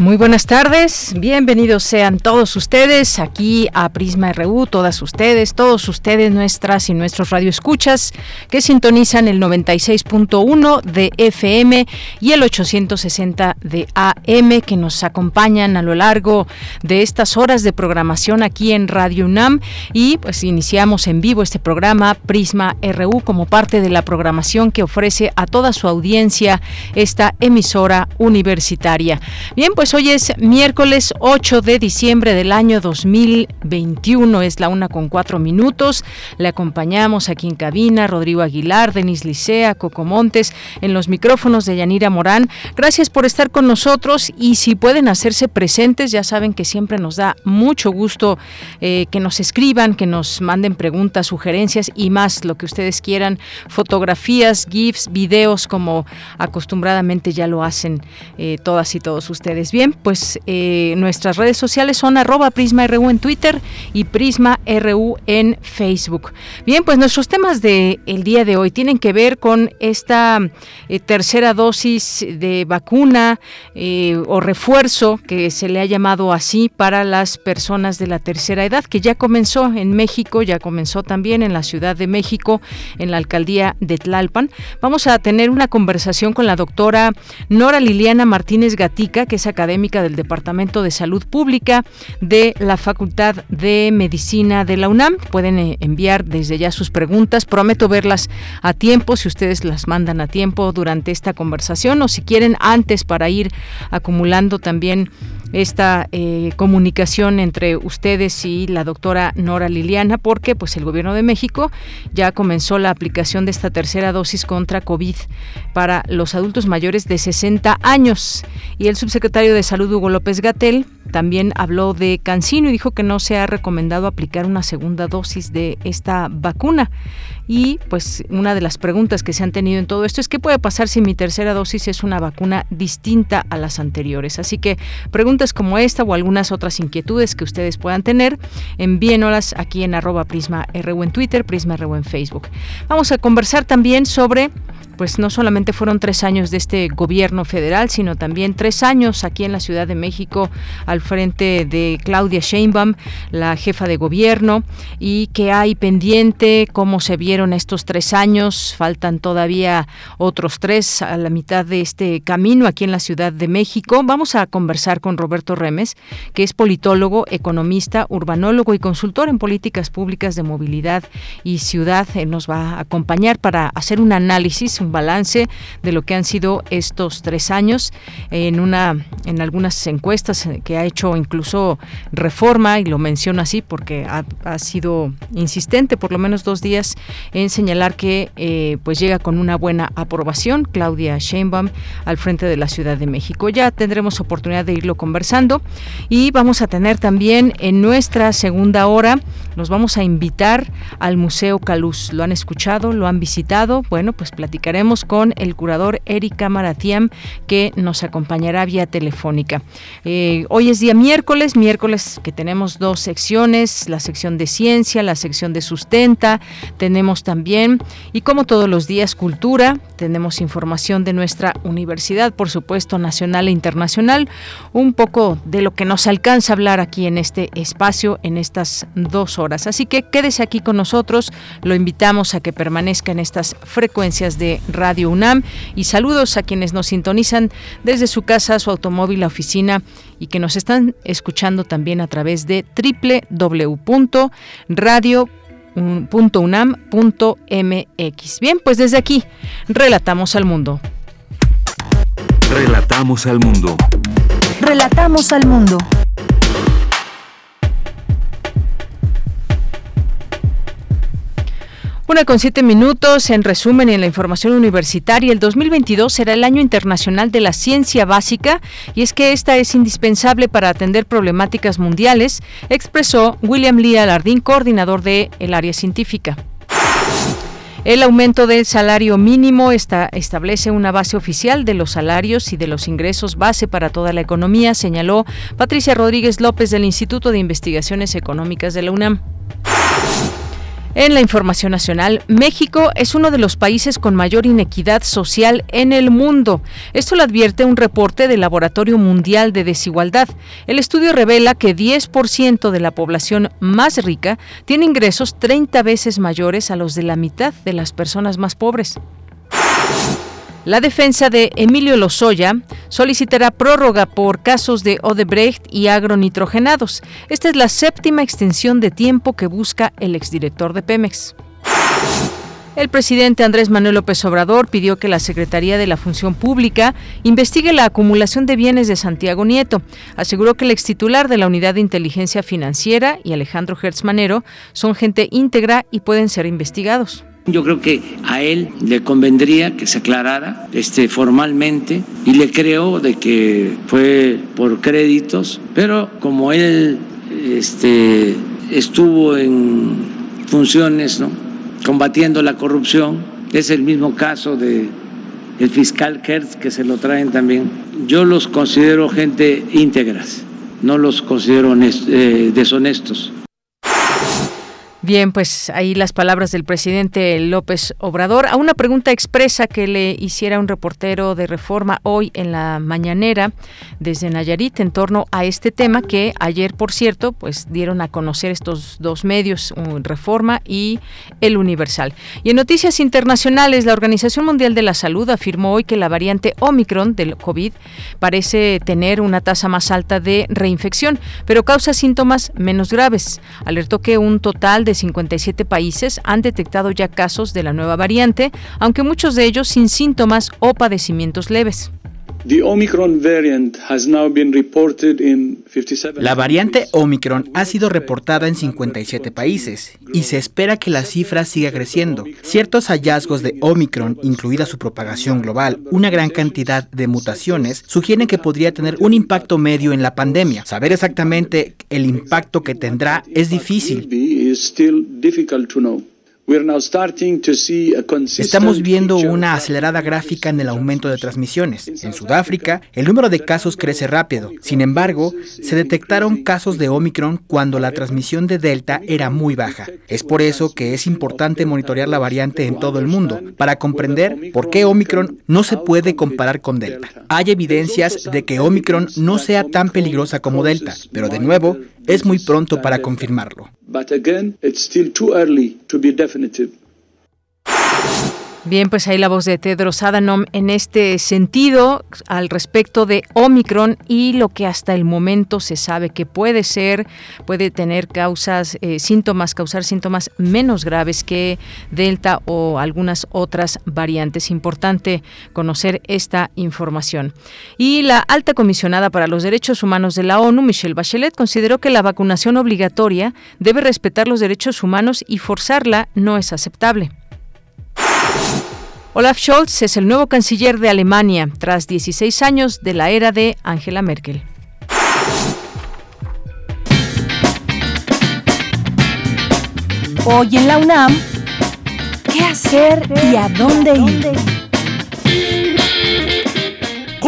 Muy buenas tardes, bienvenidos sean todos ustedes aquí a Prisma RU, todas ustedes, todos ustedes, nuestras y nuestros radioescuchas que sintonizan el 96.1 de FM y el 860 de AM que nos acompañan a lo largo de estas horas de programación aquí en Radio UNAM y pues iniciamos en vivo este programa Prisma RU como parte de la programación que ofrece a toda su audiencia esta emisora universitaria. Bien, pues hoy es miércoles 8 de diciembre del año 2021, es la una con cuatro minutos. Le acompañamos aquí en cabina Rodrigo Aguilar, Denis Licea, Coco Montes, en los micrófonos de Yanira Morán. Gracias por estar con nosotros y si pueden hacerse presentes, ya saben que siempre nos da mucho gusto eh, que nos escriban, que nos manden preguntas, sugerencias y más, lo que ustedes quieran, fotografías, GIFs, videos, como acostumbradamente ya lo hacen eh, todas y todos ustedes bien, pues eh, nuestras redes sociales son arroba PrismaRU en Twitter y PrismaRU en Facebook. Bien, pues nuestros temas del el día de hoy tienen que ver con esta eh, tercera dosis de vacuna eh, o refuerzo que se le ha llamado así para las personas de la tercera edad, que ya comenzó en México, ya comenzó también en la Ciudad de México, en la alcaldía de Tlalpan. Vamos a tener una conversación con la doctora Nora Liliana Martínez Gatica, que es académica del Departamento de Salud Pública de la Facultad de Medicina de la UNAM. Pueden eh, enviar desde ya sus preguntas. Prometo verlas a tiempo, si ustedes las mandan a tiempo durante esta conversación o si quieren antes para ir acumulando también esta eh, comunicación entre ustedes y la doctora Nora Liliana, porque pues el gobierno de México ya comenzó la aplicación de esta tercera dosis contra COVID para los adultos mayores de 60 años. Y el subsecretario de Salud, Hugo López Gatel, también habló de Cancino y dijo que no se ha recomendado aplicar una segunda dosis de esta vacuna. Y pues una de las preguntas que se han tenido en todo esto es qué puede pasar si mi tercera dosis es una vacuna distinta a las anteriores. Así que preguntas como esta o algunas otras inquietudes que ustedes puedan tener, envíenolas aquí en arroba Prisma RU en Twitter, Prisma RU en Facebook. Vamos a conversar también sobre pues no solamente fueron tres años de este gobierno federal, sino también tres años aquí en la Ciudad de México al frente de Claudia Sheinbaum, la jefa de gobierno, y que hay pendiente, cómo se vieron estos tres años, faltan todavía otros tres a la mitad de este camino aquí en la Ciudad de México. Vamos a conversar con Roberto Remes, que es politólogo, economista, urbanólogo y consultor en políticas públicas de movilidad y ciudad. Él nos va a acompañar para hacer un análisis, balance de lo que han sido estos tres años en una en algunas encuestas que ha hecho incluso Reforma y lo menciono así porque ha, sido insistente por lo menos dos días en señalar que eh, pues llega con una buena aprobación Claudia Sheinbaum al frente de la Ciudad de México. Ya tendremos oportunidad de irlo conversando y vamos a tener también en nuestra segunda hora nos vamos a invitar al Museo Caluz. ¿Lo han escuchado? ¿Lo han visitado? Bueno, pues platicaremos con el curador Erika Maratiam, que nos acompañará vía telefónica. Eh, hoy es día miércoles, miércoles que tenemos dos secciones, la sección de ciencia, la sección de sustenta, tenemos también, y como todos los días, cultura, tenemos información de nuestra universidad, por supuesto, nacional e internacional, un poco de lo que nos alcanza a hablar aquí en este espacio en estas dos horas. Así que quédese aquí con nosotros, lo invitamos a que permanezca en estas frecuencias de Radio UNAM y saludos a quienes nos sintonizan desde su casa, su automóvil, la oficina y que nos están escuchando también a través de www.radio.unam.mx. Bien, pues desde aquí, relatamos al mundo. Relatamos al mundo. Relatamos al mundo. Una con siete minutos, en resumen, en la información universitaria, el 2022 será el año internacional de la ciencia básica y es que esta es indispensable para atender problemáticas mundiales, expresó William Lee Alardín, coordinador de el área científica. El aumento del salario mínimo establece una base oficial de los salarios y de los ingresos base para toda la economía, señaló Patricia Rodríguez López del Instituto de Investigaciones Económicas de la UNAM. En la información nacional, México es uno de los países con mayor inequidad social en el mundo. Esto lo advierte un reporte del Laboratorio Mundial de Desigualdad. El estudio revela que 10% de la población más rica tiene ingresos 30 veces mayores a los de la mitad de las personas más pobres. La defensa de Emilio Lozoya solicitará prórroga por casos de Odebrecht y agronitrogenados. Esta es la séptima extensión de tiempo que busca el exdirector de Pemex. El presidente Andrés Manuel López Obrador pidió que la Secretaría de la Función Pública investigue la acumulación de bienes de Santiago Nieto. Aseguró que el extitular de la Unidad de Inteligencia Financiera y Alejandro Hertz Manero son gente íntegra y pueden ser investigados. Yo creo que a él le convendría que se aclarara este, formalmente y le creo de que fue por créditos, pero como él este, estuvo en funciones ¿no? combatiendo la corrupción, es el mismo caso de fiscal Kertz que se lo traen también. Yo los considero gente íntegras, no los considero eh, deshonestos. Bien, pues ahí las palabras del presidente López Obrador. A una pregunta expresa que le hiciera un reportero de Reforma hoy en la mañanera desde Nayarit en torno a este tema que ayer, por cierto, pues dieron a conocer estos dos medios, Reforma y El Universal. Y en noticias internacionales, la Organización Mundial de la Salud afirmó hoy que la variante Omicron del COVID parece tener una tasa más alta de reinfección, pero causa síntomas menos graves. Alertó que un total de 57 países han detectado ya casos de la nueva variante, aunque muchos de ellos sin síntomas o padecimientos leves. La variante Omicron ha sido reportada en 57 países y se espera que la cifra siga creciendo. Ciertos hallazgos de Omicron, incluida su propagación global, una gran cantidad de mutaciones, sugieren que podría tener un impacto medio en la pandemia. Saber exactamente el impacto que tendrá es difícil. Estamos viendo una acelerada gráfica en el aumento de transmisiones. En Sudáfrica, el número de casos crece rápido. Sin embargo, se detectaron casos de Omicron cuando la transmisión de Delta era muy baja. Es por eso que es importante monitorear la variante en todo el mundo, para comprender por qué Omicron no se puede comparar con Delta. Hay evidencias de que Omicron no sea tan peligrosa como Delta, pero de nuevo, es muy pronto para confirmarlo. Bien, pues ahí la voz de Tedros Adhanom en este sentido al respecto de Omicron y lo que hasta el momento se sabe que puede ser, puede tener causas, eh, síntomas, causar síntomas menos graves que Delta o algunas otras variantes. Importante conocer esta información. Y la alta comisionada para los derechos humanos de la ONU, Michelle Bachelet, consideró que la vacunación obligatoria debe respetar los derechos humanos y forzarla no es aceptable. Olaf Scholz es el nuevo canciller de Alemania tras 16 años de la era de Angela Merkel. Hoy en la UNAM, ¿qué hacer y a dónde ir?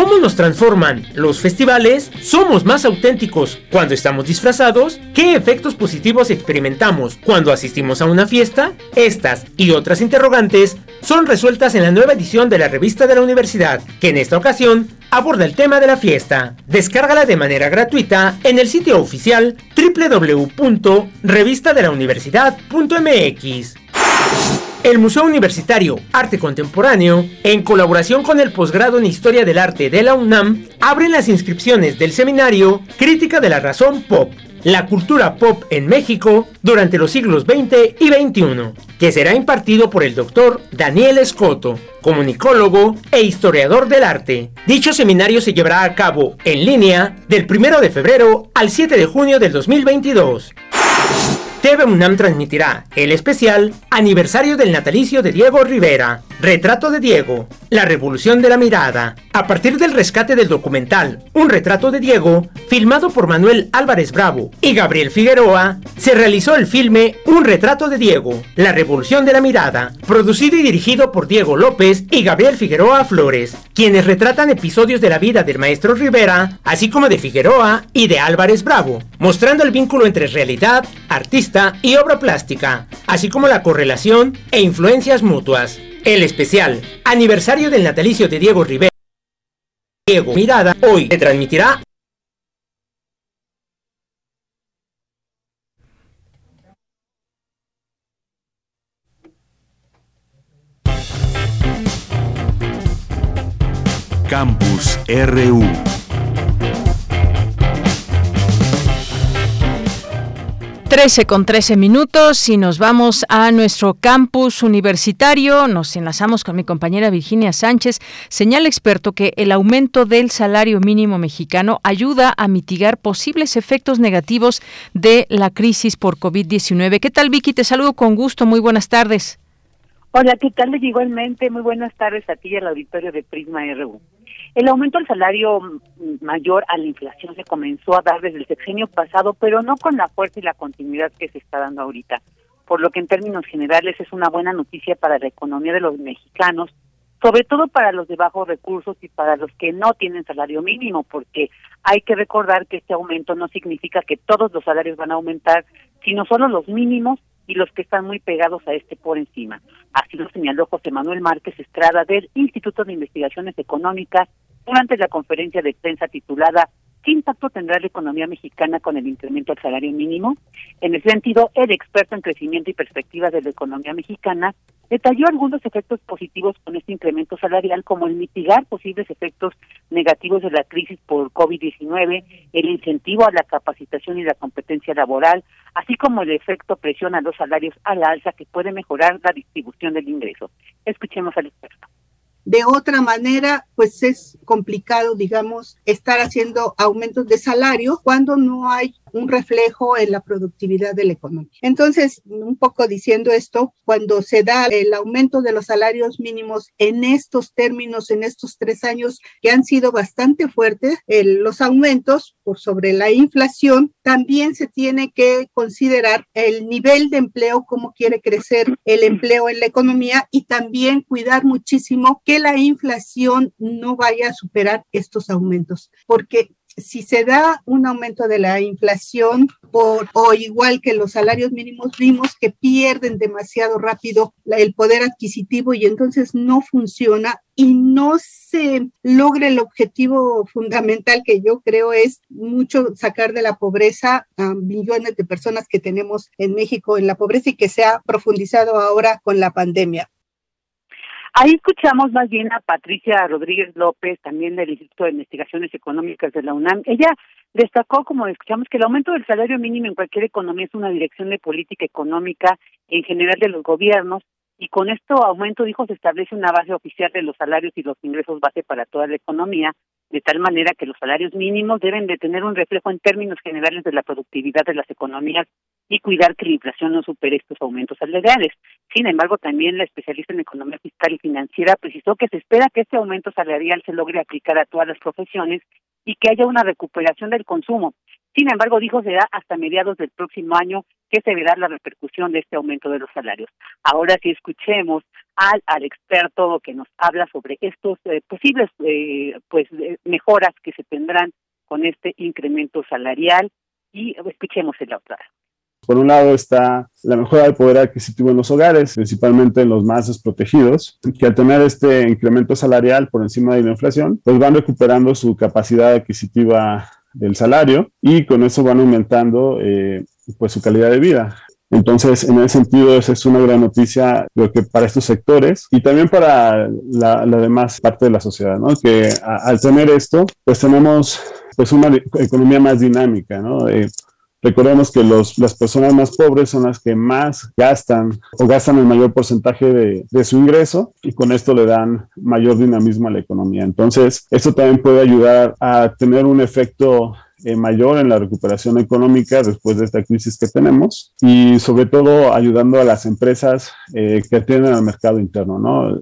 ¿Cómo nos transforman los festivales? ¿Somos más auténticos cuando estamos disfrazados? ¿Qué efectos positivos experimentamos cuando asistimos a una fiesta? Estas y otras interrogantes son resueltas en la nueva edición de la revista de la universidad, que en esta ocasión aborda el tema de la fiesta. Descárgala de manera gratuita en el sitio oficial www.revistadelauniversidad.mx. El Museo Universitario Arte Contemporáneo, en colaboración con el posgrado en Historia del Arte de la UNAM, abre las inscripciones del seminario Crítica de la Razón Pop, la cultura pop en México durante los siglos XX y XXI, que será impartido por el doctor Daniel Escoto, comunicólogo e historiador del arte. Dicho seminario se llevará a cabo en línea del 1 de febrero al 7 de junio del 2022. TV UNAM transmitirá el especial Aniversario del natalicio de Diego Rivera, Retrato de Diego, La Revolución de la Mirada, a partir del rescate del documental Un Retrato de Diego, filmado por Manuel Álvarez Bravo y Gabriel Figueroa, se realizó el filme Un Retrato de Diego, La Revolución de la Mirada, producido y dirigido por Diego López y Gabriel Figueroa Flores, quienes retratan episodios de la vida del maestro Rivera, así como de Figueroa y de Álvarez Bravo, mostrando el vínculo entre realidad, artista, y obra plástica, así como la correlación e influencias mutuas. El especial Aniversario del natalicio de Diego Rivera. Diego Mirada hoy se transmitirá Campus RU 13 con 13 minutos y nos vamos a nuestro campus universitario. Nos enlazamos con mi compañera Virginia Sánchez. Señala experto que el aumento del salario mínimo mexicano ayuda a mitigar posibles efectos negativos de la crisis por COVID-19. ¿Qué tal, Vicky? Te saludo con gusto. Muy buenas tardes. Hola, ¿qué tal? Igualmente, muy buenas tardes a ti y al auditorio de Prisma RU. El aumento del salario mayor a la inflación se comenzó a dar desde el sexenio pasado, pero no con la fuerza y la continuidad que se está dando ahorita, por lo que en términos generales es una buena noticia para la economía de los mexicanos, sobre todo para los de bajos recursos y para los que no tienen salario mínimo, porque hay que recordar que este aumento no significa que todos los salarios van a aumentar, sino solo los mínimos y los que están muy pegados a este por encima. Así lo señaló José Manuel Márquez Estrada del Instituto de Investigaciones Económicas durante la conferencia de prensa titulada ¿Qué impacto tendrá la economía mexicana con el incremento del salario mínimo? En ese sentido, el experto en crecimiento y perspectivas de la economía mexicana detalló algunos efectos positivos con este incremento salarial, como el mitigar posibles efectos negativos de la crisis por COVID-19, el incentivo a la capacitación y la competencia laboral, así como el efecto presión a los salarios a la alza que puede mejorar la distribución del ingreso. Escuchemos al experto. De otra manera, pues es complicado, digamos, estar haciendo aumentos de salario cuando no hay un reflejo en la productividad de la economía. Entonces, un poco diciendo esto, cuando se da el aumento de los salarios mínimos en estos términos, en estos tres años que han sido bastante fuertes, los aumentos por sobre la inflación, también se tiene que considerar el nivel de empleo, cómo quiere crecer el empleo en la economía y también cuidar muchísimo que la inflación no vaya a superar estos aumentos, porque si se da un aumento de la inflación o igual que los salarios mínimos, vimos que pierden demasiado rápido el poder adquisitivo y entonces no funciona y no se logra el objetivo fundamental que yo creo es mucho sacar de la pobreza a millones de personas que tenemos en México en la pobreza y que se ha profundizado ahora con la pandemia. Ahí escuchamos más bien a Patricia Rodríguez López, también del Instituto de Investigaciones Económicas de la UNAM. Ella destacó, como escuchamos, que el aumento del salario mínimo en cualquier economía es una dirección de política económica en general de los gobiernos y con este aumento, dijo, se establece una base oficial de los salarios y los ingresos base para toda la economía, de tal manera que los salarios mínimos deben de tener un reflejo en términos generales de la productividad de las economías y cuidar que la inflación no supere estos aumentos salariales. Sin embargo, también la especialista en economía fiscal y financiera precisó que se espera que este aumento salarial se logre aplicar a todas las profesiones y que haya una recuperación del consumo. Sin embargo, dijo será hasta mediados del próximo año que se verá la repercusión de este aumento de los salarios. Ahora sí escuchemos al, experto que nos habla sobre estos eh, posibles eh, pues eh, mejoras que se tendrán con este incremento salarial y escuchemos el otra. Por un lado está la mejora del poder adquisitivo en los hogares, principalmente en los más desprotegidos, que al tener este incremento salarial por encima de la inflación, pues van recuperando su capacidad adquisitiva del salario y con eso van aumentando eh, pues su calidad de vida. Entonces, en ese sentido, esa es una gran noticia, creo que para estos sectores y también para la, demás parte de la sociedad, ¿no? Que al tener esto, pues tenemos pues una economía más dinámica, ¿no? Eh, Recordemos que los, las personas más pobres son las que más gastan o gastan el mayor porcentaje de, de, su ingreso y con esto le dan mayor dinamismo a la economía. Entonces, esto también puede ayudar a tener un efecto eh, mayor en la recuperación económica después de esta crisis que tenemos y sobre todo ayudando a las empresas eh, que atienden al mercado interno, ¿no?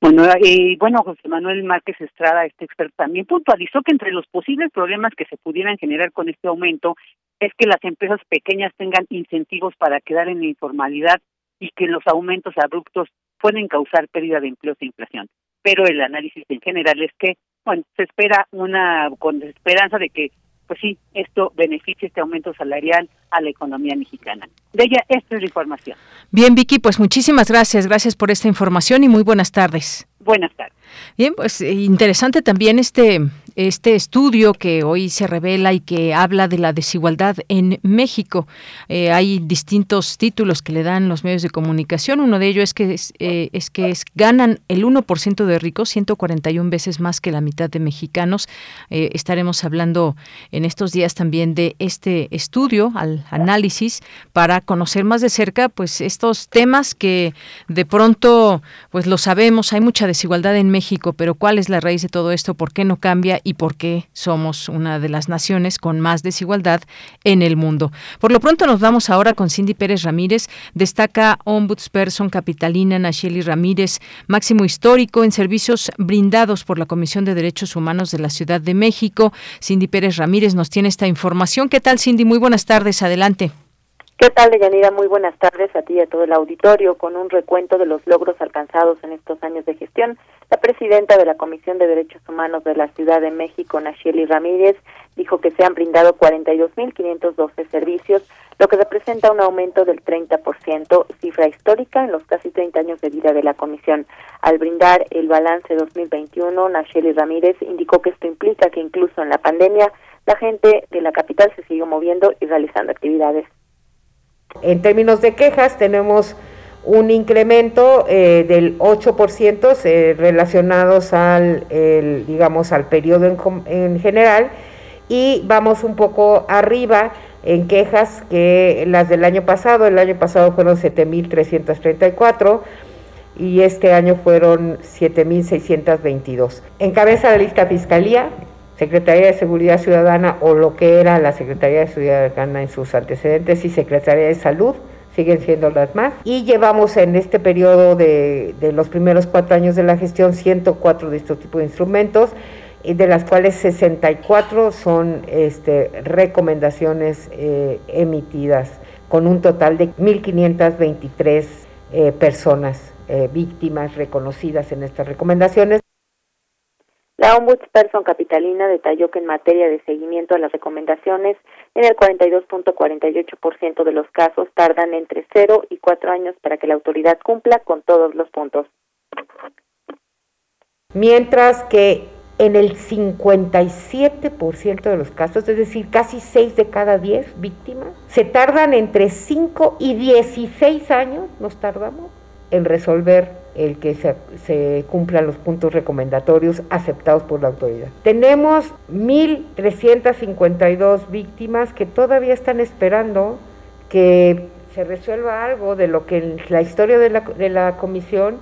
Bueno, y bueno, José Manuel Márquez Estrada, este experto, también puntualizó que entre los posibles problemas que se pudieran generar con este aumento es que las empresas pequeñas tengan incentivos para quedar en la informalidad y que los aumentos abruptos pueden causar pérdida de empleos e inflación. Pero el análisis en general es que, bueno, se espera una con esperanza de que pues sí, esto beneficia este aumento salarial a la economía mexicana. De ella, esta es la información. Bien, Vicky, pues muchísimas gracias. Gracias por esta información y muy buenas tardes. Buenas tardes. Bien, pues eh, interesante también este este estudio que hoy se revela y que habla de la desigualdad en México. Eh, hay distintos títulos que le dan los medios de comunicación. Uno de ellos es que es, eh, que es, ganan el 1% de ricos, 141 veces más que la mitad de mexicanos. estaremos hablando en estos días también de este estudio, al análisis, para conocer más de cerca, pues estos temas que de pronto, pues lo sabemos. Hay mucha desigualdad en México, pero ¿cuál es la raíz de todo esto? ¿Por qué no cambia? y por qué somos una de las naciones con más desigualdad en el mundo. Por lo pronto nos vamos ahora con Cindy Pérez Ramírez. Destaca Ombudsperson Capitalina Nacheli Ramírez, máximo histórico en servicios brindados por la Comisión de Derechos Humanos de la Ciudad de México. Cindy Pérez Ramírez nos tiene esta información. ¿Qué tal, Cindy? Muy buenas tardes. Adelante. ¿Qué tal, Deyanira? Muy buenas tardes a ti y a todo el auditorio con un recuento de los logros alcanzados en estos años de gestión. La presidenta de la Comisión de Derechos Humanos de la Ciudad de México, Nacheli Ramírez, dijo que se han brindado 42.512 servicios, lo que representa un aumento del 30%, cifra histórica en los casi 30 años de vida de la Comisión. Al brindar el balance 2021, Nacheli Ramírez indicó que esto implica que incluso en la pandemia la gente de la capital se sigue moviendo y realizando actividades. En términos de quejas, tenemos un incremento eh, del 8% eh, relacionados al, digamos, al periodo en, en, general y vamos un poco arriba en quejas que las del año pasado. El año pasado fueron 7.334 y este año fueron 7.622. Encabeza la lista Fiscalía, Secretaría de Seguridad Ciudadana o lo que era la Secretaría de Seguridad Ciudadana en sus antecedentes y Secretaría de Salud siguen siendo las más. Y llevamos en este periodo de, los primeros cuatro años de la gestión 104 de estos tipos de instrumentos, de las cuales 64 son este, recomendaciones eh, emitidas, con un total de 1.523 eh, personas eh, víctimas reconocidas en estas recomendaciones. La ombudsperson capitalina detalló que en materia de seguimiento a las recomendaciones, en el 42.48% de los casos tardan entre 0 y 4 años para que la autoridad cumpla con todos los puntos. Mientras que en el 57% de los casos, es decir, casi 6 de cada 10 víctimas, se tardan entre 5 y 16 años, nos tardamos, en resolver el que se, cumplan los puntos recomendatorios aceptados por la autoridad. Tenemos 1.352 víctimas que todavía están esperando que se resuelva algo de lo que en la historia de la, de la comisión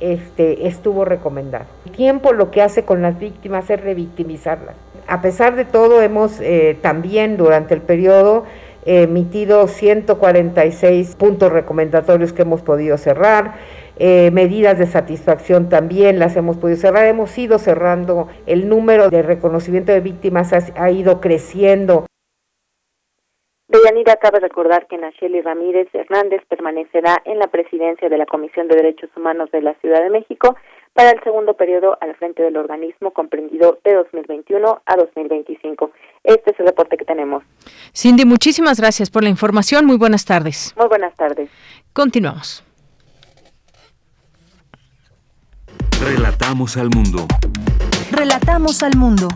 este, estuvo recomendado. El tiempo lo que hace con las víctimas es revictimizarlas. A pesar de todo, hemos eh, también durante el periodo emitido 146 puntos recomendatorios que hemos podido cerrar. Eh, medidas de satisfacción también las hemos podido cerrar, hemos ido cerrando, el número de reconocimiento de víctimas ha, ido creciendo. Deyanira cabe recordar que Nacheli Ramírez Hernández permanecerá en la presidencia de la Comisión de Derechos Humanos de la Ciudad de México para el segundo periodo al frente del organismo comprendido de 2021 a 2025. Este es el reporte que tenemos. Cindy, muchísimas gracias por la información. Muy buenas tardes. Muy buenas tardes. Continuamos. Relatamos al mundo. Relatamos al mundo.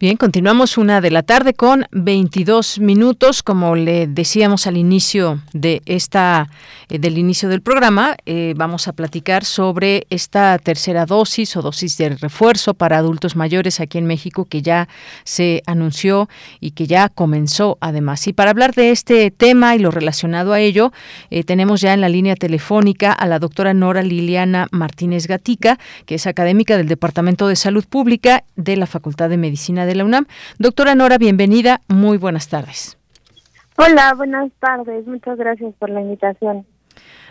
Bien, continuamos una de la tarde con 22 minutos, como le decíamos al inicio de esta eh, del inicio del programa, eh, vamos a platicar sobre esta tercera dosis o dosis de refuerzo para adultos mayores aquí en México que ya se anunció y que ya comenzó además. Y para hablar de este tema y lo relacionado a ello, eh, tenemos ya en la línea telefónica a la doctora Nora Liliana Martínez Gatica, que es académica del Departamento de Salud Pública de la Facultad de Medicina de la UNAM. Doctora Nora, bienvenida. Muy buenas tardes. Hola, buenas tardes. Muchas gracias por la invitación.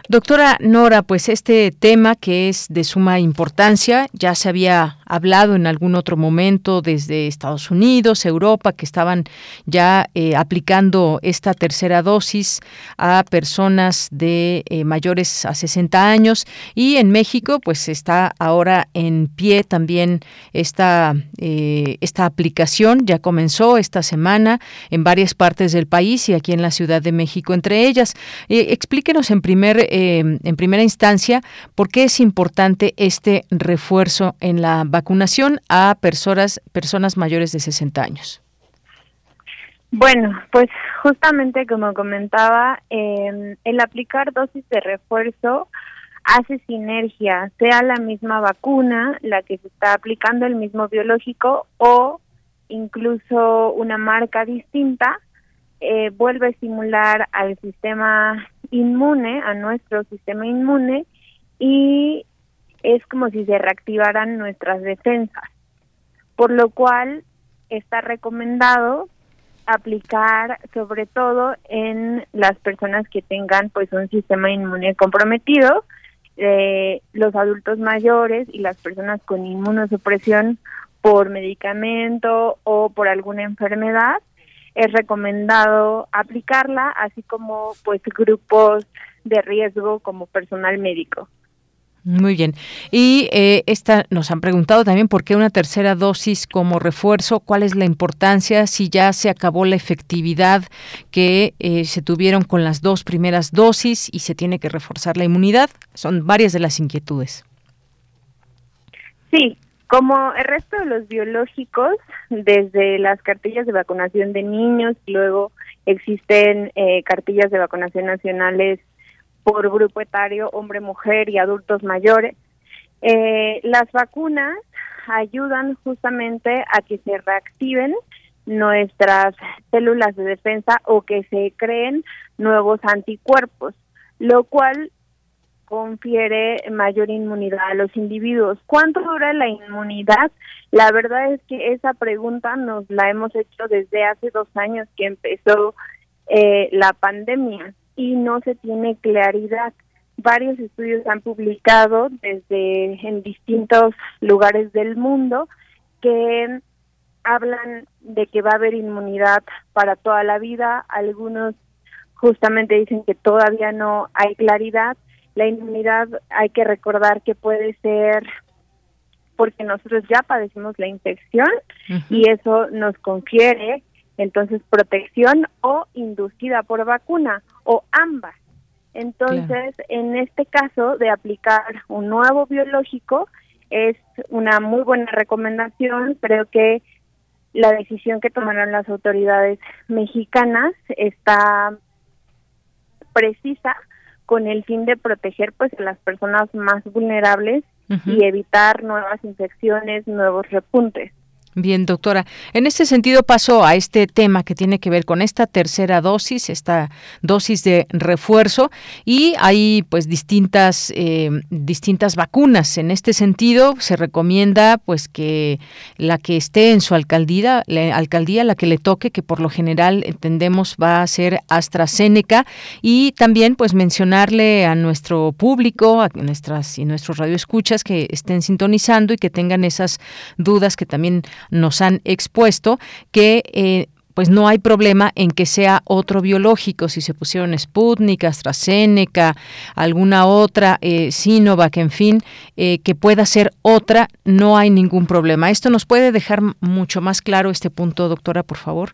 Doctora Nora, pues este tema que es de suma importancia, ya se había hablado en algún otro momento desde Estados Unidos, Europa, que estaban ya eh, aplicando esta tercera dosis a personas de eh, mayores a 60 años y en México pues está ahora en pie también esta, eh, esta aplicación, ya comenzó esta semana en varias partes del país y aquí en la Ciudad de México entre ellas. explíquenos en primer en primera instancia, ¿por qué es importante este refuerzo en la vacunación a personas, personas mayores de 60 años? Bueno, pues justamente como comentaba, eh, el aplicar dosis de refuerzo hace sinergia, sea la misma vacuna, la que se está aplicando el mismo biológico o incluso una marca distinta, eh, vuelve a estimular al sistema inmune, a nuestro sistema inmune, y es como si se reactivaran nuestras defensas. Por lo cual está recomendado aplicar sobre todo en las personas que tengan pues un sistema inmune comprometido, eh, los adultos mayores y las personas con inmunosupresión por medicamento o por alguna enfermedad es recomendado aplicarla, así como pues grupos de riesgo como personal médico. Muy bien. Y eh, esta nos han preguntado también por qué una tercera dosis como refuerzo, cuál es la importancia, si ya se acabó la efectividad que eh, se tuvieron con las dos primeras dosis y se tiene que reforzar la inmunidad. Son varias de las inquietudes. Sí, como el resto de los biológicos, desde las cartillas de vacunación de niños, luego existen eh, cartillas de vacunación nacionales por grupo etario, hombre, mujer y adultos mayores. Eh, las vacunas ayudan justamente a que se reactiven nuestras células de defensa o que se creen nuevos anticuerpos, lo cual confiere mayor inmunidad a los individuos. ¿Cuánto dura la inmunidad? La verdad es que esa pregunta nos la hemos hecho desde hace dos años que empezó eh, la pandemia y no se tiene claridad. Varios estudios han publicado desde en distintos lugares del mundo que hablan de que va a haber inmunidad para toda la vida. Algunos justamente dicen que todavía no hay claridad la inmunidad hay que recordar que puede ser porque nosotros ya padecimos la infección y eso nos confiere entonces protección o inducida por vacuna o ambas. Entonces, en este caso de aplicar un nuevo biológico es una muy buena recomendación. Creo que la decisión que tomaron las autoridades mexicanas está precisa con el fin de proteger pues a las personas más vulnerables y evitar nuevas infecciones, nuevos repuntes. Bien, doctora. En este sentido paso a este tema que tiene que ver con esta tercera dosis, esta dosis de refuerzo y hay pues distintas eh, distintas vacunas. En este sentido se recomienda pues que la que esté en su alcaldía, la alcaldía la que le toque, que por lo general entendemos va a ser AstraZeneca y también pues mencionarle a nuestro público, a nuestras y nuestros radioescuchas que estén sintonizando y que tengan esas dudas que también nos han expuesto que eh, pues no hay problema en que sea otro biológico, si se pusieron Sputnik, AstraZeneca, alguna otra, eh, Sinovac, en fin, eh, que pueda ser otra, no hay ningún problema. ¿Esto nos puede dejar mucho más claro este punto, doctora, por favor?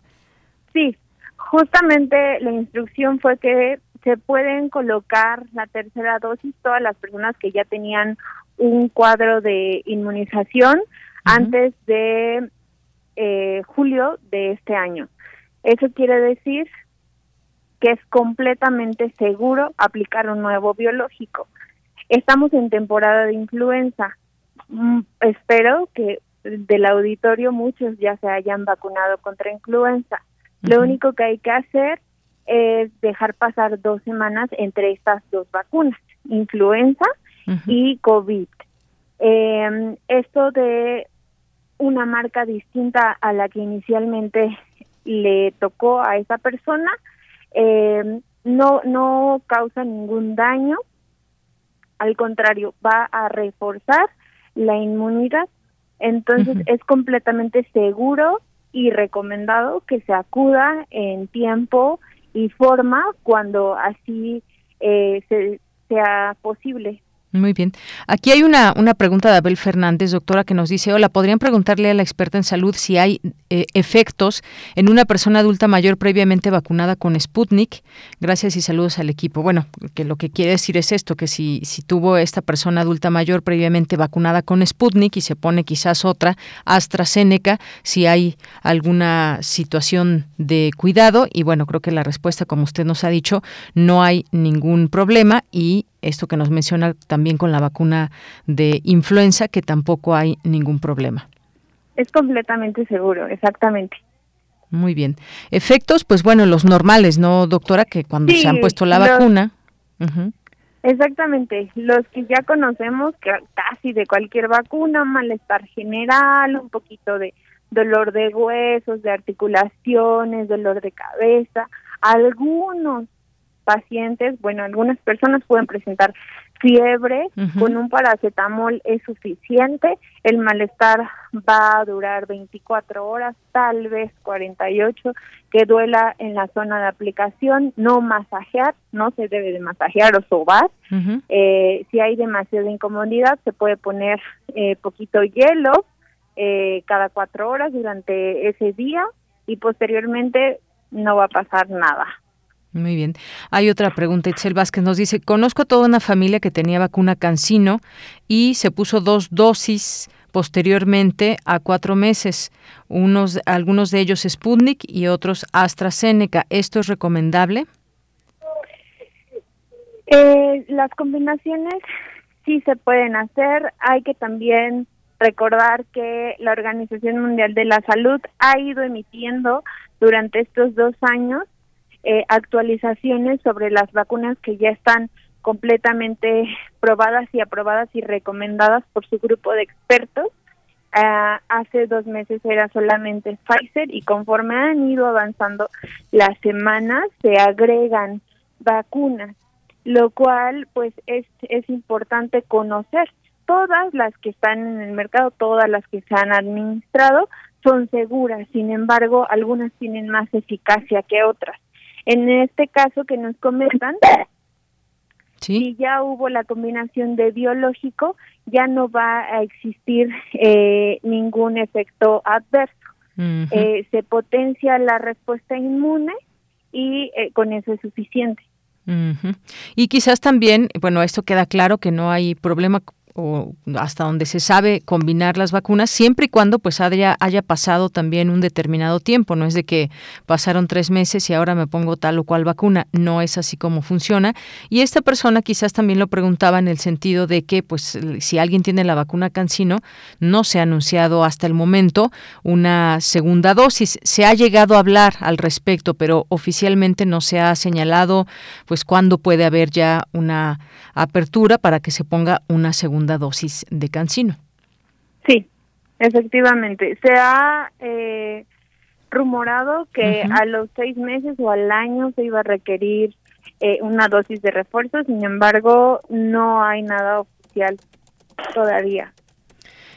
Sí, justamente la instrucción fue que se pueden colocar la tercera dosis todas las personas que ya tenían un cuadro de inmunización antes de eh, julio de este año. Eso quiere decir que es completamente seguro aplicar un nuevo biológico. Estamos en temporada de influenza. Mm, espero que del auditorio muchos ya se hayan vacunado contra influenza. Lo único que hay que hacer es dejar pasar dos semanas entre estas dos vacunas, influenza y COVID. Eh, esto de una marca distinta a la que inicialmente le tocó a esa persona, eh, no, no causa ningún daño, al contrario, va a reforzar la inmunidad. Entonces es completamente seguro y recomendado que se acuda en tiempo y forma cuando así eh, se, sea posible. Muy bien. Aquí hay una, una pregunta de Abel Fernández, doctora, que nos dice, hola, ¿podrían preguntarle a la experta en salud si hay eh, efectos en una persona adulta mayor previamente vacunada con Sputnik? Gracias y saludos al equipo. Bueno, que lo que quiere decir es esto, que si, si tuvo esta persona adulta mayor previamente vacunada con Sputnik y se pone quizás otra AstraZeneca, si hay alguna situación de cuidado. Y bueno, creo que la respuesta, como usted nos ha dicho, no hay ningún problema y esto que nos menciona también con la vacuna de influenza, que tampoco hay ningún problema. Es completamente seguro, exactamente. Muy bien. Efectos, pues bueno, los normales, ¿no, doctora? Que cuando se han puesto la vacuna. Exactamente, los que ya conocemos, que casi de cualquier vacuna, malestar general, un poquito de dolor de huesos, de articulaciones, dolor de cabeza, algunos pacientes, bueno, algunas personas pueden presentar fiebre, con un paracetamol es suficiente, el malestar va a durar 24 horas, tal vez 48, que duela en la zona de aplicación, no masajear, no se debe de masajear o sobar, eh, si hay demasiada incomodidad se puede poner eh, poquito hielo eh, cada cuatro horas durante ese día y posteriormente no va a pasar nada. Muy bien. Hay otra pregunta. Itzel Vázquez nos dice, conozco toda una familia que tenía vacuna Cancino y se puso dos dosis posteriormente a cuatro meses, unos, algunos de ellos Sputnik y otros AstraZeneca. ¿Esto es recomendable? Eh, las combinaciones sí se pueden hacer. Hay que también recordar que la Organización Mundial de la Salud ha ido emitiendo durante estos dos años eh, actualizaciones sobre las vacunas que ya están completamente probadas y aprobadas y recomendadas por su grupo de expertos. Ah, hace dos meses era solamente Pfizer y conforme han ido avanzando las semanas se agregan vacunas, lo cual pues es, es importante conocer. Todas las que están en el mercado, todas las que se han administrado son seguras, sin embargo algunas tienen más eficacia que otras. En este caso que nos comentan, si ya hubo la combinación de biológico, ya no va a existir eh, ningún efecto adverso. Eh, se potencia la respuesta inmune y eh, con eso es suficiente. Y quizás también, bueno, esto queda claro que no hay problema o hasta donde se sabe combinar las vacunas, siempre y cuando pues haya, haya pasado también un determinado tiempo. No es de que pasaron tres meses y ahora me pongo tal o cual vacuna. No es así como funciona. Y esta persona quizás también lo preguntaba en el sentido de que pues si alguien tiene la vacuna Cancino, no se ha anunciado hasta el momento una segunda dosis. Se ha llegado a hablar al respecto, pero oficialmente no se ha señalado pues cuándo puede haber ya una apertura para que se ponga una segunda dosis de cancino. Sí, efectivamente. Se ha eh, rumorado que a los seis meses o al año se iba a requerir eh, una dosis de refuerzo, sin embargo, no hay nada oficial todavía.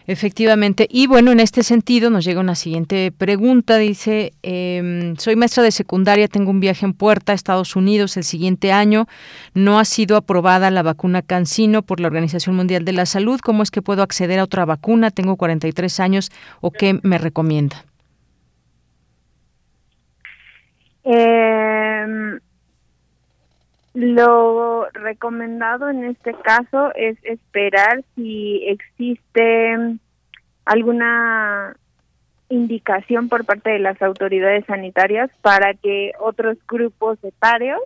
Efectivamente. Y bueno, en este sentido nos llega una siguiente pregunta. Dice, em, soy maestra de secundaria, tengo un viaje en puerta a Estados Unidos el siguiente año. No ha sido aprobada la vacuna Cancino por la Organización Mundial de la Salud. ¿Cómo es que puedo acceder a otra vacuna? Tengo 43 años. ¿O qué me recomienda? Eh, lo recomendado en este caso es esperar si existe alguna indicación por parte de las autoridades sanitarias para que otros grupos etarios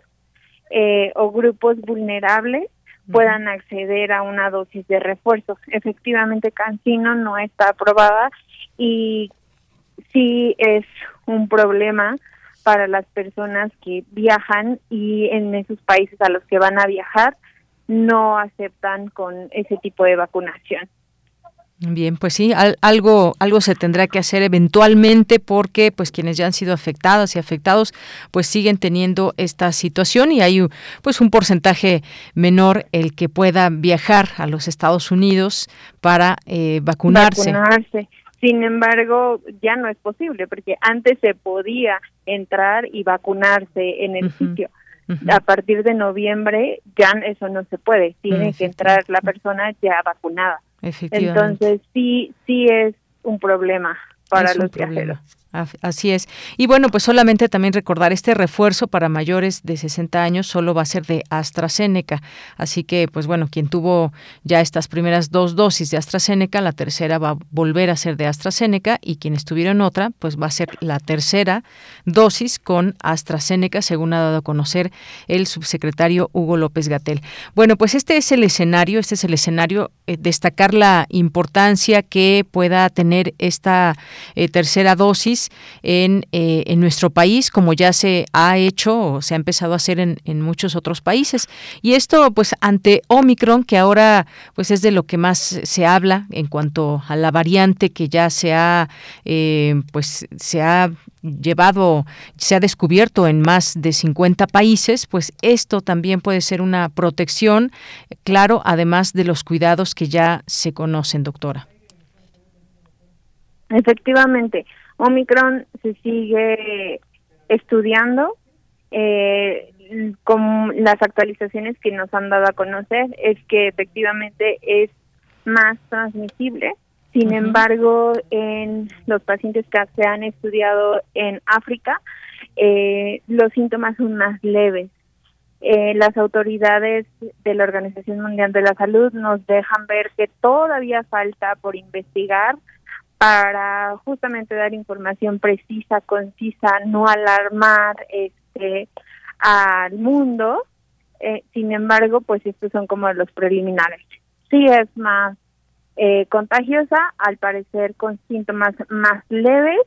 eh, o grupos vulnerables puedan acceder a una dosis de refuerzo. Efectivamente, Cancino no está aprobada y sí es un problema para las personas que viajan y en esos países a los que van a viajar no aceptan con ese tipo de vacunación. Bien, pues sí, algo algo se tendrá que hacer eventualmente porque pues quienes ya han sido afectadas y afectados pues siguen teniendo esta situación y hay pues un porcentaje menor el que pueda viajar a los Estados Unidos para eh, vacunarse. Vacunarse. Sin embargo, ya no es posible porque antes se podía entrar y vacunarse en el sitio. A partir de noviembre ya eso no se puede, tiene que entrar la persona ya vacunada. Entonces sí, sí es un problema para los viajeros. Así es. Y bueno, pues solamente también recordar, este refuerzo para mayores de 60 años solo va a ser de AstraZeneca. Así que, pues bueno, quien tuvo ya estas primeras dos dosis de AstraZeneca, la tercera va a volver a ser de AstraZeneca y quienes tuvieron otra, pues va a ser la tercera dosis con AstraZeneca, según ha dado a conocer el subsecretario Hugo López Gatel. Bueno, pues este es el escenario, este es el escenario, eh, destacar la importancia que pueda tener esta eh, tercera dosis en, eh, en nuestro país, como ya se ha hecho o se ha empezado a hacer en, en, muchos otros países. Y esto, pues, ante Omicron, que ahora pues es de lo que más se habla en cuanto a la variante que ya se ha, eh, pues, se ha llevado, se ha descubierto en más de 50 países, pues esto también puede ser una protección, claro, además de los cuidados que ya se conocen, doctora. Efectivamente, Omicron se sigue estudiando. Eh, con las actualizaciones que nos han dado a conocer es que efectivamente es más transmisible. Sin embargo, en los pacientes que se han estudiado en África, eh, los síntomas son más leves. Eh, las autoridades de la Organización Mundial de la Salud nos dejan ver que todavía falta por investigar para justamente dar información precisa, concisa, no alarmar este al mundo. Eh, sin embargo, pues estos son como los preliminares. Sí es más eh, contagiosa, al parecer con síntomas más leves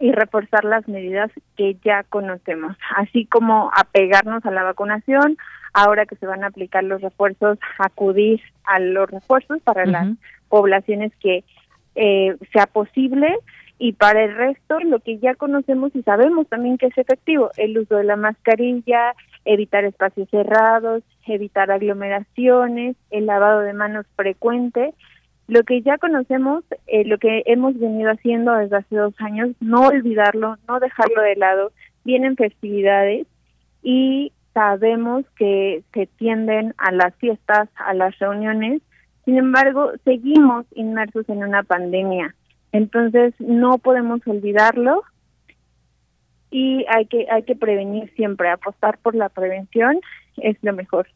y reforzar las medidas que ya conocemos, así como apegarnos a la vacunación, ahora que se van a aplicar los refuerzos, acudir a los refuerzos para las poblaciones que eh, sea posible y para el resto lo que ya conocemos y sabemos también que es efectivo, el uso de la mascarilla, evitar espacios cerrados, evitar aglomeraciones, el lavado de manos frecuente, lo que ya conocemos, eh, lo que hemos venido haciendo desde hace dos años, no olvidarlo, no dejarlo de lado, vienen festividades y sabemos que se tienden a las fiestas, a las reuniones, sin embargo, seguimos inmersos en una pandemia. Entonces, no podemos olvidarlo y hay que hay que prevenir siempre, apostar por la prevención es lo mejor.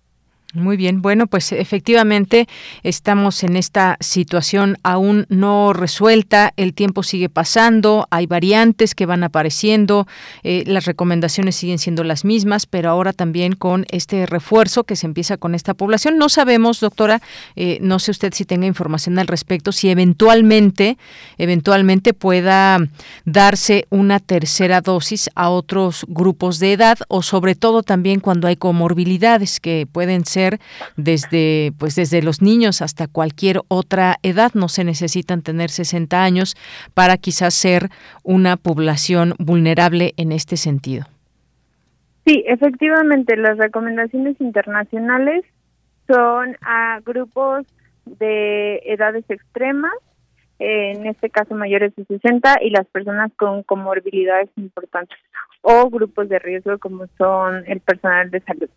Muy bien, bueno, pues efectivamente estamos en esta situación aún no resuelta, el tiempo sigue pasando, hay variantes que van apareciendo, eh, las recomendaciones siguen siendo las mismas, pero ahora también con este refuerzo que se empieza con esta población. No sabemos, doctora, eh, no sé usted si tenga información al respecto, si eventualmente, eventualmente pueda darse una tercera dosis a otros grupos de edad o sobre todo también cuando hay comorbilidades que pueden ser desde pues desde los niños hasta cualquier otra edad, no se necesitan tener 60 años para quizás ser una población vulnerable en este sentido. Sí, efectivamente, las recomendaciones internacionales son a grupos de edades extremas, en este caso mayores de 60, y las personas con comorbilidades importantes o grupos de riesgo como son el personal de salud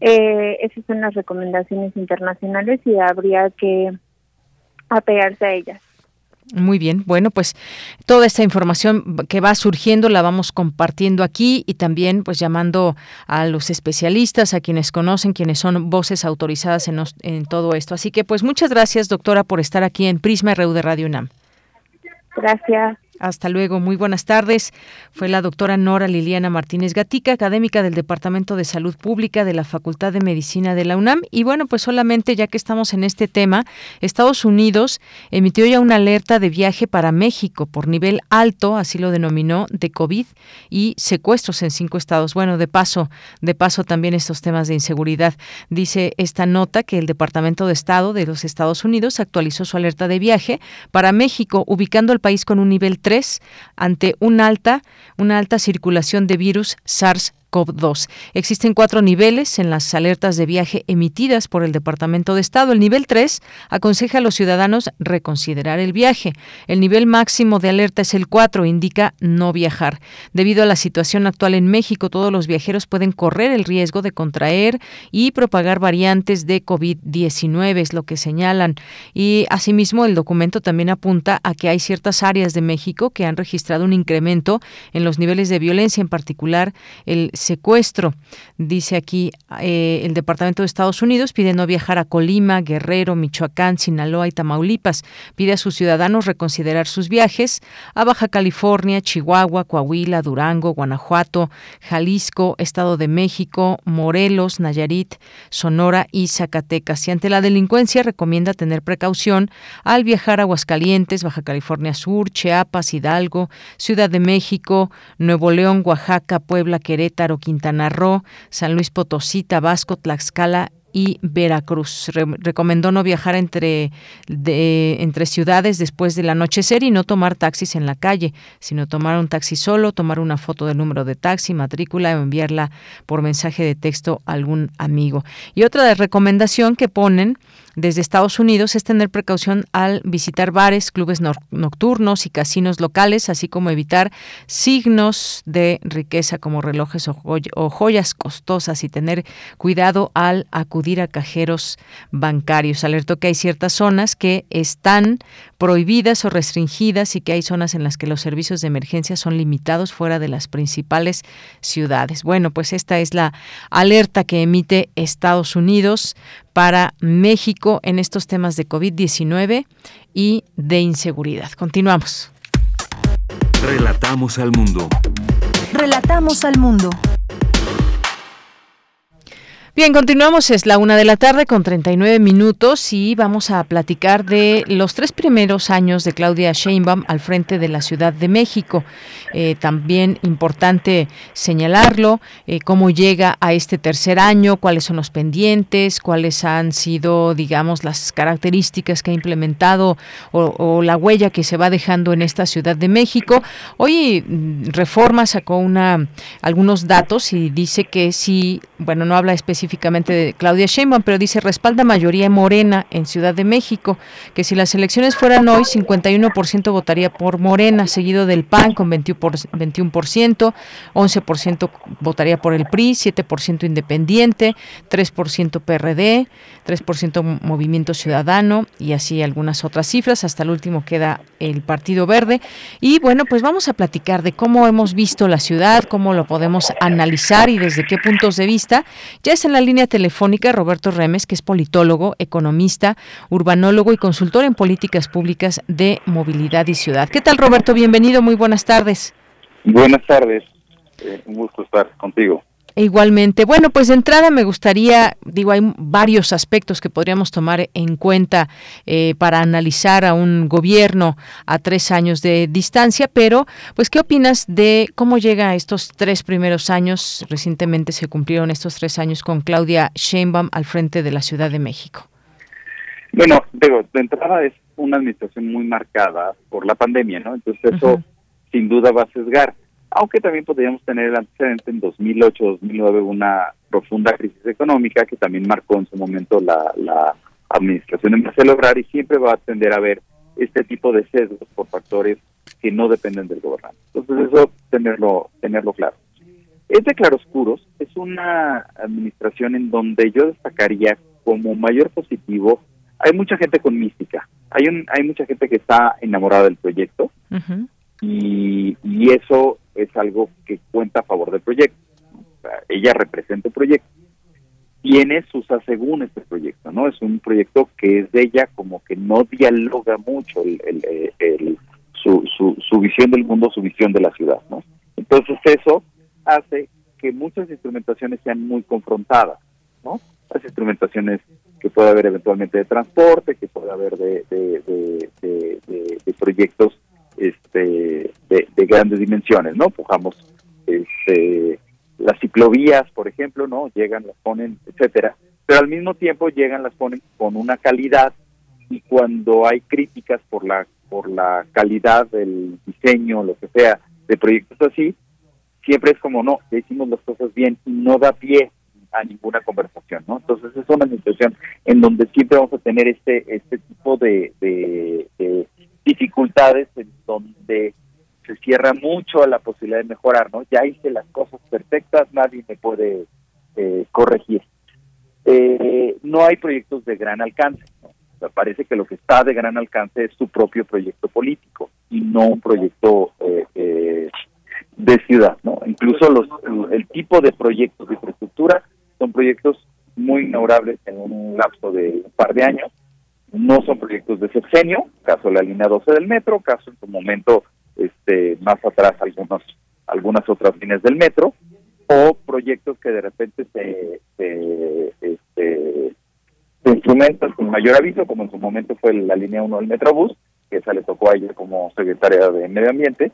eh, esas son las recomendaciones internacionales y habría que apegarse a ellas. Muy bien, bueno, pues toda esta información que va surgiendo la vamos compartiendo aquí y también pues llamando a los especialistas, a quienes conocen, quienes son voces autorizadas en, en todo esto. Así que pues muchas gracias doctora por estar aquí en Prisma RU de Radio UNAM. Gracias. Hasta luego, muy buenas tardes. Fue la doctora Nora Liliana Martínez Gatica, académica del Departamento de Salud Pública de la Facultad de Medicina de la UNAM. Y bueno, pues solamente ya que estamos en este tema, Estados Unidos emitió ya una alerta de viaje para México por nivel alto, así lo denominó, de COVID y secuestros en cinco estados. Bueno, de paso, de paso también estos temas de inseguridad. Dice esta nota que el Departamento de Estado de los Estados Unidos actualizó su alerta de viaje para México, ubicando al país con un nivel 3 ante una alta, una alta circulación de virus SARS COV-2. Existen cuatro niveles en las alertas de viaje emitidas por el Departamento de Estado. El nivel 3 aconseja a los ciudadanos reconsiderar el viaje. El nivel máximo de alerta es el 4, indica no viajar. Debido a la situación actual en México, todos los viajeros pueden correr el riesgo de contraer y propagar variantes de COVID-19, es lo que señalan. Y asimismo, el documento también apunta a que hay ciertas áreas de México que han registrado un incremento en los niveles de violencia, en particular el secuestro. Dice aquí eh, el Departamento de Estados Unidos pide no viajar a Colima, Guerrero, Michoacán, Sinaloa y Tamaulipas. Pide a sus ciudadanos reconsiderar sus viajes a Baja California, Chihuahua, Coahuila, Durango, Guanajuato, Jalisco, Estado de México, Morelos, Nayarit, Sonora y Zacatecas. Y ante la delincuencia recomienda tener precaución al viajar a Aguascalientes, Baja California Sur, Chiapas, Hidalgo, Ciudad de México, Nuevo León, Oaxaca, Puebla, Querétaro, Quintana Roo, San Luis Potosí, Tabasco, Tlaxcala y Veracruz. recomendó no viajar entre, entre ciudades después del anochecer y no tomar taxis en la calle, sino tomar un taxi solo, tomar una foto del número de taxi, matrícula o enviarla por mensaje de texto a algún amigo. Y otra recomendación que ponen desde Estados Unidos es tener precaución al visitar bares, clubes nocturnos y casinos locales, así como evitar signos de riqueza como relojes o, joyas costosas y tener cuidado al acudir a cajeros bancarios. Alertó que hay ciertas zonas que están prohibidas o restringidas y que hay zonas en las que los servicios de emergencia son limitados fuera de las principales ciudades. Bueno, pues esta es la alerta que emite Estados Unidos para México en estos temas de COVID-19 y de inseguridad. Continuamos. Relatamos al mundo. Relatamos al mundo. Bien, continuamos, es la una de la tarde con 39 minutos y vamos a platicar de los tres primeros años de Claudia Sheinbaum al frente de la Ciudad de México. Eh, también importante señalarlo, eh, cómo llega a este tercer año, cuáles son los pendientes, cuáles han sido, digamos, las características que ha implementado o, la huella que se va dejando en esta Ciudad de México. Hoy mm, Reforma sacó una, algunos datos y dice que si, bueno, no habla específicamente específicamente de Claudia Sheinbaum, pero dice respalda mayoría morena en Ciudad de México, que si las elecciones fueran hoy, 51% votaría por Morena, seguido del PAN con 21%, 11% votaría por el PRI, 7% Independiente, 3% PRD, 3% Movimiento Ciudadano y así algunas otras cifras. Hasta el último queda el Partido Verde. Y bueno, pues vamos a platicar de cómo hemos visto la ciudad, cómo lo podemos analizar y desde qué puntos de vista. Ya es en la línea telefónica Roberto Remes, que es politólogo, economista, urbanólogo y consultor en políticas públicas de movilidad y ciudad. ¿Qué tal, Roberto? Bienvenido, muy buenas tardes. Buenas tardes, eh, un gusto estar contigo. Igualmente. Bueno, pues de entrada me gustaría, digo, hay varios aspectos que podríamos tomar en cuenta eh, para analizar a un gobierno a tres años de distancia, pero pues, ¿qué opinas de cómo llega a estos tres primeros años? Recientemente se cumplieron estos tres años con Claudia Sheinbaum al frente de la Ciudad de México. Bueno, digo, de entrada es una administración muy marcada por la pandemia, ¿no? Entonces eso sin duda va a sesgar aunque también podríamos tener el antecedente en 2008-2009 una profunda crisis económica que también marcó en su momento la, la administración de Marcelo Ebrard y siempre va a tender a haber este tipo de sesgos por factores que no dependen del gobernante. Entonces eso tenerlo tenerlo claro. Es de claroscuros, es una administración en donde yo destacaría como mayor positivo, hay mucha gente con mística, hay un, hay mucha gente que está enamorada del proyecto y, y eso es algo que cuenta a favor del proyecto. ella representa el proyecto. Tiene sus asegún este proyecto, ¿no? Es un proyecto que es de ella como que no dialoga mucho el, el, su su, su, su visión del mundo, su visión de la ciudad, ¿no? Entonces eso hace que muchas instrumentaciones sean muy confrontadas, ¿no? Las instrumentaciones que puede haber eventualmente de transporte, que puede haber de, de, de, proyectos este, de, grandes dimensiones, ¿no? Pujamos este, las ciclovías, por ejemplo, ¿no? Llegan, las ponen, etcétera, pero al mismo tiempo llegan, las ponen con una calidad y cuando hay críticas por la por la calidad del diseño, lo que sea, de proyectos así, siempre es como, no, hicimos las cosas bien y no da pie a ninguna conversación, ¿no? Entonces es una situación en donde siempre vamos a tener este este tipo de, de, dificultades en donde se cierra mucho a la posibilidad de mejorar, ¿no? Ya hice las cosas perfectas, nadie me puede eh, corregir. Eh, no hay proyectos de gran alcance, ¿no? parece que lo que está de gran alcance es su propio proyecto político y no un proyecto eh, eh, de ciudad, ¿no? Incluso los, el tipo de proyectos de infraestructura son proyectos muy inaugurables en un lapso de un par de años. No son proyectos de sexenio, caso de la línea 12 del metro, caso en su momento este, más atrás algunos, algunas otras líneas del metro, o proyectos que de repente se, se, este, instrumentos con mayor aviso, como en su momento fue la línea 1 del Metrobús, que esa le tocó a ella como secretaria de Medio Ambiente,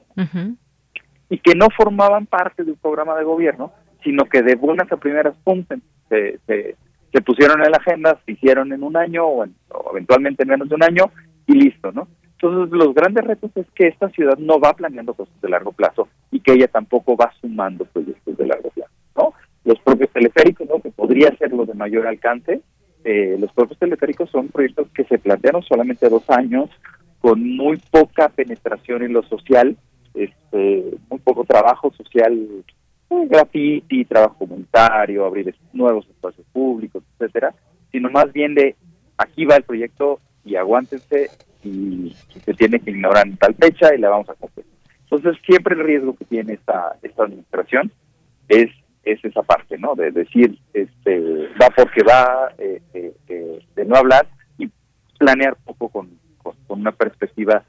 y que no formaban parte de un programa de gobierno, sino que de buenas a primeras puntas se, se, pusieron en la agenda, se hicieron en un año o, eventualmente en menos de un año y listo, ¿no? Entonces los grandes retos es que esta ciudad no va planeando cosas de largo plazo y que ella tampoco va sumando proyectos de largo plazo, ¿no? Los propios teleféricos, ¿no? Que podría ser lo de mayor alcance, eh, los propios teleféricos son proyectos que se plantearon solamente dos años, con muy poca penetración en lo social, este, muy poco trabajo social, graffiti, trabajo comunitario, abrir nuevos espacios públicos, etcétera, sino más bien de aquí va el proyecto y aguántense y, se tiene que ignorar en tal fecha y la vamos a cumplir. Entonces siempre el riesgo que tiene esta, esta administración es es esa parte, ¿no? De decir, este, va porque va, eh, eh, eh, de no hablar y planear poco con, con, una perspectiva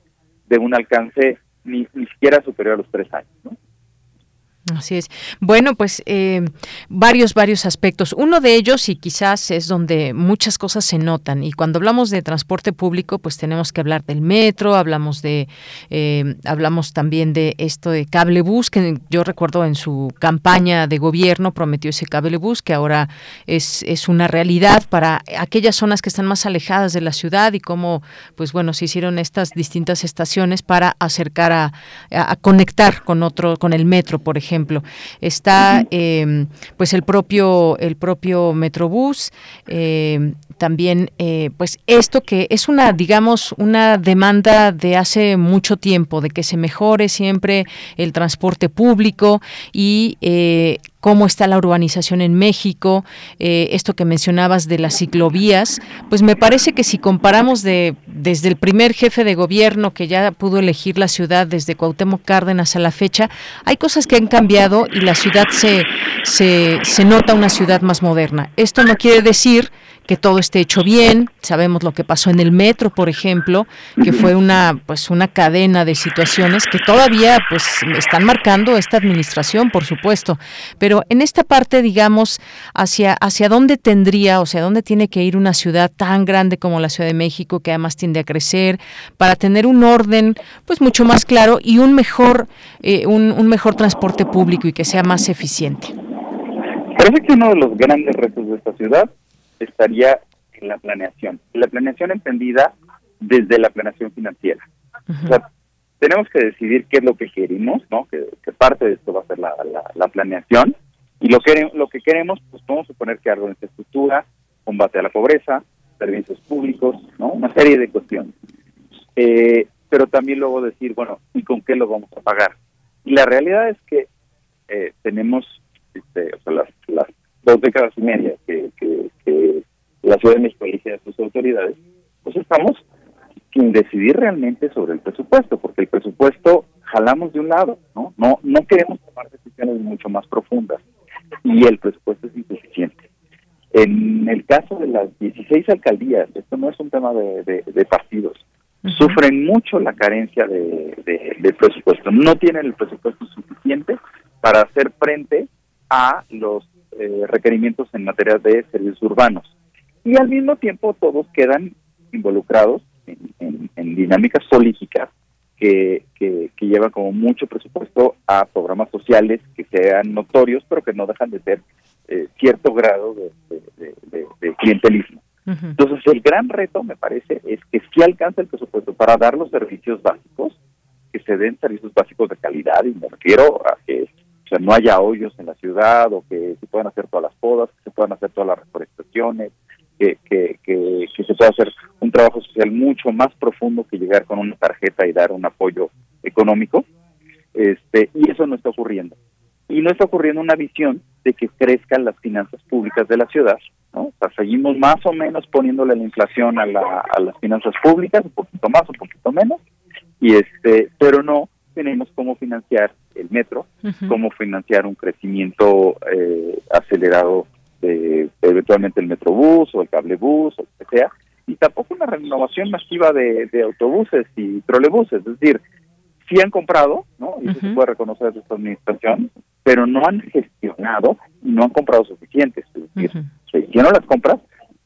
de un alcance ni, ni siquiera superior a los tres años, ¿no? Así es. Bueno, pues eh, varios, varios aspectos. Uno de ellos, y quizás es donde muchas cosas se notan, y cuando hablamos de transporte público, pues tenemos que hablar del metro, hablamos de, eh, hablamos también de esto de cable bus, que yo recuerdo en su campaña de gobierno prometió ese cable bus, que ahora es, es una realidad para aquellas zonas que están más alejadas de la ciudad y cómo, pues bueno, se hicieron estas distintas estaciones para acercar a, a conectar con otro, con el metro, por ejemplo ejemplo. Está em, pues el propio, el propio Metrobús, em, también eh, pues esto que es una, digamos, una demanda de hace mucho tiempo, de que se mejore siempre el transporte público y eh, cómo está la urbanización en México, eh, esto que mencionabas de las ciclovías, pues me parece que si comparamos de desde el primer jefe de gobierno que ya pudo elegir la ciudad desde Cuauhtémoc Cárdenas a la fecha, hay cosas que han cambiado y la ciudad se, se, se nota una ciudad más moderna. Esto no quiere decir que todo esté hecho bien. Sabemos lo que pasó en el metro, por ejemplo, que fue una pues una cadena de situaciones que todavía pues están marcando esta administración, por supuesto. Pero en esta parte, digamos, hacia hacia dónde tendría, o sea, dónde tiene que ir una ciudad tan grande como la Ciudad de México, que además tiende a crecer, para tener un orden pues mucho más claro y un mejor eh, un, un mejor transporte público y que sea más eficiente. Parece que uno de los grandes retos de esta ciudad estaría en la planeación. La planeación entendida desde la planeación financiera. o sea, tenemos que decidir qué es lo que queremos, ¿no? Que, parte de esto va a ser la, la, planeación. Y lo que, lo que queremos, pues podemos suponer que algo en infraestructura, combate a la pobreza, servicios públicos, ¿no? Una serie de cuestiones. Eh, pero también luego decir, bueno, ¿y con qué lo vamos a pagar? Y la realidad es que eh, tenemos este, o sea, las, las dos décadas y media que, la Ciudad de México elige a sus autoridades, pues estamos sin decidir realmente sobre el presupuesto, porque el presupuesto jalamos de un lado, ¿no? No, no queremos tomar decisiones mucho más profundas y el presupuesto es insuficiente. En el caso de las 16 alcaldías, esto no es un tema de, partidos, sufren mucho la carencia de, presupuesto. No tienen el presupuesto suficiente para hacer frente a los eh, requerimientos en materia de servicios urbanos. Y al mismo tiempo todos quedan involucrados en, dinámicas políticas que, que, llevan como mucho presupuesto a programas sociales que sean notorios, pero que no dejan de ser eh, cierto grado de clientelismo. Entonces, el gran reto, me parece, es que si alcanza el presupuesto para dar los servicios básicos, que se den servicios básicos de calidad, y me refiero a que sea, no haya hoyos en la ciudad, o que se puedan hacer todas las podas, que se puedan hacer todas las reforestaciones, que, que, que, se pueda hacer un trabajo social mucho más profundo que llegar con una tarjeta y dar un apoyo económico. Este, y eso no está ocurriendo. Y no está ocurriendo una visión de que crezcan las finanzas públicas de la ciudad o sea, seguimos más o menos poniéndole la inflación a, las finanzas públicas, un poquito más, un poquito menos, y este, pero no tenemos cómo financiar el metro, cómo financiar un crecimiento eh, acelerado de eventualmente el metrobús o el cablebús o lo que sea, y tampoco una renovación masiva de, autobuses y trolebuses, es decir, sí han comprado, ¿no? Y eso se puede reconocer de esta administración, pero no han gestionado y no han comprado suficientes. Es decir, se hicieron las compras,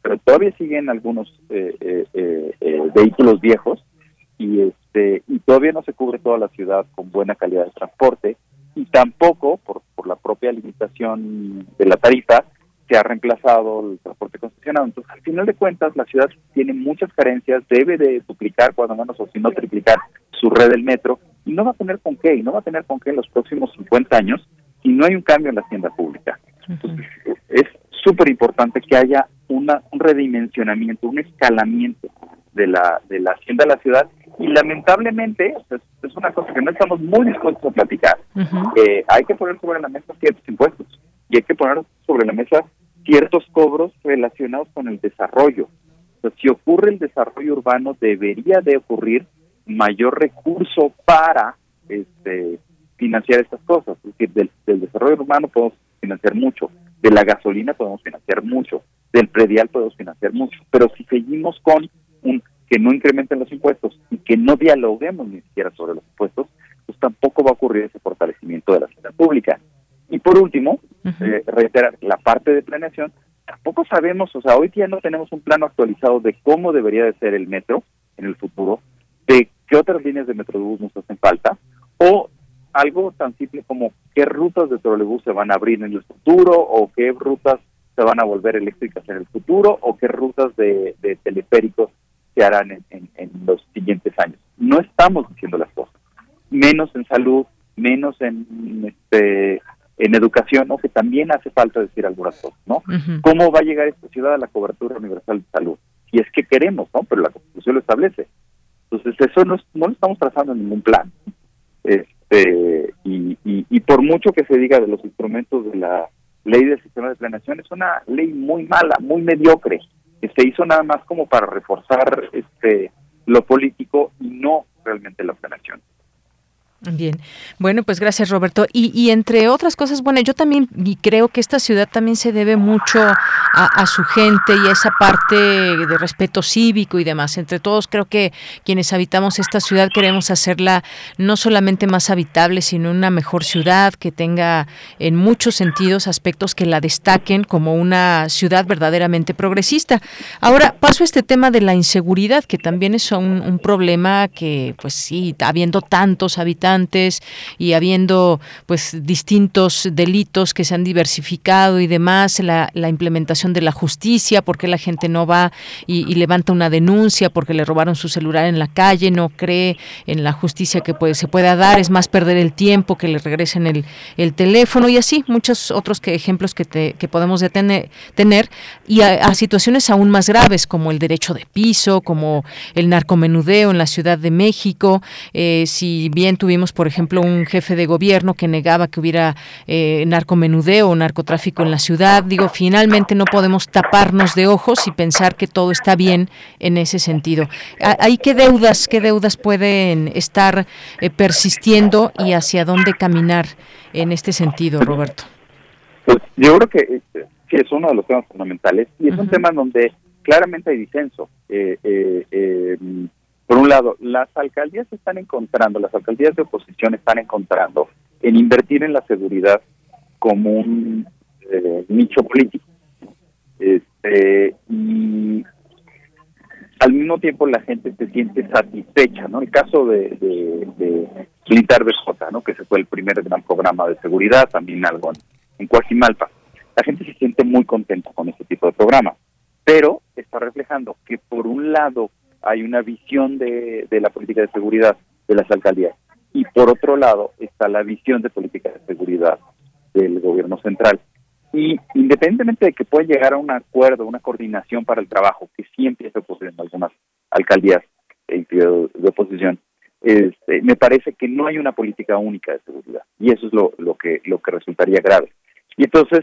pero todavía siguen algunos eh, eh, eh, vehículos viejos y este y todavía no se cubre toda la ciudad con buena calidad de transporte y tampoco por, por la propia limitación de la tarifa se ha reemplazado el transporte concesionado. Entonces, al final de cuentas, la ciudad tiene muchas carencias, debe de duplicar, cuando menos, o si no triplicar su red del metro, y no va a tener con qué, y no va a tener con qué en los próximos 50 años, si no hay un cambio en la hacienda pública. Entonces, es súper importante que haya una, un redimensionamiento, un escalamiento de la, de la hacienda de la ciudad y lamentablemente es, una cosa que no estamos muy dispuestos a platicar. Eh, hay que poner sobre la mesa ciertos impuestos y hay que poner sobre la mesa ciertos cobros relacionados con el desarrollo. si ocurre el desarrollo urbano, debería de ocurrir mayor recurso para este, financiar estas cosas. Es decir, del, del desarrollo urbano podemos financiar mucho, de la gasolina podemos financiar mucho, del predial podemos financiar mucho, pero si seguimos con un que no incrementen los impuestos y que no dialoguemos ni siquiera sobre los impuestos, pues tampoco va a ocurrir ese fortalecimiento de la ciudad pública. Y por último, eh, reiterar, la parte de planeación, tampoco sabemos, o sea, hoy día no tenemos un plano actualizado de cómo debería de ser el metro en el futuro, de qué otras líneas de metrobús nos hacen falta, o algo tan simple como qué rutas de trolebús se van a abrir en el futuro o qué rutas se van a volver eléctricas en el futuro o qué rutas de, teleféricos se harán en, los siguientes años. No estamos diciendo las cosas, menos en salud, menos en este en educación, ¿no? que también hace falta decir algunas cosas, ¿no? ¿Cómo va a llegar esta ciudad a la cobertura universal de salud? Y es que queremos, ¿no? Pero la Constitución lo establece. Entonces, eso no, no lo estamos trazando en ningún plan. Este, y, y, por mucho que se diga de los instrumentos de la ley del sistema de planeación, es una ley muy mala, muy mediocre, se hizo nada más como para reforzar este lo político y no realmente la planeación. Bien, bueno, pues gracias Roberto. Y, entre otras cosas, bueno, yo también y creo que esta ciudad también se debe mucho a, su gente y a esa parte de respeto cívico y demás. Entre todos, creo que quienes habitamos esta ciudad queremos hacerla no solamente más habitable, sino una mejor ciudad que tenga en muchos sentidos aspectos que la destaquen como una ciudad verdaderamente progresista. Ahora paso a este tema de la inseguridad, que también es un problema que, pues sí, habiendo tantos habitantes, y habiendo pues distintos delitos que se han diversificado y demás, la, implementación de la justicia, porque la gente no va y, levanta una denuncia porque le robaron su celular en la calle, no cree en la justicia que se pueda dar, es más perder el tiempo que le regresen el, el teléfono y así muchos otros que, ejemplos que, que podemos detener, tener y a, situaciones aún más graves como el derecho de piso, como el narcomenudeo en la Ciudad de México, eh, si bien tuvimos por ejemplo, un jefe de gobierno que negaba que hubiera eh, narcomenudeo o narcotráfico en la ciudad. Digo, finalmente no podemos taparnos de ojos y pensar que todo está bien en ese sentido. ¿Hay qué deudas, qué deudas pueden estar eh, persistiendo y hacia dónde caminar en este sentido, Roberto? Pues yo creo que, es uno de los temas fundamentales y es un tema donde claramente hay disenso. Eh, eh Por un lado, las alcaldías están encontrando, las alcaldías de oposición están encontrando en invertir en la seguridad como un eh, nicho político. Este, y al mismo tiempo la gente se siente satisfecha, ¿no? El caso de, de, de Militar ¿no? Que se fue el primer gran programa de seguridad, también algo en, en Coajimalpa. La gente se siente muy contenta con este tipo de programa, pero está reflejando que por un lado hay una visión de, de la política de seguridad de las alcaldías y por otro lado está la visión de política de seguridad del gobierno central. Y independientemente de que pueda llegar a un acuerdo, una coordinación para el trabajo, que siempre se ocurre en algunas alcaldías de, de oposición, este, me parece que no hay una política única de seguridad y eso es lo, que lo que resultaría grave. Y entonces,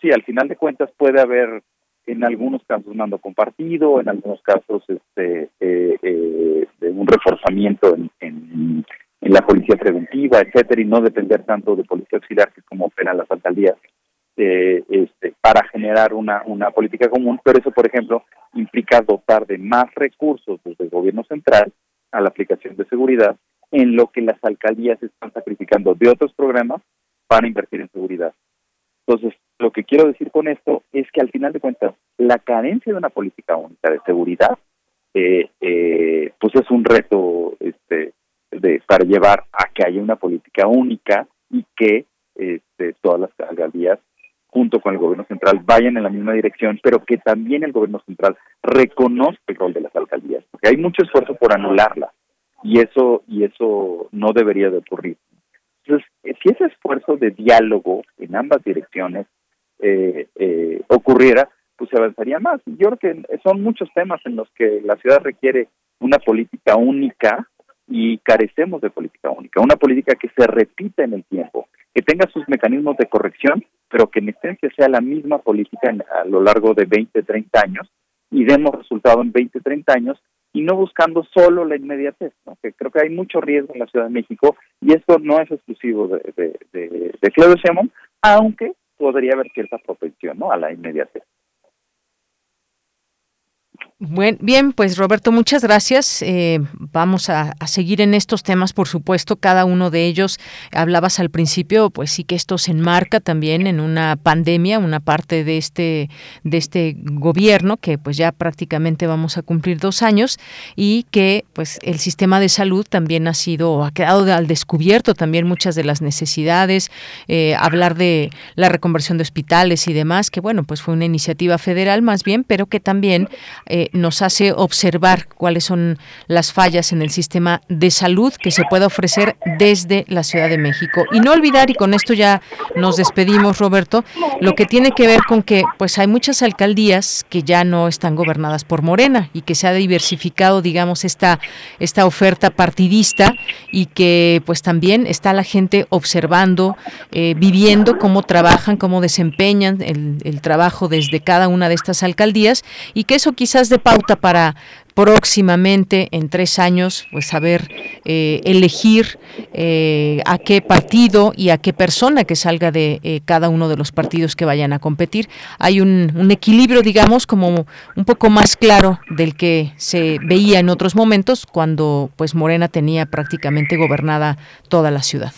sí, al final de cuentas puede haber en algunos casos mando compartido, en algunos casos este eh, eh, un reforzamiento en, en, la policía preventiva, etcétera, y no depender tanto de policía auxiliar que como operan las alcaldías eh, este, para generar una, una política común, pero eso, por ejemplo, implica dotar de más recursos desde el gobierno central a la aplicación de seguridad, en lo que las alcaldías están sacrificando de otros programas para invertir en seguridad. Entonces, lo que quiero decir con esto es que al final de cuentas, la carencia de una política única de seguridad, eh, eh, pues es un reto este, de, para llevar a que haya una política única y que este, todas las alcaldías junto con el gobierno central vayan en la misma dirección, pero que también el gobierno central reconozca el rol de las alcaldías, porque hay mucho esfuerzo por anularla y eso y eso no debería de ocurrir. Entonces, eh, si ese esfuerzo de diálogo en ambas direcciones eh, eh, ocurriera, pues se avanzaría más. Yo creo que son muchos temas en los que la ciudad requiere una política única y carecemos de política única, una política que se repita en el tiempo, que tenga sus mecanismos de corrección, pero que en esencia sea la misma política a lo largo de 20, 30 años y demos resultado en 20, 30 años y no buscando solo la inmediatez, que creo que hay mucho riesgo en la Ciudad de México y esto no es exclusivo de, de, de, de Claudio Sheinbaum, aunque podría haber cierta propensión ¿no? a la inmediatez. Buen, bien, pues Roberto, muchas gracias. Eh, vamos a, seguir en estos temas, por supuesto, cada uno de ellos. Hablabas al principio, pues sí que esto se enmarca también en una pandemia, una parte de este de este gobierno que pues ya prácticamente vamos a cumplir dos años y que pues el sistema de salud también ha sido ha quedado al descubierto también muchas de las necesidades. Eh, hablar de la reconversión de hospitales y demás, que bueno, pues fue una iniciativa federal más bien, pero que también eh, nos hace observar cuáles son las fallas en el sistema de salud que se puede ofrecer desde la Ciudad de México. Y no olvidar, y con esto ya nos despedimos, Roberto, lo que tiene que ver con que pues hay muchas alcaldías que ya no están gobernadas por Morena y que se ha diversificado, digamos, esta, esta oferta partidista y que pues también está la gente observando, eh, viviendo cómo trabajan, cómo desempeñan el, el trabajo desde cada una de estas alcaldías y que eso quizás de pauta para próximamente en tres años pues saber eh, elegir eh, a qué partido y a qué persona que salga de eh, cada uno de los partidos que vayan a competir. Hay un, un, equilibrio digamos como un poco más claro del que se veía en otros momentos cuando pues Morena tenía prácticamente gobernada toda la ciudad.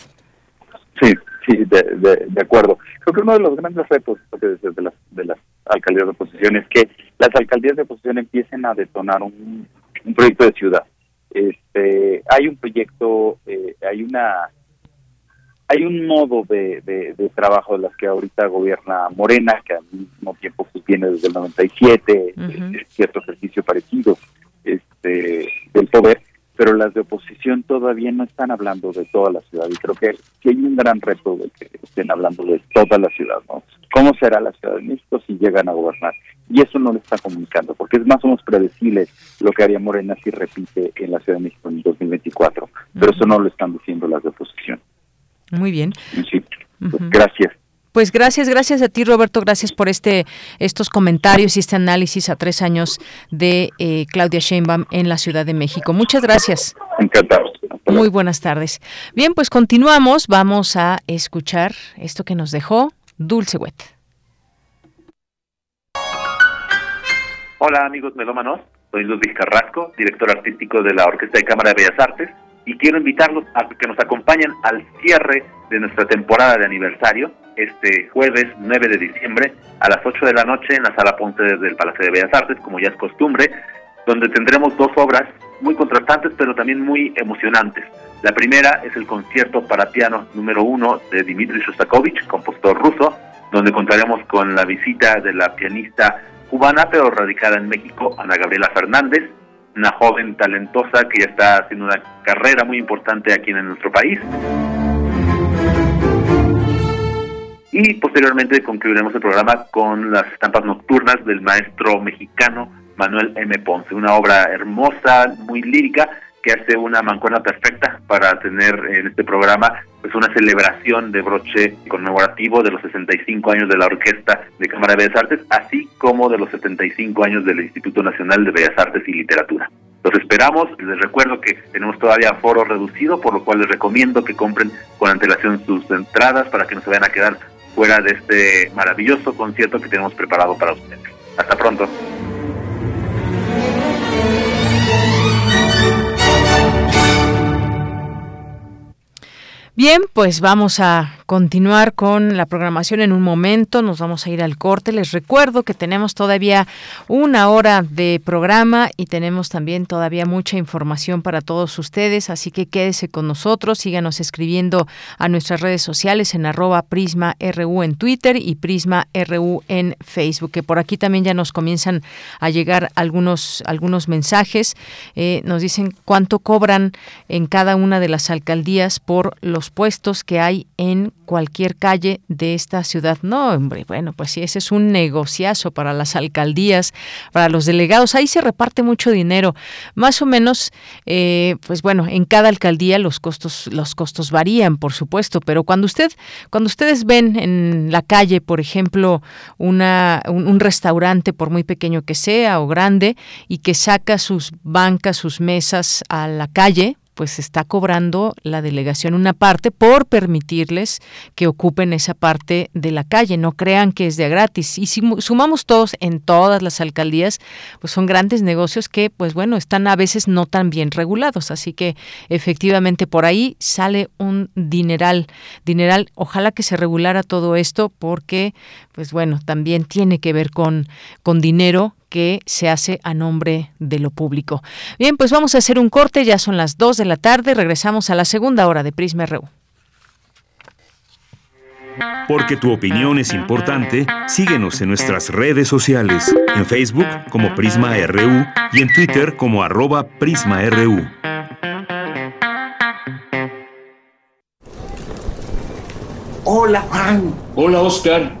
Sí sí de, acuerdo. Creo que uno de los grandes retos de las de las alcaldías de oposición es que las alcaldías de oposición empiecen a detonar un, un proyecto de ciudad. Este, hay un proyecto, eh, hay una, hay un modo de, de, de, trabajo de las que ahorita gobierna Morena, que al mismo tiempo pues, viene desde el 97, uh -huh. cierto ejercicio parecido este, del poder, pero las de oposición todavía no están hablando de toda la ciudad y creo que, que hay un gran reto de que estén hablando de toda la ciudad, ¿no? ¿Cómo será la Ciudad de México si llegan a gobernar? Y eso no lo está comunicando, porque es más o menos predecible lo que haría Morena si repite en la Ciudad de México en 2024, pero eso no lo están diciendo las de oposición. Muy bien. Sí, pues, uh -huh. gracias. Pues gracias, gracias a ti Roberto, gracias por este estos comentarios y este análisis a tres años de eh, Claudia Sheinbaum en la Ciudad de México. Muchas gracias. Encantado. Muy buenas tardes. Bien, pues continuamos, vamos a escuchar esto que nos dejó Dulce Wet. Hola amigos melómanos, Soy Ludwig Carrasco, director artístico de la Orquesta de Cámara de Bellas Artes, y quiero invitarlos a que nos acompañen al cierre de nuestra temporada de aniversario, este jueves 9 de diciembre, a las 8 de la noche en la Sala Ponce del Palacio de Bellas Artes, como ya es costumbre, donde tendremos dos obras muy contrastantes, pero también muy emocionantes. La primera es el concierto para piano número uno de Dmitri Shostakovich, compositor ruso, donde contaremos con la visita de la pianista cubana, pero radicada en México, Ana Gabriela Fernández, una joven talentosa que ya está haciendo una carrera muy importante aquí en nuestro país. Y posteriormente concluiremos el programa con las estampas nocturnas del maestro mexicano Manuel M. Ponce, una obra hermosa, muy lírica, que hace una mancuerna perfecta para tener en este programa pues una celebración de broche conmemorativo de los 65 años de la Orquesta de Cámara de Bellas Artes, así como de los 75 años del Instituto Nacional de Bellas Artes y Literatura. Los esperamos, les recuerdo que tenemos todavía foro reducido, por lo cual les recomiendo que compren con antelación sus entradas para que no se vayan a quedar fuera de este maravilloso concierto que tenemos preparado para ustedes. Hasta pronto. Bien, pues vamos a continuar con la programación en un momento. Nos vamos a ir al corte. Les recuerdo que tenemos todavía una hora de programa y tenemos también todavía mucha información para todos ustedes. Así que quédese con nosotros. Síganos escribiendo a nuestras redes sociales en arroba Prisma RU en Twitter y Prisma RU en Facebook. Que por aquí también ya nos comienzan a llegar algunos, algunos mensajes. Eh, nos dicen cuánto cobran en cada una de las alcaldías por los puestos que hay en cualquier calle de esta ciudad. No, hombre, bueno, pues sí, ese es un negociazo para las alcaldías, para los delegados. Ahí se reparte mucho dinero. Más o menos, eh, pues bueno, en cada alcaldía los costos, los costos varían, por supuesto, pero cuando usted, cuando ustedes ven en la calle, por ejemplo, una, un restaurante, por muy pequeño que sea o grande, y que saca sus bancas, sus mesas a la calle, pues está cobrando la delegación una parte por permitirles que ocupen esa parte de la calle. No crean que es de gratis. Y si sumamos todos en todas las alcaldías, pues son grandes negocios que, pues bueno, están a veces no tan bien regulados. Así que efectivamente por ahí sale un dineral. Dineral, ojalá que se regulara todo esto porque, pues bueno, también tiene que ver con, con dinero que se hace a nombre de lo público. Bien, pues vamos a hacer un corte, ya son las 2 de la tarde, regresamos a la segunda hora de Prisma RU. Porque tu opinión es importante, síguenos en nuestras redes sociales, en Facebook como Prisma RU y en Twitter como arroba PrismaRU. Hola Juan. Hola Oscar.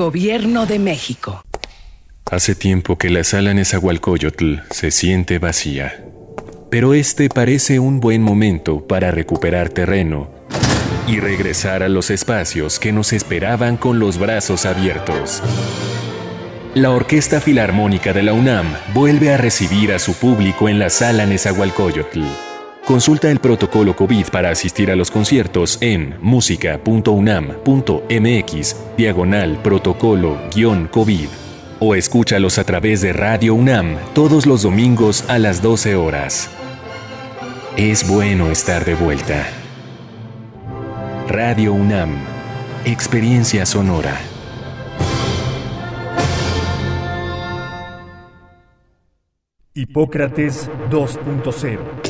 Gobierno de México. Hace tiempo que la sala Nezahualcóyotl se siente vacía. Pero este parece un buen momento para recuperar terreno y regresar a los espacios que nos esperaban con los brazos abiertos. La Orquesta Filarmónica de la UNAM vuelve a recibir a su público en la sala Nezahualcóyotl. Consulta el protocolo COVID para asistir a los conciertos en música.unam.mx diagonal protocolo-COVID o escúchalos a través de Radio UNAM todos los domingos a las 12 horas. Es bueno estar de vuelta. Radio UNAM, Experiencia Sonora. Hipócrates 2.0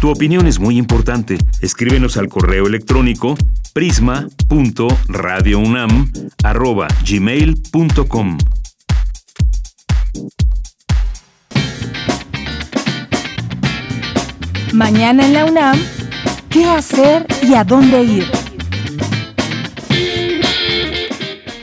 Tu opinión es muy importante. Escríbenos al correo electrónico prisma.radiounam@gmail.com. Mañana en la UNAM, ¿qué hacer y a dónde ir?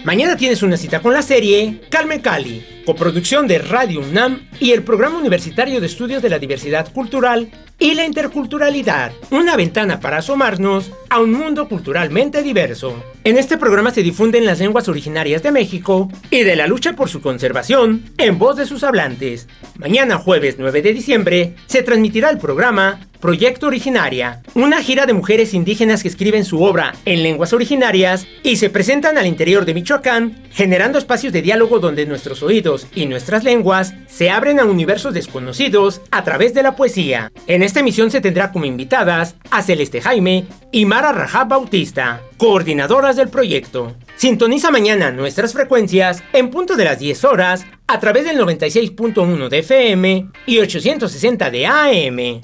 Mañana tienes una cita con la serie Calme Cali, coproducción de Radio UNAM y el Programa Universitario de Estudios de la Diversidad Cultural y la interculturalidad, una ventana para asomarnos a un mundo culturalmente diverso. En este programa se difunden las lenguas originarias de México y de la lucha por su conservación en voz de sus hablantes. Mañana jueves 9 de diciembre se transmitirá el programa Proyecto Originaria, una gira de mujeres indígenas que escriben su obra en lenguas originarias y se presentan al interior de Michoacán, generando espacios de diálogo donde nuestros oídos y nuestras lenguas se abren a universos desconocidos a través de la poesía. En esta emisión se tendrá como invitadas a Celeste Jaime y Mara Rajab Bautista, coordinadoras del proyecto. Sintoniza mañana nuestras frecuencias en punto de las 10 horas a través del 96.1 de FM y 860 de AM.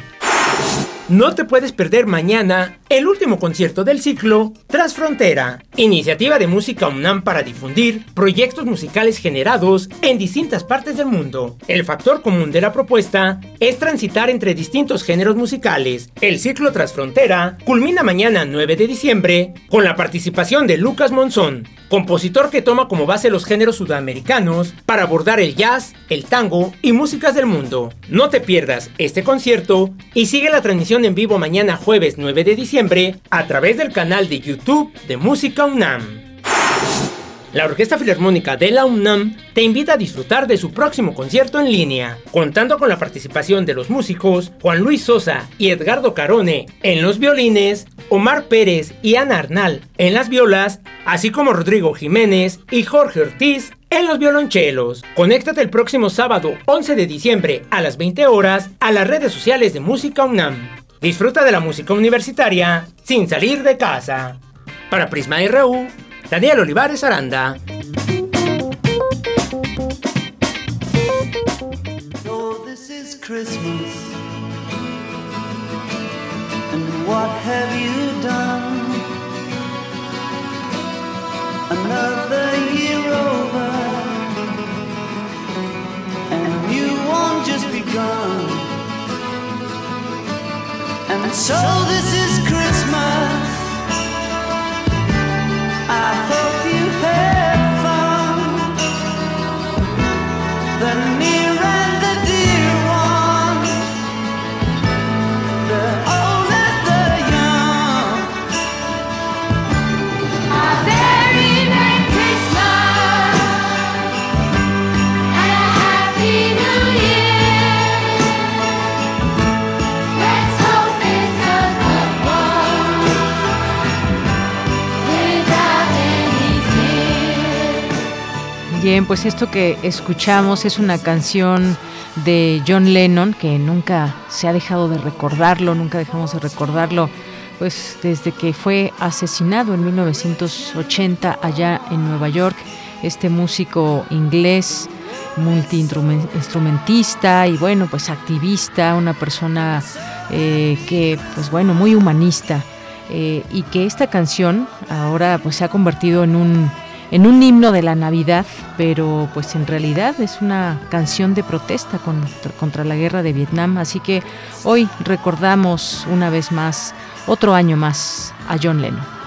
No te puedes perder mañana el último concierto del ciclo Tras Frontera, iniciativa de música UNAM para difundir proyectos musicales generados en distintas partes del mundo. El factor común de la propuesta es transitar entre distintos géneros musicales. El ciclo Tras Frontera culmina mañana 9 de diciembre con la participación de Lucas Monzón, compositor que toma como base los géneros sudamericanos para abordar el jazz, el tango y músicas del mundo. No te pierdas este concierto y sigue la transmisión en vivo mañana jueves 9 de diciembre a través del canal de YouTube de Música UNAM. La Orquesta Filarmónica de la UNAM te invita a disfrutar de su próximo concierto en línea, contando con la participación de los músicos Juan Luis Sosa y Edgardo Carone en los violines, Omar Pérez y Ana Arnal en las violas, así como Rodrigo Jiménez y Jorge Ortiz en los violonchelos. Conéctate el próximo sábado 11 de diciembre a las 20 horas a las redes sociales de Música UNAM. Disfruta de la música universitaria sin salir de casa. Para Prisma RU, Daniel Olivares Aranda. Christmas. And what have you done? And new one just. And so this is Bien, pues esto que escuchamos es una canción de John Lennon que nunca se ha dejado de recordarlo, nunca dejamos de recordarlo, pues desde que fue asesinado en 1980 allá en Nueva York, este músico inglés multiinstrumentista y bueno, pues activista, una persona eh, que pues bueno, muy humanista eh, y que esta canción ahora pues se ha convertido en un en un himno de la Navidad, pero pues en realidad es una canción de protesta contra, contra la guerra de Vietnam. Así que hoy recordamos una vez más, otro año más, a John Lennon.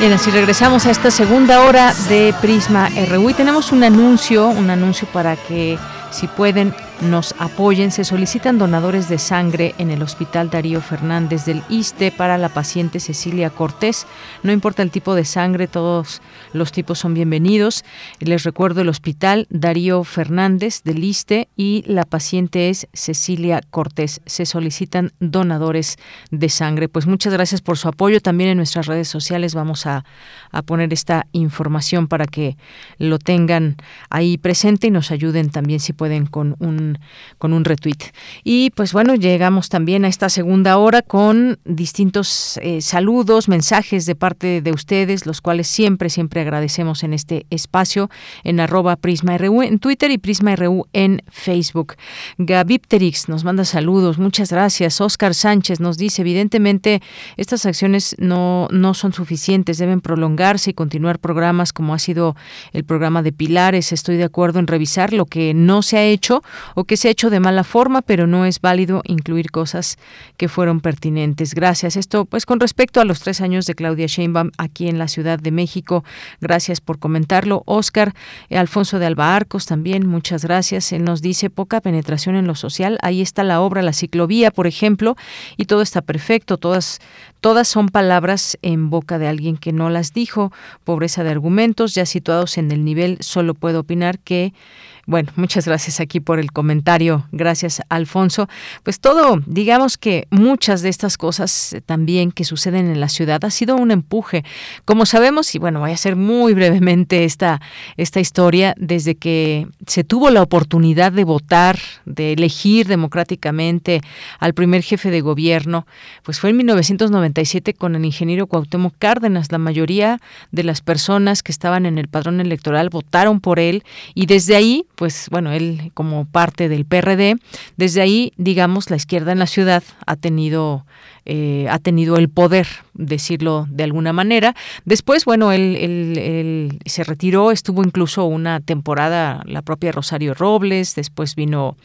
Bien, así regresamos a esta segunda hora de Prisma RU tenemos un anuncio, un anuncio para que si pueden nos apoyen. Se solicitan donadores de sangre en el Hospital Darío Fernández del ISTE para la paciente Cecilia Cortés. No importa el tipo de sangre, todos los tipos son bienvenidos. Les recuerdo el Hospital Darío Fernández del ISTE y la paciente es Cecilia Cortés. Se solicitan donadores de sangre. Pues muchas gracias por su apoyo. También en nuestras redes sociales vamos a, a poner esta información para que lo tengan ahí presente y nos ayuden también si pueden con un con un retweet. Y pues bueno, llegamos también a esta segunda hora con distintos eh, saludos, mensajes de parte de ustedes, los cuales siempre, siempre agradecemos en este espacio, en arroba PrismaRU en Twitter y PrismaRU en Facebook. Gavipterix nos manda saludos, muchas gracias. Oscar Sánchez nos dice, evidentemente, estas acciones no, no son suficientes, deben prolongarse y continuar programas como ha sido el programa de Pilares. Estoy de acuerdo en revisar lo que no se ha hecho que se ha hecho de mala forma, pero no es válido incluir cosas que fueron pertinentes. Gracias. Esto, pues, con respecto a los tres años de Claudia Sheinbaum aquí en la Ciudad de México, gracias por comentarlo. Oscar, Alfonso de Alba Arcos también, muchas gracias. Él nos dice poca penetración en lo social. Ahí está la obra, la ciclovía, por ejemplo, y todo está perfecto. Todas, todas son palabras en boca de alguien que no las dijo. Pobreza de argumentos, ya situados en el nivel, solo puedo opinar que bueno, muchas gracias aquí por el comentario. Gracias, Alfonso. Pues todo, digamos que muchas de estas cosas eh, también que suceden en la ciudad ha sido un empuje. Como sabemos, y bueno, voy a hacer muy brevemente esta, esta historia, desde que se tuvo la oportunidad de votar, de elegir democráticamente al primer jefe de gobierno, pues fue en 1997 con el ingeniero Cuauhtémoc Cárdenas. La mayoría de las personas que estaban en el padrón electoral votaron por él y desde ahí pues bueno, él como parte del PRD, desde ahí, digamos, la izquierda en la ciudad ha tenido eh, ha tenido el poder, decirlo de alguna manera. Después, bueno, él, él, se retiró, estuvo incluso una temporada la propia Rosario Robles, después vino,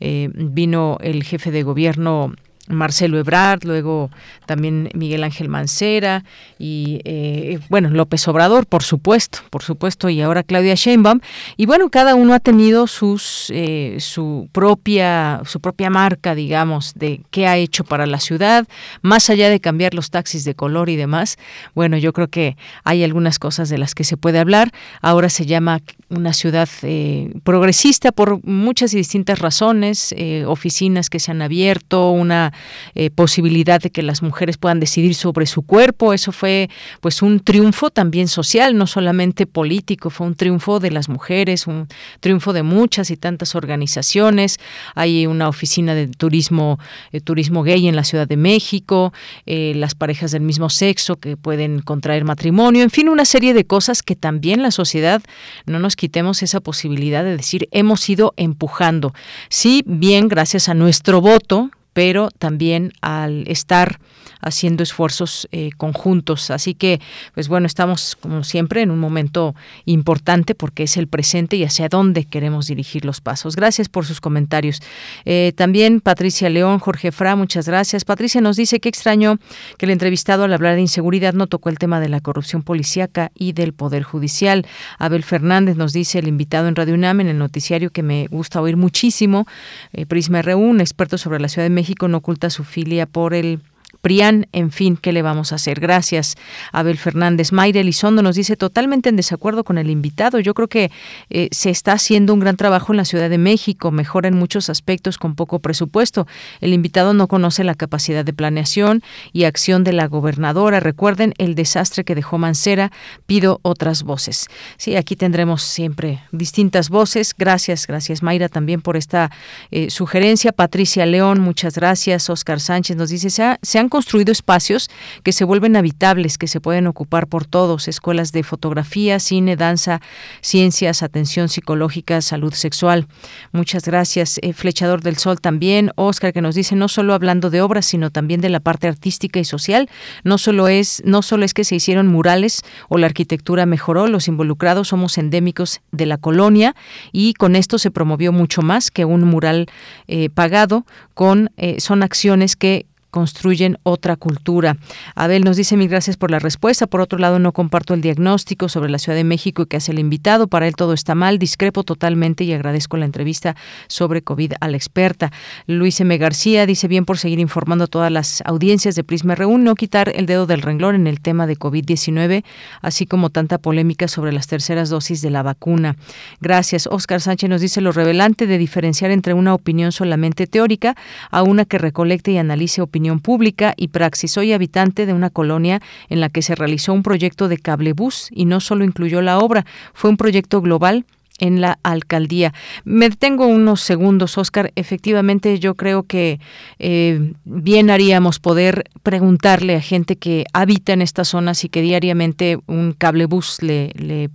eh, vino el jefe de gobierno Marcelo Ebrard, luego también Miguel Ángel Mancera y eh, bueno López Obrador, por supuesto, por supuesto, y ahora Claudia Sheinbaum. Y bueno, cada uno ha tenido sus eh, su propia su propia marca, digamos, de qué ha hecho para la ciudad, más allá de cambiar los taxis de color y demás. Bueno, yo creo que hay algunas cosas de las que se puede hablar. Ahora se llama una ciudad eh, progresista por muchas y distintas razones, oficinas que se han abierto, una eh, posibilidad de que las mujeres puedan decidir sobre su cuerpo. Eso fue pues un triunfo también social, no solamente político, fue un triunfo de las mujeres, un triunfo de muchas y tantas organizaciones. Hay una oficina de turismo, eh, turismo gay en la Ciudad de México, eh, las parejas del mismo sexo que pueden contraer matrimonio, en fin, una serie de cosas que también la sociedad no nos quitemos esa posibilidad de decir hemos ido empujando. Sí, bien, gracias a nuestro voto, pero también al estar haciendo esfuerzos eh, conjuntos. Así que, pues bueno, estamos como siempre en un momento importante porque es el presente y hacia dónde queremos dirigir los pasos. Gracias por sus comentarios. Eh, también Patricia León, Jorge Fra, muchas gracias. Patricia nos dice que extraño que el entrevistado al hablar de inseguridad no tocó el tema de la corrupción policíaca y del Poder Judicial. Abel Fernández nos dice el invitado en Radio UNAM en el noticiario que me gusta oír muchísimo. Eh, Prisma R1, experto sobre la Ciudad de México, no oculta su filia por el PRIAN, en fin, ¿qué le vamos a hacer? Gracias, Abel Fernández. Mayra Elizondo nos dice totalmente en desacuerdo con el invitado. Yo creo que eh, se está haciendo un gran trabajo en la Ciudad de México, mejora en muchos aspectos con poco presupuesto. El invitado no conoce la capacidad de planeación y acción de la gobernadora. Recuerden el desastre que dejó Mancera. Pido otras voces. Sí, aquí tendremos siempre distintas voces. Gracias, gracias Mayra también por esta eh, sugerencia. Patricia León, muchas gracias. Oscar Sánchez nos dice, se, se han construido espacios que se vuelven habitables, que se pueden ocupar por todos, escuelas de fotografía, cine, danza, ciencias, atención psicológica, salud sexual. Muchas gracias. Eh, Flechador del Sol también. Oscar que nos dice, no solo hablando de obras, sino también de la parte artística y social. No solo es, no solo es que se hicieron murales o la arquitectura mejoró, los involucrados somos endémicos de la colonia y con esto se promovió mucho más que un mural eh, pagado con eh, son acciones que construyen otra cultura. Abel nos dice mil gracias por la respuesta. Por otro lado, no comparto el diagnóstico sobre la Ciudad de México y que hace el invitado. Para él todo está mal. Discrepo totalmente y agradezco la entrevista sobre COVID a la experta. Luis M. García dice bien por seguir informando a todas las audiencias de Prisma R1, no quitar el dedo del renglón en el tema de COVID-19, así como tanta polémica sobre las terceras dosis de la vacuna. Gracias. Oscar Sánchez nos dice lo revelante de diferenciar entre una opinión solamente teórica a una que recolecte y analice pública y praxis. Soy habitante de una colonia en la que se realizó un proyecto de cablebús y no solo incluyó la obra, fue un proyecto global en la alcaldía. Me detengo unos segundos, Oscar. Efectivamente, yo creo que eh, bien haríamos poder preguntarle a gente que habita en estas zonas y que diariamente un cablebús le, le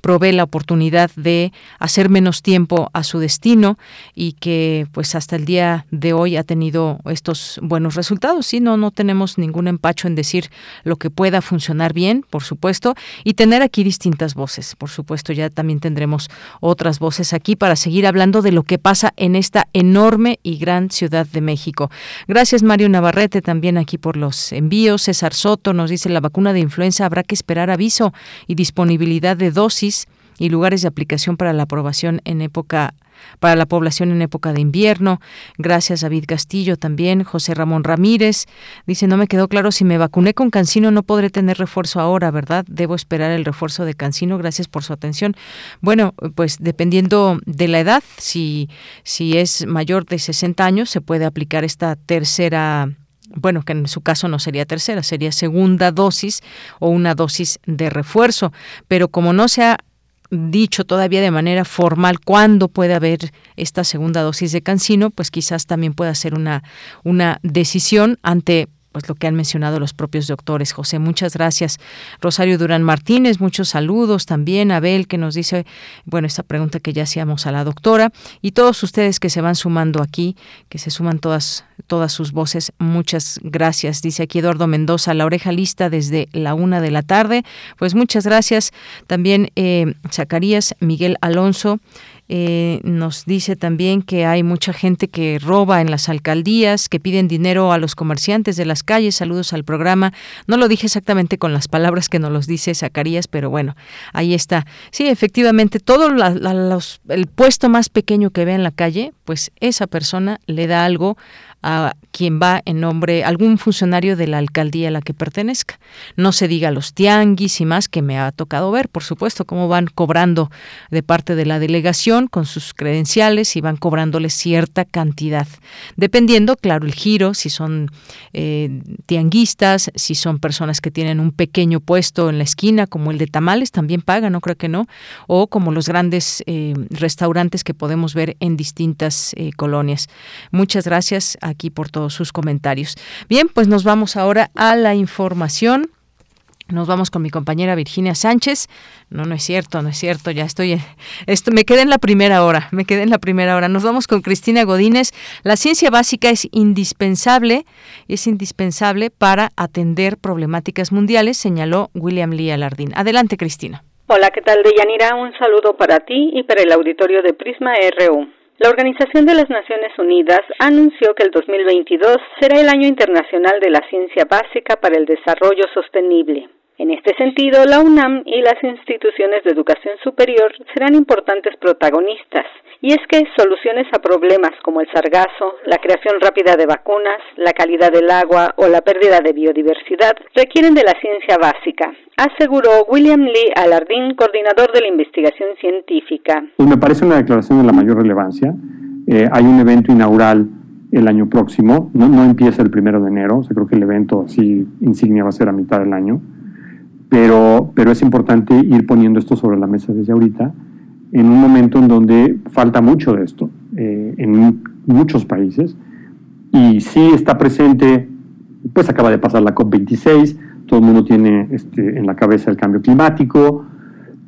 provee la oportunidad de hacer menos tiempo a su destino y que pues hasta el día de hoy ha tenido estos buenos resultados. Sí, no, no tenemos ningún empacho en decir lo que pueda funcionar bien, por supuesto, y tener aquí distintas voces. Por supuesto, ya también tendremos otras voces aquí para seguir hablando de lo que pasa en esta enorme y gran Ciudad de México. Gracias Mario Navarrete también aquí por los envíos. César Soto nos dice la vacuna de influenza habrá que esperar aviso y disponibilidad de dosis y lugares de aplicación para la aprobación en época para la población en época de invierno. Gracias David Castillo también, José Ramón Ramírez. Dice, no me quedó claro si me vacuné con Cancino no podré tener refuerzo ahora, ¿verdad? Debo esperar el refuerzo de Cancino. Gracias por su atención. Bueno, pues dependiendo de la edad, si, si es mayor de 60 años, se puede aplicar esta tercera bueno, que en su caso no sería tercera, sería segunda dosis o una dosis de refuerzo, pero como no se dicho todavía de manera formal cuándo puede haber esta segunda dosis de cancino, pues quizás también pueda ser una, una decisión ante pues lo que han mencionado los propios doctores. José, muchas gracias. Rosario Durán Martínez, muchos saludos también. Abel, que nos dice, bueno, esta pregunta que ya hacíamos a la doctora. Y todos ustedes que se van sumando aquí, que se suman todas, todas sus voces, muchas gracias. Dice aquí Eduardo Mendoza, la oreja lista desde la una de la tarde. Pues muchas gracias. También eh, Zacarías, Miguel Alonso. Eh, nos dice también que hay mucha gente que roba en las alcaldías, que piden dinero a los comerciantes de las calles. Saludos al programa. No lo dije exactamente con las palabras que nos los dice Zacarías, pero bueno, ahí está. Sí, efectivamente, todo el puesto más pequeño que ve en la calle, pues esa persona le da algo a quien va en nombre, algún funcionario de la alcaldía a la que pertenezca. No se diga los tianguis y más que me ha tocado ver, por supuesto, cómo van cobrando de parte de la delegación con sus credenciales y van cobrándole cierta cantidad, dependiendo, claro, el giro, si son eh, tianguistas, si son personas que tienen un pequeño puesto en la esquina, como el de tamales, también pagan, no creo que no, o como los grandes eh, restaurantes que podemos ver en distintas eh, colonias. Muchas gracias aquí por todos sus comentarios. Bien, pues nos vamos ahora a la información. Nos vamos con mi compañera Virginia Sánchez. No, no es cierto, no es cierto. Ya estoy. Esto me quedé en la primera hora. Me quedé en la primera hora. Nos vamos con Cristina Godínez. La ciencia básica es indispensable, es indispensable para atender problemáticas mundiales, señaló William Lee Alardín. Adelante, Cristina. Hola, ¿qué tal, Deyanira? Un saludo para ti y para el auditorio de Prisma RU. La Organización de las Naciones Unidas anunció que el 2022 será el Año Internacional de la Ciencia Básica para el Desarrollo Sostenible. En este sentido, la UNAM y las instituciones de educación superior serán importantes protagonistas, y es que soluciones a problemas como el sargazo, la creación rápida de vacunas, la calidad del agua o la pérdida de biodiversidad requieren de la ciencia básica, aseguró William Lee Alardín, coordinador de la investigación científica. Pues me parece una declaración de la mayor relevancia. Eh, hay un evento inaugural el año próximo, no, empieza el primero de enero, o sea, creo que el evento así insignia va a ser a mitad del año pero, pero es importante ir poniendo esto sobre la mesa desde ahorita, en un momento en donde falta mucho de esto, eh, en muchos países, y sí está presente, pues acaba de pasar la COP26, todo el mundo tiene este, en la cabeza el cambio climático,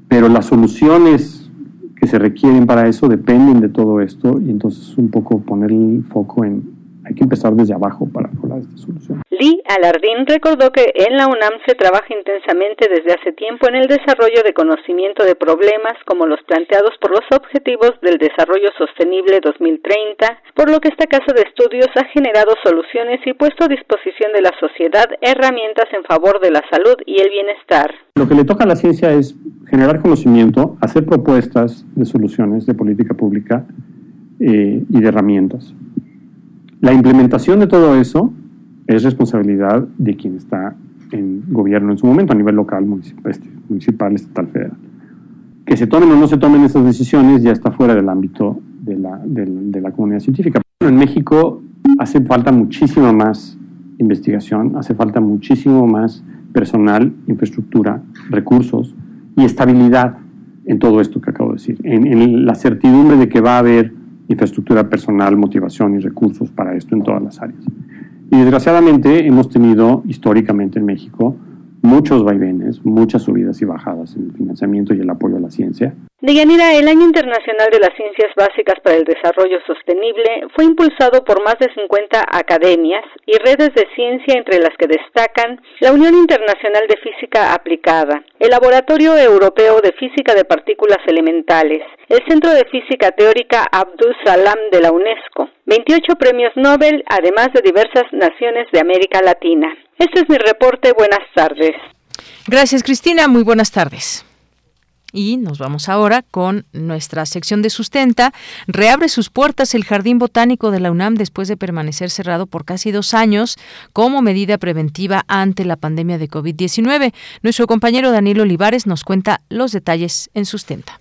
pero las soluciones que se requieren para eso dependen de todo esto, y entonces un poco poner el foco en hay que empezar desde abajo para lograr esta solución. Lee Alardín recordó que en la UNAM se trabaja intensamente desde hace tiempo en el desarrollo de conocimiento de problemas como los planteados por los Objetivos del Desarrollo Sostenible 2030, por lo que esta casa de estudios ha generado soluciones y puesto a disposición de la sociedad herramientas en favor de la salud y el bienestar. Lo que le toca a la ciencia es generar conocimiento, hacer propuestas de soluciones de política pública eh, y de herramientas. La implementación de todo eso es responsabilidad de quien está en gobierno en su momento, a nivel local, municipal, este, estatal, federal. Que se tomen o no se tomen esas decisiones ya está fuera del ámbito de la, de, la comunidad científica. en México hace falta muchísima más investigación, hace falta muchísimo más personal, infraestructura, recursos y estabilidad en todo esto que acabo de decir, en, en la certidumbre de que va a haber infraestructura personal, motivación y recursos para esto en todas las áreas. Y desgraciadamente hemos tenido históricamente en México muchos vaivenes, muchas subidas y bajadas en el financiamiento y el apoyo a la ciencia. Deyanira, el Año Internacional de las Ciencias Básicas para el Desarrollo Sostenible fue impulsado por más de 50 academias y redes de ciencia entre las que destacan la Unión Internacional de Física Aplicada, el Laboratorio Europeo de Física de Partículas Elementales, el Centro de Física Teórica Abdul Salam de la UNESCO, 28 premios Nobel, además de diversas naciones de América Latina. Este es mi reporte. Buenas tardes. Gracias, Cristina. Muy buenas tardes. Y nos vamos ahora con nuestra sección de sustenta. Reabre sus puertas el Jardín Botánico de la UNAM después de permanecer cerrado por casi dos años como medida preventiva ante la pandemia de COVID-19. Nuestro compañero Daniel Olivares nos cuenta los detalles en sustenta.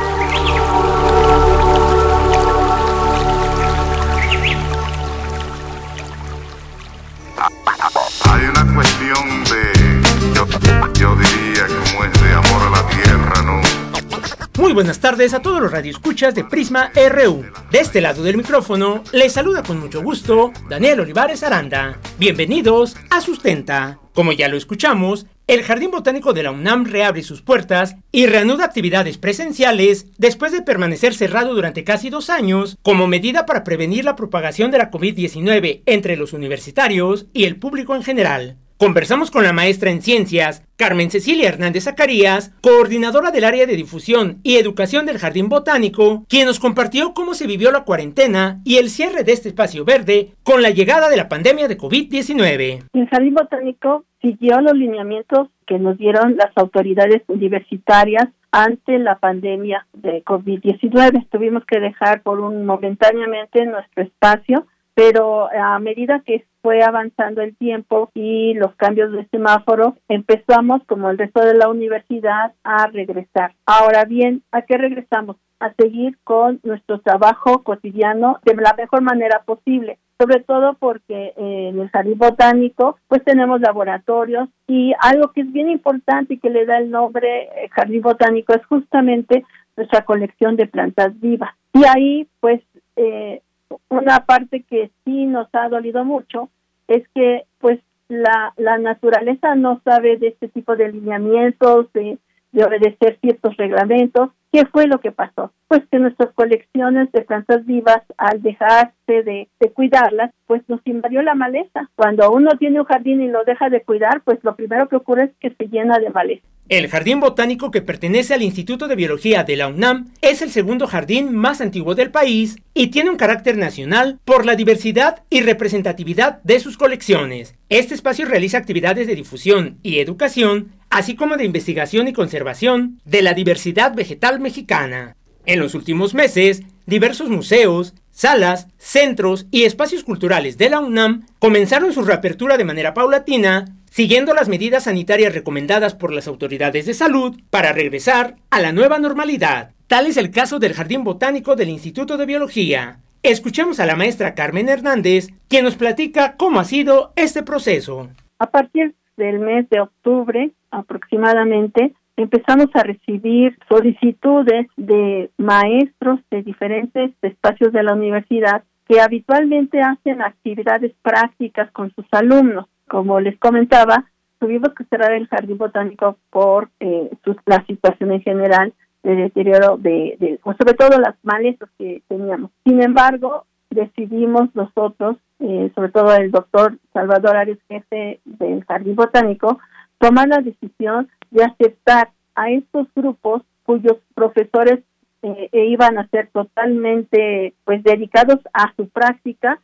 Muy buenas tardes a todos los radioescuchas de Prisma RU. De este lado del micrófono, les saluda con mucho gusto Daniel Olivares Aranda. Bienvenidos a Sustenta. Como ya lo escuchamos, el Jardín Botánico de la UNAM reabre sus puertas y reanuda actividades presenciales después de permanecer cerrado durante casi dos años como medida para prevenir la propagación de la COVID-19 entre los universitarios y el público en general. Conversamos con la maestra en ciencias, Carmen Cecilia Hernández Zacarías, coordinadora del área de difusión y educación del Jardín Botánico, quien nos compartió cómo se vivió la cuarentena y el cierre de este espacio verde con la llegada de la pandemia de COVID-19. El Jardín Botánico siguió los lineamientos que nos dieron las autoridades universitarias ante la pandemia de COVID-19. Tuvimos que dejar por un momentáneamente nuestro espacio pero a medida que fue avanzando el tiempo y los cambios de semáforo, empezamos, como el resto de la universidad, a regresar. Ahora bien, ¿a qué regresamos? A seguir con nuestro trabajo cotidiano de la mejor manera posible sobre todo porque eh, en el jardín botánico pues tenemos laboratorios y algo que es bien importante y que le da el nombre eh, jardín botánico es justamente nuestra colección de plantas vivas y ahí pues eh, una parte que sí nos ha dolido mucho es que pues la, la naturaleza no sabe de este tipo de lineamientos, de, de obedecer ciertos reglamentos ¿Qué fue lo que pasó? Pues que nuestras colecciones de plantas vivas, al dejarse de, de, cuidarlas, pues nos invadió la maleza. Cuando uno tiene un jardín y lo deja de cuidar, pues lo primero que ocurre es que se llena de maleza. El jardín botánico que pertenece al Instituto de Biología de la UNAM es el segundo jardín más antiguo del país y tiene un carácter nacional por la diversidad y representatividad de sus colecciones. Este espacio realiza actividades de difusión y educación, así como de investigación y conservación de la diversidad vegetal mexicana. En los últimos meses, diversos museos, salas, centros y espacios culturales de la UNAM comenzaron su reapertura de manera paulatina, siguiendo las medidas sanitarias recomendadas por las autoridades de salud para regresar a la nueva normalidad. Tal es el caso del Jardín Botánico del Instituto de Biología. Escuchemos a la maestra Carmen Hernández, quien nos platica cómo ha sido este proceso. A partir del mes de octubre aproximadamente, empezamos a recibir solicitudes de maestros de diferentes espacios de la universidad que habitualmente hacen actividades prácticas con sus alumnos. Como les comentaba, tuvimos que cerrar el jardín botánico por eh, la situación en general de deterioro de, de sobre todo las malezas que teníamos. Sin embargo, decidimos nosotros, eh, sobre todo el doctor Salvador Arias, jefe del jardín botánico, tomar la decisión de aceptar a estos grupos cuyos profesores eh, e iban a ser totalmente pues dedicados a su práctica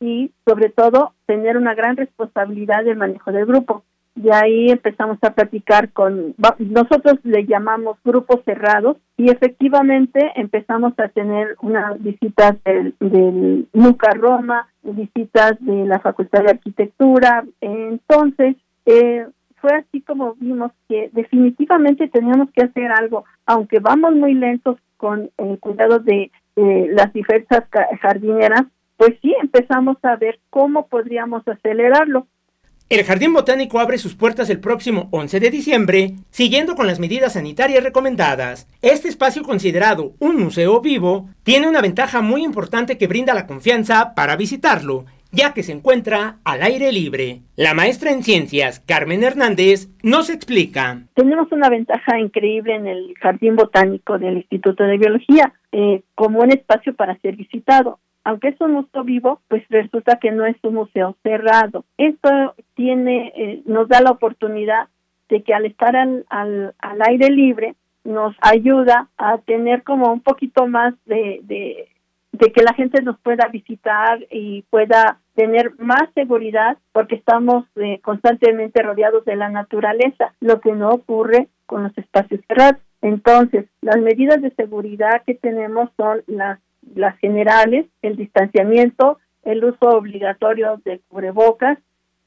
y sobre todo tener una gran responsabilidad del manejo del grupo. Y ahí empezamos a platicar con, nosotros le llamamos grupos cerrados y efectivamente empezamos a tener unas visitas del, del NUCA Roma, visitas de la Facultad de Arquitectura. Entonces, eh, fue así como vimos que definitivamente teníamos que hacer algo, aunque vamos muy lentos con el cuidado de las diversas jardineras, pues sí empezamos a ver cómo podríamos acelerarlo. El Jardín Botánico abre sus puertas el próximo 11 de diciembre, siguiendo con las medidas sanitarias recomendadas. Este espacio considerado un museo vivo tiene una ventaja muy importante que brinda la confianza para visitarlo ya que se encuentra al aire libre. La maestra en ciencias, Carmen Hernández, nos explica. Tenemos una ventaja increíble en el Jardín Botánico del Instituto de Biología, eh, como un espacio para ser visitado. Aunque es un museo vivo, pues resulta que no es un museo cerrado. Esto tiene, eh, nos da la oportunidad de que al estar al, al, al, aire libre nos ayuda a tener como un poquito más de, de que la gente nos pueda visitar y pueda tener más seguridad porque estamos eh, constantemente rodeados de la naturaleza, lo que no ocurre con los espacios cerrados. Entonces, las medidas de seguridad que tenemos son las, las generales, el distanciamiento, el uso obligatorio de cubrebocas,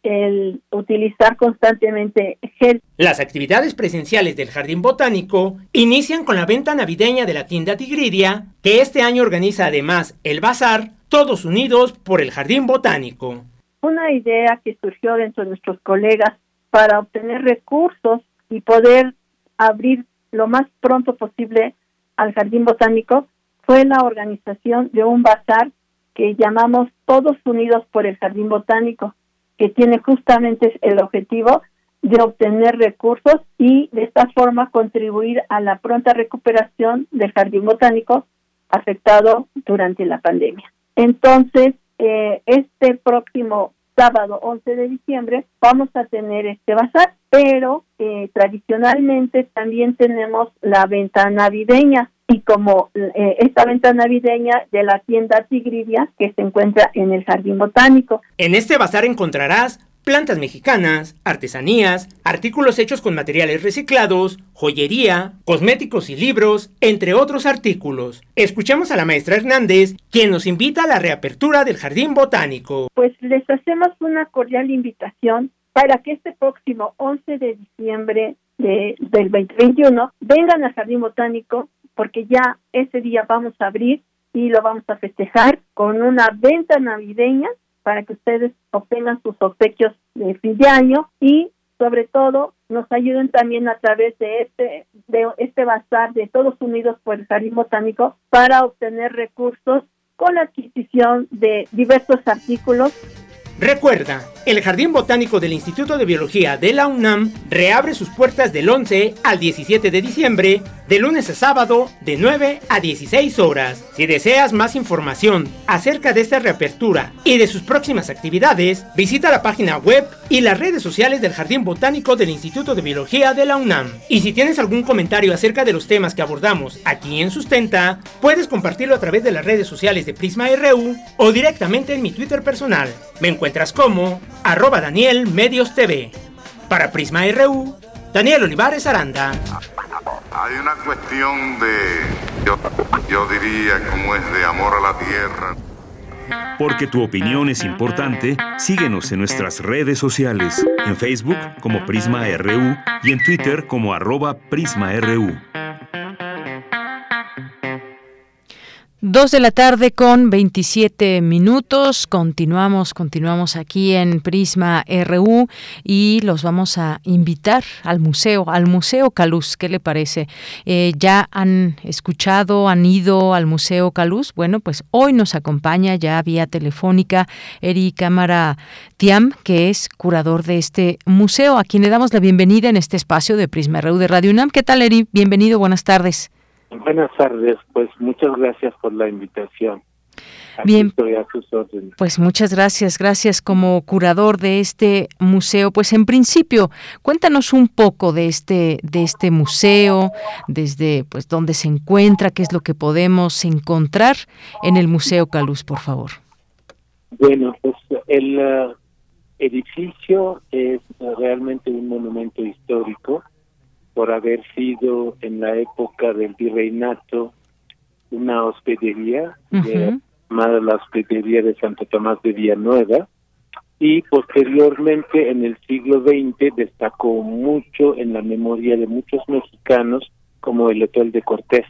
el utilizar constantemente gel. Las actividades presenciales del Jardín Botánico inician con la venta navideña de la tienda Tigridia, que este año organiza además el bazar Todos Unidos por el Jardín Botánico. Una idea que surgió dentro de nuestros colegas para obtener recursos y poder abrir lo más pronto posible al Jardín Botánico fue la organización de un bazar que llamamos Todos Unidos por el Jardín Botánico que tiene justamente el objetivo de obtener recursos y de esta forma contribuir a la pronta recuperación del jardín botánico afectado durante la pandemia. Entonces, eh, este próximo sábado 11 de diciembre vamos a tener este bazar, pero eh, tradicionalmente también tenemos la venta navideña y como eh, esta venta navideña de la tienda Tigridia que se encuentra en el Jardín Botánico. En este bazar encontrarás plantas mexicanas, artesanías, artículos hechos con materiales reciclados, joyería, cosméticos y libros, entre otros artículos. Escuchamos a la maestra Hernández, quien nos invita a la reapertura del Jardín Botánico. Pues les hacemos una cordial invitación para que este próximo 11 de diciembre de, del 2021 vengan al Jardín Botánico porque ya ese día vamos a abrir y lo vamos a festejar con una venta navideña para que ustedes obtengan sus obsequios de fin de año y sobre todo nos ayuden también a través de este de este bazar de todos unidos por el Jardín Botánico para obtener recursos con la adquisición de diversos artículos. Recuerda, el Jardín Botánico del Instituto de Biología de la UNAM reabre sus puertas del 11 al 17 de diciembre, de lunes a sábado, de 9 a 16 horas. Si deseas más información acerca de esta reapertura y de sus próximas actividades, visita la página web y las redes sociales del Jardín Botánico del Instituto de Biología de la UNAM. Y si tienes algún comentario acerca de los temas que abordamos aquí en Sustenta, puedes compartirlo a través de las redes sociales de Prisma RU o directamente en mi Twitter personal. Me encuentras como arroba Daniel Medios TV. Para Prisma RU, Daniel Olivares Aranda. Hay una cuestión de, yo, yo diría, como es de amor a la tierra. Porque tu opinión es importante, síguenos en nuestras redes sociales, en Facebook como Prisma RU y en Twitter como arroba PrismaRU. Dos de la tarde con 27 minutos. Continuamos, continuamos aquí en Prisma RU y los vamos a invitar al museo, al Museo Caluz. ¿Qué le parece? Eh, ¿Ya han escuchado, han ido al Museo Caluz? Bueno, pues hoy nos acompaña ya vía telefónica Eri Cámara Tiam, que es curador de este museo, a quien le damos la bienvenida en este espacio de Prisma RU de Radio UNAM. ¿Qué tal, Eri? Bienvenido, buenas tardes. Buenas tardes, pues muchas gracias por la invitación. Aquí Bien, estoy a sus órdenes. pues muchas gracias, gracias como curador de este museo. Pues en principio, cuéntanos un poco de este de este museo, desde pues dónde se encuentra, qué es lo que podemos encontrar en el Museo Caluz, por favor. Bueno, pues el uh, edificio es realmente un monumento histórico por haber sido en la época del virreinato una hospedería llamada la hospedería de Santo Tomás de Villanueva y posteriormente en el siglo XX destacó mucho en la memoria de muchos mexicanos como el Hotel de Cortés.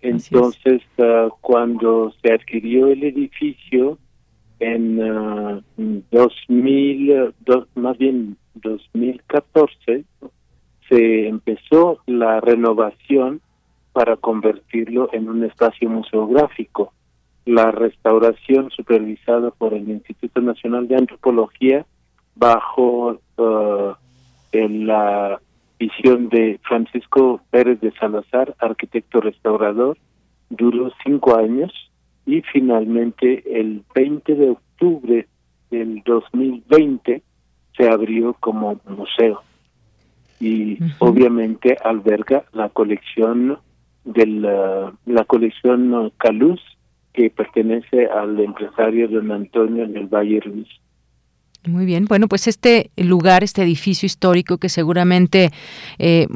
Entonces, uh, cuando se adquirió el edificio en uh, 2000, dos, más bien 2014, se empezó la renovación para convertirlo en un espacio museográfico. La restauración supervisada por el Instituto Nacional de Antropología bajo uh, la visión de Francisco Pérez de Salazar, arquitecto restaurador, duró cinco años y finalmente el 20 de octubre del 2020 se abrió como museo y obviamente alberga la colección de la, la colección Caluz que pertenece al empresario don Antonio en el Valle Ruiz. Muy bien, bueno, pues este lugar, este edificio histórico que seguramente eh,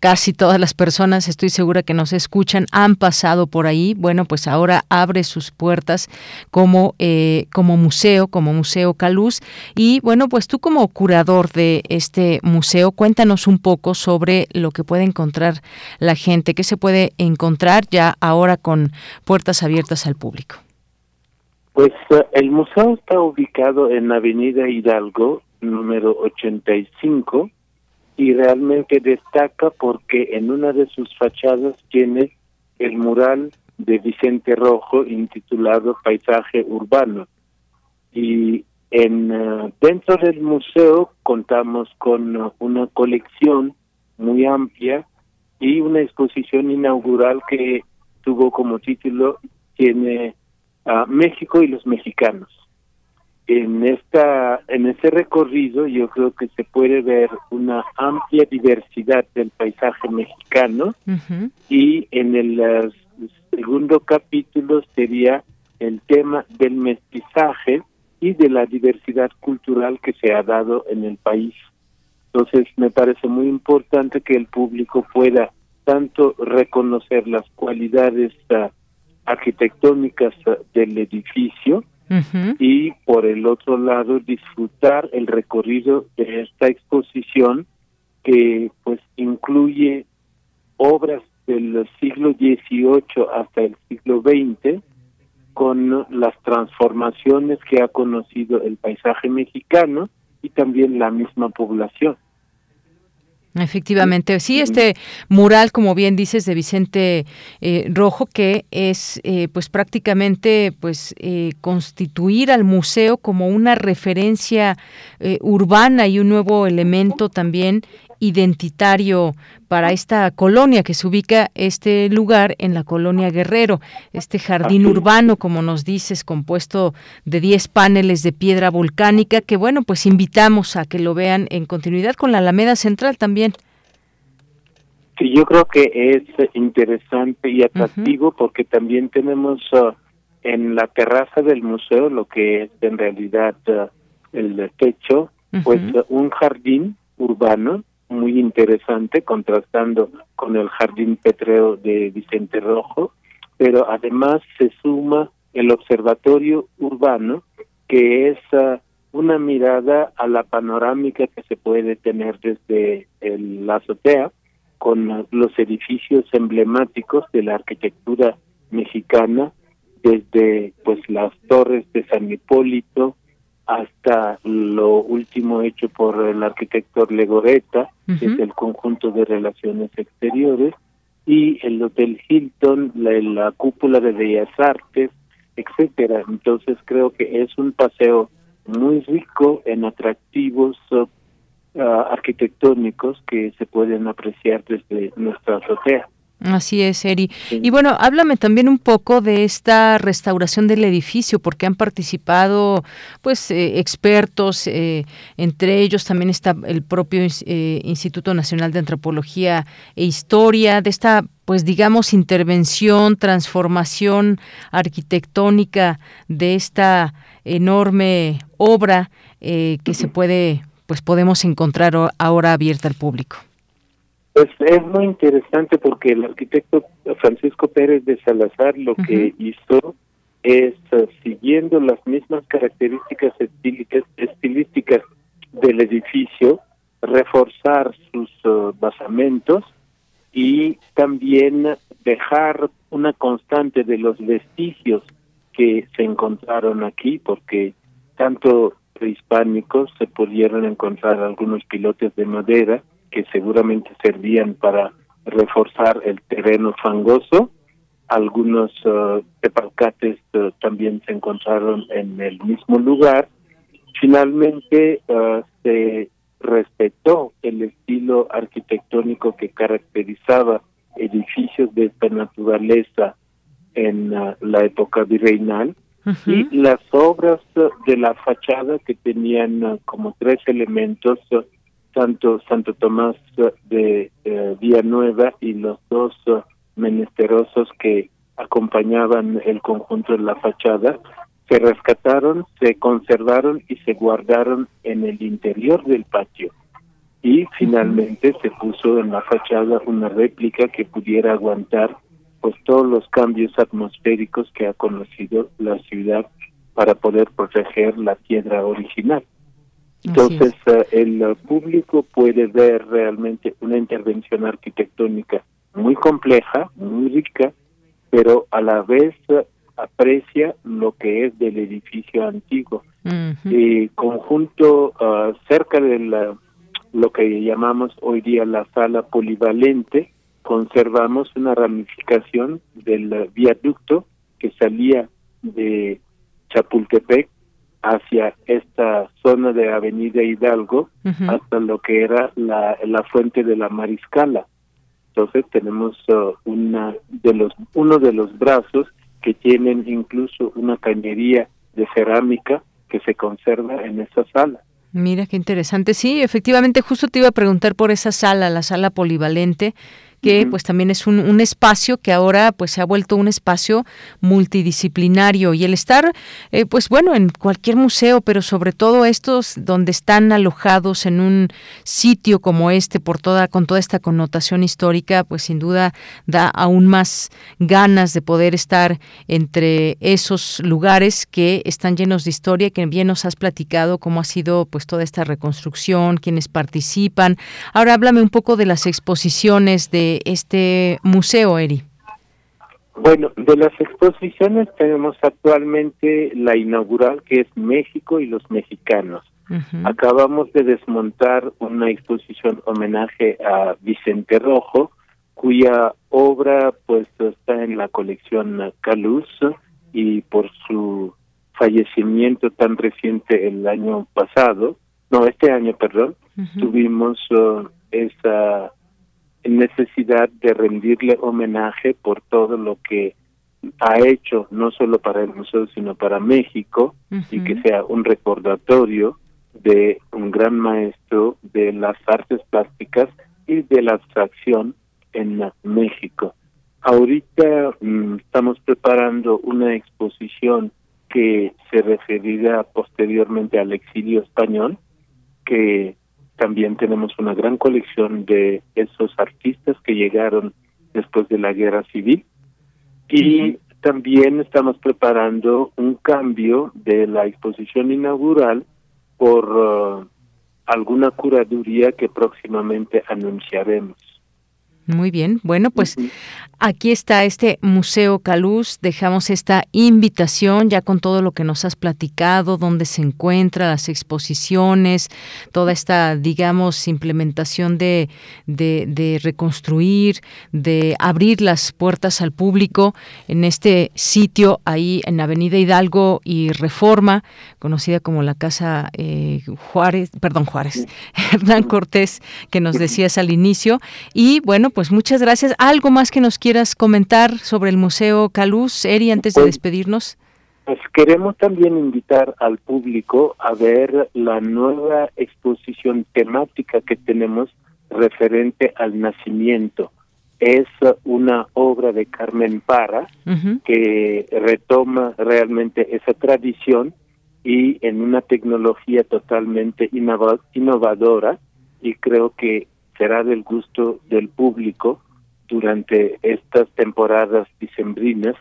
casi todas las personas, estoy segura que nos escuchan, han pasado por ahí. Bueno, pues ahora abre sus puertas como, eh, como museo, como Museo Caluz. Y bueno, pues tú como curador de este museo, cuéntanos un poco sobre lo que puede encontrar la gente, qué se puede encontrar ya ahora con puertas abiertas al público. Pues eh, el museo está ubicado en Avenida Hidalgo, número 85, y realmente destaca porque en una de sus fachadas tiene el mural de Vicente Rojo intitulado Paisaje Urbano. Y en eh, dentro del museo contamos con uh, una colección muy amplia y una exposición inaugural que tuvo como título tiene a México y los mexicanos. En esta en este recorrido yo creo que se puede ver una amplia diversidad del paisaje mexicano y en el segundo capítulo sería el tema del mestizaje y de la diversidad cultural que se ha dado en el país. Entonces me parece muy importante que el público pueda tanto reconocer las cualidades uh, arquitectónicas del edificio y por el otro lado disfrutar el recorrido de esta exposición que pues incluye obras del siglo XVIII hasta el siglo XX con las transformaciones que ha conocido el paisaje mexicano y también la misma población. Efectivamente, sí, este mural, como bien dices, de Vicente eh, Rojo, que es eh, pues prácticamente pues eh, constituir al museo como una referencia urbana y un nuevo elemento también identitario para esta colonia que se ubica este lugar en la colonia Guerrero, este jardín urbano, como nos dices, compuesto de 10 paneles de piedra volcánica, que bueno, pues invitamos a que lo vean en continuidad con la Alameda Central también. Sí, yo creo que es interesante y atractivo porque también tenemos uh, en la terraza del museo lo que es en realidad uh, el techo, pues uh, un jardín urbano muy interesante, contrastando con el Jardín Petreo de Vicente Rojo, pero además se suma el Observatorio Urbano, que es ah, una mirada a la panorámica que se puede tener desde la azotea, con los edificios emblemáticos de la arquitectura mexicana, desde pues las torres de San Hipólito, hasta lo último hecho por el arquitecto Legoreta, que es el conjunto de relaciones exteriores, y el Hotel Hilton, la, la cúpula de Bellas Artes, etcétera. Entonces creo que es un paseo muy rico en atractivos uh, arquitectónicos que se pueden apreciar desde nuestra azotea. Así es, Eri. Y bueno, háblame también un poco de esta restauración del edificio, porque han participado, pues, eh, expertos, eh, entre ellos también está el propio eh, Instituto Nacional de Antropología e Historia, de esta, pues, digamos, intervención, transformación arquitectónica de esta enorme obra que se puede, pues, podemos encontrar ahora abierta al público. Pues es muy interesante porque el arquitecto Francisco Pérez de Salazar lo que hizo es, uh, siguiendo las mismas características estilísticas, estilísticas del edificio, reforzar sus uh, basamentos y también dejar una constante de los vestigios que se encontraron aquí, porque tanto prehispánicos se pudieron encontrar algunos pilotes de madera, que seguramente servían para reforzar el terreno fangoso. Algunos uh, tepalcates uh, también se encontraron en el mismo lugar. Finalmente uh, se respetó el estilo arquitectónico que caracterizaba edificios de esta naturaleza en la época virreinal y las obras de la fachada que tenían como tres elementos tanto Santo Tomás de eh, Villanueva y los dos eh, menesterosos que acompañaban el conjunto de la fachada se rescataron, se conservaron y se guardaron en el interior del patio. Y finalmente se puso en la fachada una réplica que pudiera aguantar pues todos los cambios atmosféricos que ha conocido la ciudad para poder proteger la piedra original. Entonces, eh, el público puede ver realmente una intervención arquitectónica muy compleja, muy rica, pero a la vez eh, aprecia lo que es del edificio antiguo. Y conjunto ah, cerca de la, lo que llamamos hoy día la sala polivalente, conservamos una ramificación del viaducto que salía de Chapultepec hacia esta zona de Avenida Hidalgo hasta lo que era la, la fuente de la Mariscala. Entonces tenemos uh, una de los uno de los brazos que tienen incluso una cañería de cerámica que se conserva en esa sala. Mira qué interesante. Sí, efectivamente, justo te iba a preguntar por esa sala, la sala polivalente que pues también es un, un, espacio que ahora pues se ha vuelto un espacio multidisciplinario. Y el estar eh, pues bueno en cualquier museo pero sobre todo estos donde están alojados en un sitio como este por toda con toda esta connotación histórica pues sin duda da aún más ganas de poder estar entre esos lugares que están llenos de historia que bien nos has platicado cómo ha sido pues toda esta reconstrucción quienes participan. Ahora háblame un poco de las exposiciones de este museo, Eri? Bueno, de las exposiciones tenemos actualmente la inaugural que es México y los mexicanos. Acabamos de desmontar una exposición homenaje a Vicente Rojo, cuya obra pues está en la colección Caluz y por su fallecimiento tan reciente el año pasado, no, este año, perdón, tuvimos uh, esa necesidad de rendirle homenaje por todo lo que ha hecho, no solo para el museo, sino para México, y que sea un recordatorio de un gran maestro de las artes plásticas y de la abstracción en México. Ahorita mm, estamos preparando una exposición que se referirá posteriormente al exilio español, que también tenemos una gran colección de esos artistas que llegaron después de la guerra civil y también estamos preparando un cambio de la exposición inaugural por uh, alguna curaduría que próximamente anunciaremos. Muy bien, bueno, pues aquí está este Museo Caluz, dejamos esta invitación ya con todo lo que nos has platicado, dónde se encuentra, las exposiciones, toda esta, digamos, implementación de, de, reconstruir, de abrir las puertas al público en este sitio ahí en Avenida Hidalgo y Reforma, conocida como la Casa eh, Juárez, perdón, Juárez, Hernán Cortés, que nos decías al inicio, y bueno, pues muchas gracias. ¿Algo más que nos quieras comentar sobre el Museo Caluz, Eri, antes de pues, despedirnos? Pues queremos también invitar al público a ver la nueva exposición temática que tenemos referente al nacimiento. Es una obra de Carmen Parra que retoma realmente esa tradición y en una tecnología totalmente innovadora y creo que será del gusto del público durante estas temporadas dicembrinas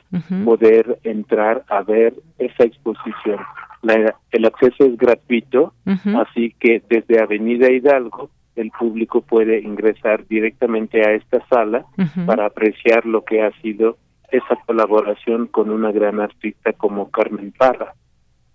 poder entrar a ver esa exposición. el acceso es gratuito, así que desde Avenida Hidalgo el público puede ingresar directamente a esta sala para apreciar lo que ha sido esa colaboración con una gran artista como Carmen Parra.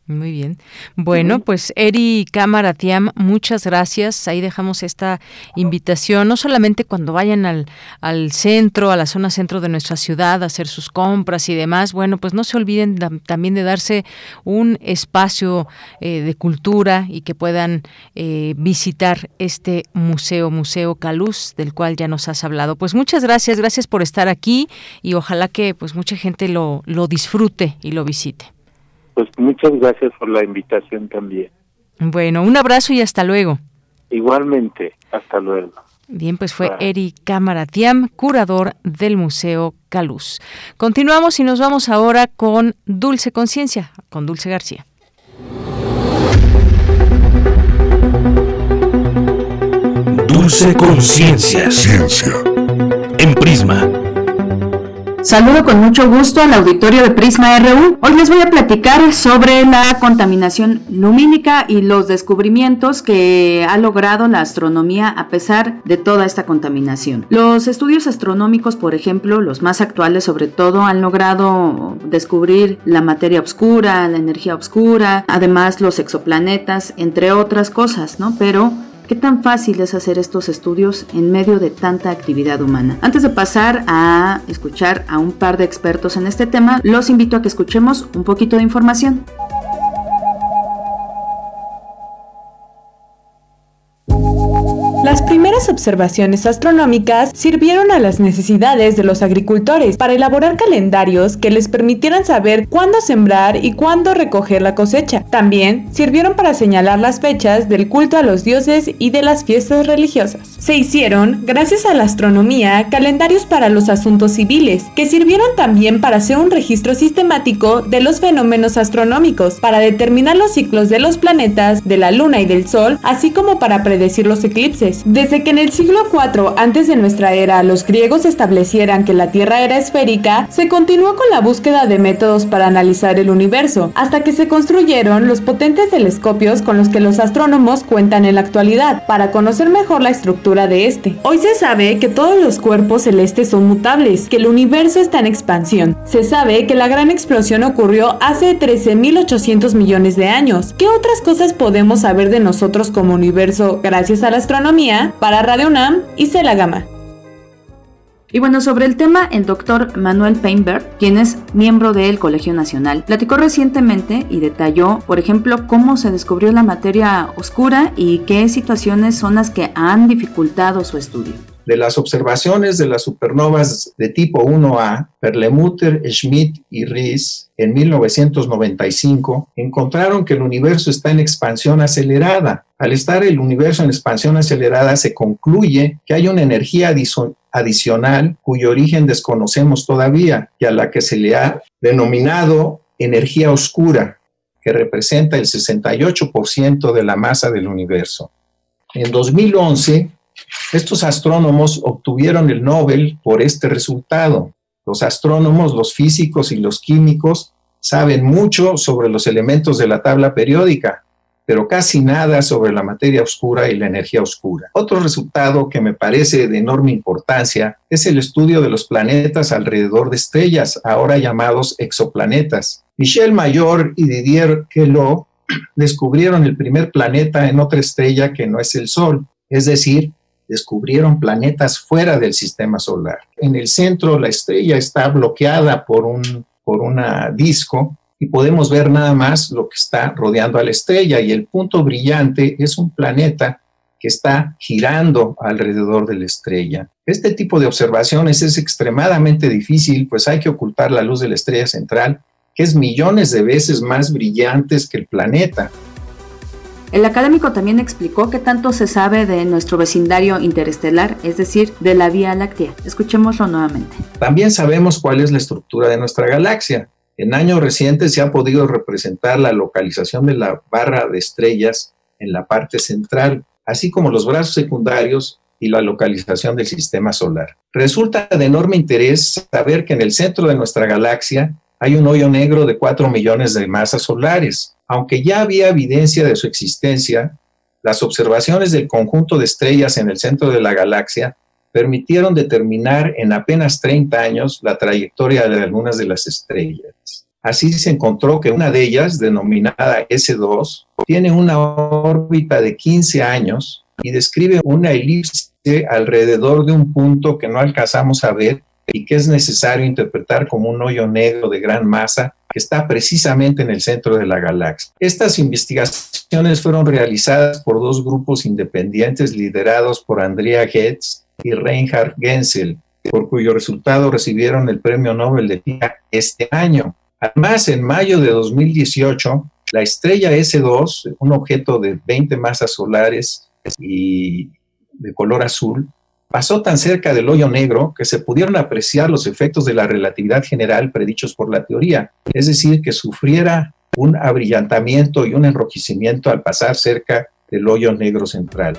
Muy bien. Bueno, pues Eri Cámara Tiam, muchas gracias. Ahí dejamos esta invitación, no solamente cuando vayan al, al centro, a la zona centro de nuestra ciudad, a hacer sus compras y demás, bueno, pues no se olviden también de darse un espacio eh, de cultura y que puedan eh, visitar este museo, Museo Caluz, del cual ya nos has hablado. Pues muchas gracias, gracias por estar aquí y ojalá que pues mucha gente lo, lo disfrute y lo visite. Pues muchas gracias por la invitación también. Bueno, un abrazo y hasta luego. Igualmente, hasta luego. Bien, pues fue Eri Camaratiam, curador del Museo Caluz. Continuamos y nos vamos ahora con Dulce Conciencia, con Dulce García. Dulce Conciencia. Ciencia. En Prisma Saludo con mucho gusto al auditorio de Prisma RU. Hoy les voy a platicar sobre la contaminación lumínica y los descubrimientos que ha logrado la astronomía a pesar de toda esta contaminación. Los estudios astronómicos, por ejemplo, los más actuales sobre todo, han logrado descubrir la materia oscura, la energía oscura, además los exoplanetas, entre otras cosas, ¿no? Pero ¿Qué tan fácil es hacer estos estudios en medio de tanta actividad humana? Antes de pasar a escuchar a un par de expertos en este tema, los invito a que escuchemos un poquito de información. Las primeras observaciones astronómicas sirvieron a las necesidades de los agricultores para elaborar calendarios que les permitieran saber cuándo sembrar y cuándo recoger la cosecha. También sirvieron para señalar las fechas del culto a los dioses y de las fiestas religiosas. Se hicieron, gracias a la astronomía, calendarios para los asuntos civiles, que sirvieron también para hacer un registro sistemático de los fenómenos astronómicos, para determinar los ciclos de los planetas, de la luna y del sol, así como para predecir los eclipses. Desde que en el siglo IV antes de nuestra era los griegos establecieran que la Tierra era esférica, se continuó con la búsqueda de métodos para analizar el universo, hasta que se construyeron los potentes telescopios con los que los astrónomos cuentan en la actualidad, para conocer mejor la estructura de este. Hoy se sabe que todos los cuerpos celestes son mutables, que el universo está en expansión. Se sabe que la gran explosión ocurrió hace 13.800 millones de años. ¿Qué otras cosas podemos saber de nosotros como universo gracias a la astronomía? Para Radio UNAM y la Gama. Y bueno, sobre el tema, el doctor Manuel Painberg, quien es miembro del Colegio Nacional, platicó recientemente y detalló, por ejemplo, cómo se descubrió la materia oscura y qué situaciones son las que han dificultado su estudio. De las observaciones de las supernovas de tipo 1A, Perlemutter, Schmidt y Ries en 1995 encontraron que el universo está en expansión acelerada. Al estar el universo en expansión acelerada se concluye que hay una energía adicional cuyo origen desconocemos todavía y a la que se le ha denominado energía oscura, que representa el 68% de la masa del universo. En 2011, estos astrónomos obtuvieron el Nobel por este resultado. Los astrónomos, los físicos y los químicos saben mucho sobre los elementos de la tabla periódica, pero casi nada sobre la materia oscura y la energía oscura. Otro resultado que me parece de enorme importancia es el estudio de los planetas alrededor de estrellas, ahora llamados exoplanetas. Michel Mayor y Didier Queloz descubrieron el primer planeta en otra estrella que no es el Sol, es decir, descubrieron planetas fuera del sistema solar. En el centro la estrella está bloqueada por un por una disco y podemos ver nada más lo que está rodeando a la estrella y el punto brillante es un planeta que está girando alrededor de la estrella. Este tipo de observaciones es extremadamente difícil, pues hay que ocultar la luz de la estrella central, que es millones de veces más brillantes que el planeta. El académico también explicó qué tanto se sabe de nuestro vecindario interestelar, es decir, de la Vía Láctea. Escuchémoslo nuevamente. También sabemos cuál es la estructura de nuestra galaxia. En años recientes se ha podido representar la localización de la barra de estrellas en la parte central, así como los brazos secundarios y la localización del sistema solar. Resulta de enorme interés saber que en el centro de nuestra galaxia hay un hoyo negro de 4 millones de masas solares, aunque ya había evidencia de su existencia, las observaciones del conjunto de estrellas en el centro de la galaxia permitieron determinar en apenas 30 años la trayectoria de algunas de las estrellas. Así se encontró que una de ellas, denominada S2, tiene una órbita de 15 años y describe una elipse alrededor de un punto que no alcanzamos a ver y que es necesario interpretar como un hoyo negro de gran masa que está precisamente en el centro de la galaxia. Estas investigaciones fueron realizadas por dos grupos independientes liderados por Andrea Hetz y Reinhard Genzel, por cuyo resultado recibieron el Premio Nobel de Física este año. Además, en mayo de 2018, la estrella S2, un objeto de 20 masas solares y de color azul, pasó tan cerca del hoyo negro que se pudieron apreciar los efectos de la relatividad general predichos por la teoría, es decir, que sufriera un abrillantamiento y un enrojecimiento al pasar cerca del hoyo negro central.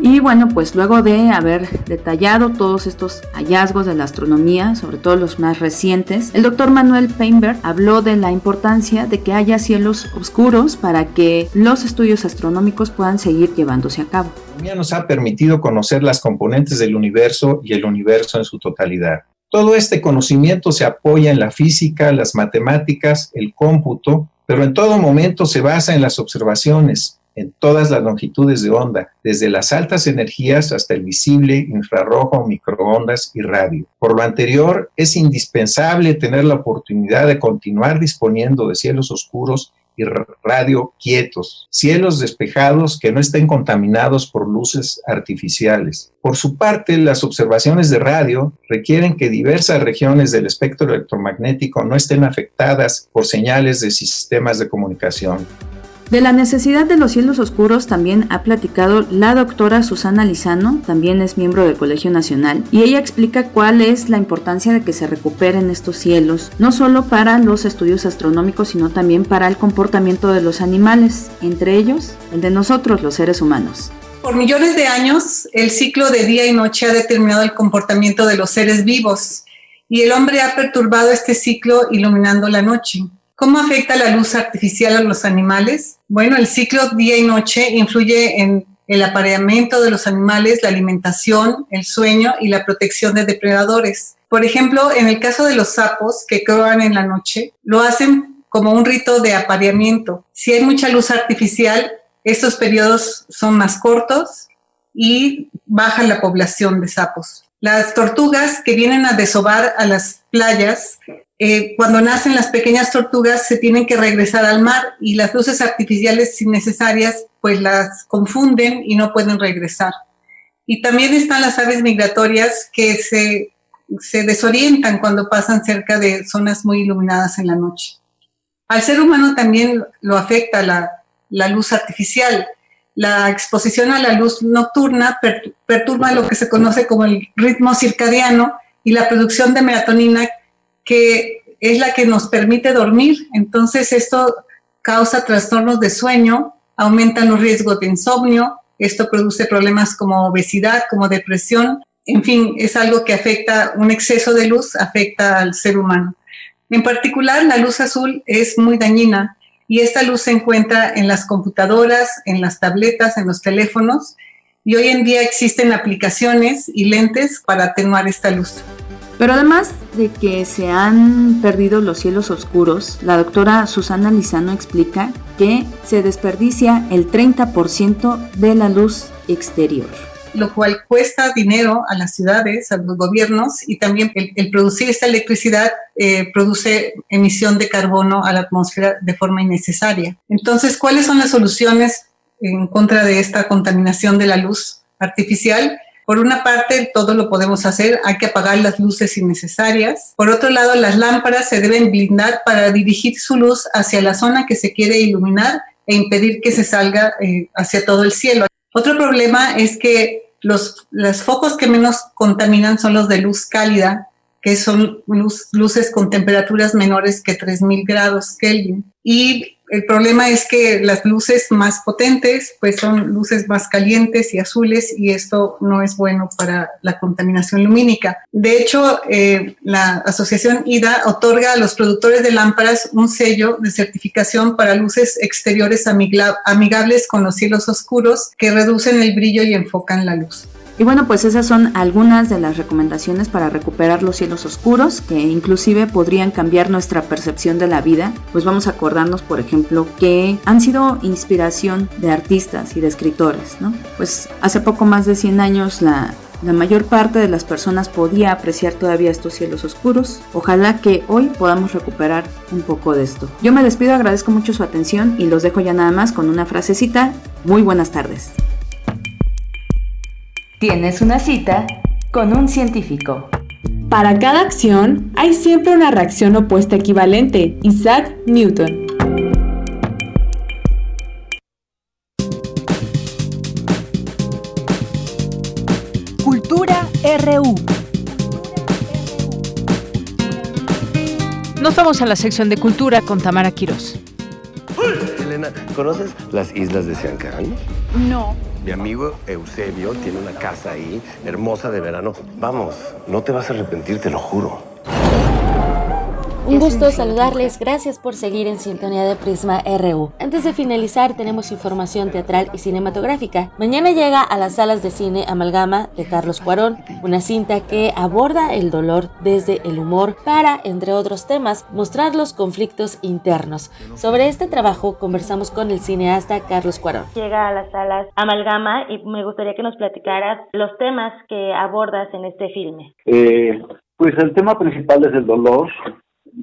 Y bueno, pues luego de haber detallado todos estos hallazgos de la astronomía, sobre todo los más recientes, el doctor Manuel Painberg habló de la importancia de que haya cielos oscuros para que los estudios astronómicos puedan seguir llevándose a cabo. La astronomía nos ha permitido conocer las componentes del universo y el universo en su totalidad. Todo este conocimiento se apoya en la física, las matemáticas, el cómputo, pero en todo momento se basa en las observaciones, en todas las longitudes de onda, desde las altas energías hasta el visible, infrarrojo, microondas y radio. Por lo anterior, es indispensable tener la oportunidad de continuar disponiendo de cielos oscuros y radio quietos, cielos despejados que no estén contaminados por luces artificiales. Por su parte, las observaciones de radio requieren que diversas regiones del espectro electromagnético no estén afectadas por señales de sistemas de comunicación. De la necesidad de los cielos oscuros también ha platicado la doctora Susana Lizano, también es miembro del Colegio Nacional, y ella explica cuál es la importancia de que se recuperen estos cielos, no solo para los estudios astronómicos, sino también para el comportamiento de los animales, entre ellos el de nosotros, los seres humanos. Por millones de años, el ciclo de día y noche ha determinado el comportamiento de los seres vivos y el hombre ha perturbado este ciclo iluminando la noche. ¿Cómo afecta la luz artificial a los animales? Bueno, el ciclo día y noche influye en el apareamiento de los animales, la alimentación, el sueño y la protección de depredadores. Por ejemplo, en el caso de los sapos que croan en la noche, lo hacen como un rito de apareamiento. Si hay mucha luz artificial, estos periodos son más cortos y baja la población de sapos. Las tortugas que vienen a desovar a las playas, eh, cuando nacen las pequeñas tortugas se tienen que regresar al mar y las luces artificiales innecesarias pues las confunden y no pueden regresar. Y también están las aves migratorias que se, se desorientan cuando pasan cerca de zonas muy iluminadas en la noche. Al ser humano también lo afecta la, la luz artificial. La exposición a la luz nocturna perturba lo que se conoce como el ritmo circadiano y la producción de melatonina, que es la que nos permite dormir. Entonces esto causa trastornos de sueño, aumentan los riesgos de insomnio, esto produce problemas como obesidad, como depresión, en fin, es algo que afecta, un exceso de luz afecta al ser humano. En particular, la luz azul es muy dañina y esta luz se encuentra en las computadoras, en las tabletas, en los teléfonos y hoy en día existen aplicaciones y lentes para atenuar esta luz. Pero además de que se han perdido los cielos oscuros, la doctora Susana Lizano explica que se desperdicia el 30% de la luz exterior lo cual cuesta dinero a las ciudades, a los gobiernos y también el, producir esta electricidad eh, produce emisión de carbono a la atmósfera de forma innecesaria. Entonces, ¿cuáles son las soluciones en contra de esta contaminación de la luz artificial? Por una parte, todo lo podemos hacer, hay que apagar las luces innecesarias. Por otro lado, las lámparas se deben blindar para dirigir su luz hacia la zona que se quiere iluminar e impedir que se salga eh, hacia todo el cielo. Otro problema es que los, los, focos que menos contaminan son los de luz cálida, que son luces con temperaturas menores que 3000 grados Kelvin. Y el problema es que las luces más potentes pues son luces más calientes y azules y esto no es bueno para la contaminación lumínica. De hecho, eh, la asociación IDA otorga a los productores de lámparas un sello de certificación para luces exteriores amigables con los cielos oscuros que reducen el brillo y enfocan la luz. Y bueno, pues esas son algunas de las recomendaciones para recuperar los cielos oscuros, que inclusive podrían cambiar nuestra percepción de la vida. Pues vamos a acordarnos, por ejemplo, que han sido inspiración de artistas y de escritores, ¿no? Pues hace poco más de 100 años la, mayor parte de las personas podía apreciar todavía estos cielos oscuros. Ojalá que hoy podamos recuperar un poco de esto. Yo me despido, agradezco mucho su atención y los dejo ya nada más con una frasecita. Muy buenas tardes. Tienes una cita con un científico. Para cada acción hay siempre una reacción opuesta equivalente. Isaac Newton. Cultura RU. Nos vamos a la sección de cultura con Tamara Quirós. Elena, ¿conoces las islas de Siancán? No. Mi amigo Eusebio tiene una casa ahí, hermosa de verano. Vamos, no te vas a arrepentir, te lo juro. Un gusto saludarles, gracias por seguir en sintonía de Prisma RU. Antes de finalizar, tenemos información teatral y cinematográfica. Mañana llega a las salas de cine Amalgama de Carlos Cuarón, una cinta que aborda el dolor desde el humor para, entre otros temas, mostrar los conflictos internos. Sobre este trabajo conversamos con el cineasta Carlos Cuarón. Llega a las salas Amalgama y me gustaría que nos platicaras los temas que abordas en este filme. Eh, pues el tema principal es el dolor,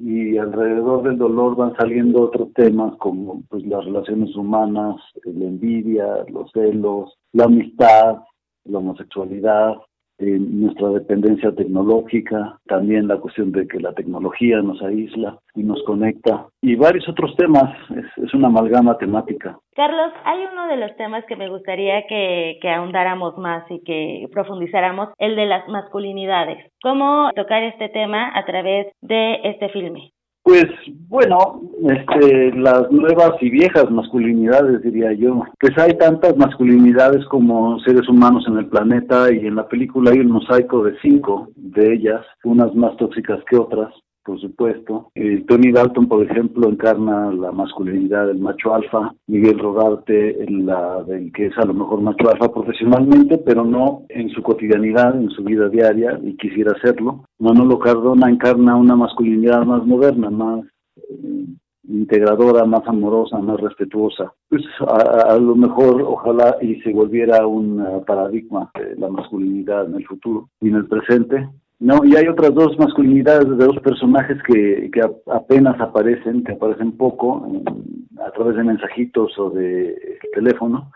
y alrededor del dolor van saliendo otros temas como pues las relaciones humanas, la envidia, los celos, la amistad, la homosexualidad, eh, nuestra dependencia tecnológica, también la cuestión de que la tecnología nos aísla y nos conecta, y varios otros temas, es, es una amalgama temática. Carlos, hay uno de los temas que me gustaría que, que ahondáramos más y que profundizáramos, el de las masculinidades. ¿Cómo tocar este tema a través de este filme? Pues bueno, este, las nuevas y viejas masculinidades, diría yo. Pues hay tantas masculinidades como seres humanos en el planeta y en la película hay un mosaico de cinco de ellas, unas más tóxicas que otras por supuesto. Eh, Tony Dalton, por ejemplo, encarna la masculinidad del macho alfa. Miguel Rodarte, la del que es a lo mejor macho alfa profesionalmente, pero no en su cotidianidad, en su vida diaria, y quisiera hacerlo. Manolo Cardona encarna una masculinidad más moderna, más eh, integradora, más amorosa, más respetuosa. Pues a, a, lo mejor, ojalá y se volviera un uh, paradigma de la masculinidad en el futuro y en el presente. No, y hay otras dos masculinidades de dos personajes que, que apenas aparecen, que aparecen poco, a través de mensajitos o de teléfono.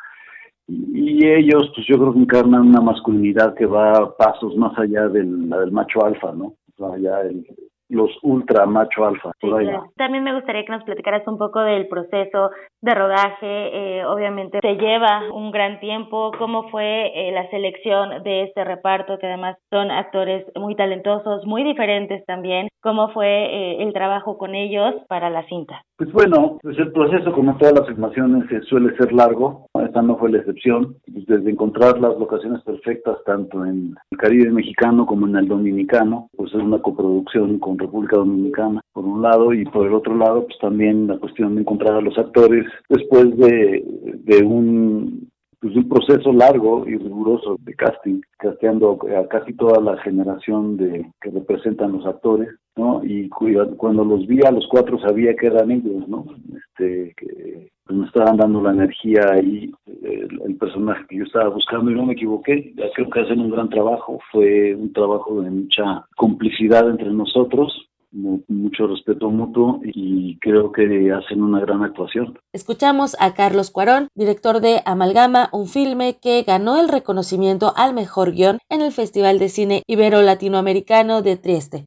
Y, ellos, pues yo creo que encarnan una masculinidad que va pasos más allá del, del macho alfa, ¿no? Allá el, los ultra macho alfa. Por También me gustaría que nos platicaras un poco del proceso de rodaje. Eh, obviamente se lleva un gran tiempo. ¿Cómo fue eh, la selección de este reparto? Que además son actores muy talentosos, muy diferentes también. ¿Cómo fue eh, el trabajo con ellos para la cinta? Pues bueno, pues el proceso, como todas las filmaciones, suele ser largo. Esta no fue la excepción. Pues desde encontrar las locaciones perfectas, tanto en el Caribe mexicano como en el dominicano, pues es una coproducción con República Dominicana, por un lado, y por el otro lado, pues también la cuestión de encontrar a los actores después de, de un pues un proceso largo y riguroso de casting, casteando a casi toda la generación de que representan los actores, ¿no? Y cuando los vi a los cuatro sabía que eran ellos, ¿no? Este, que pues me estaban dando la energía ahí, el, personaje que yo estaba buscando y no me equivoqué, creo que hacen un gran trabajo, fue un trabajo de mucha complicidad entre nosotros, mucho respeto mutuo y creo que hacen una gran actuación. Escuchamos a Carlos Cuarón, director de Amalgama, un filme que ganó el reconocimiento al mejor guion en el Festival de Cine Ibero-Latinoamericano de Trieste.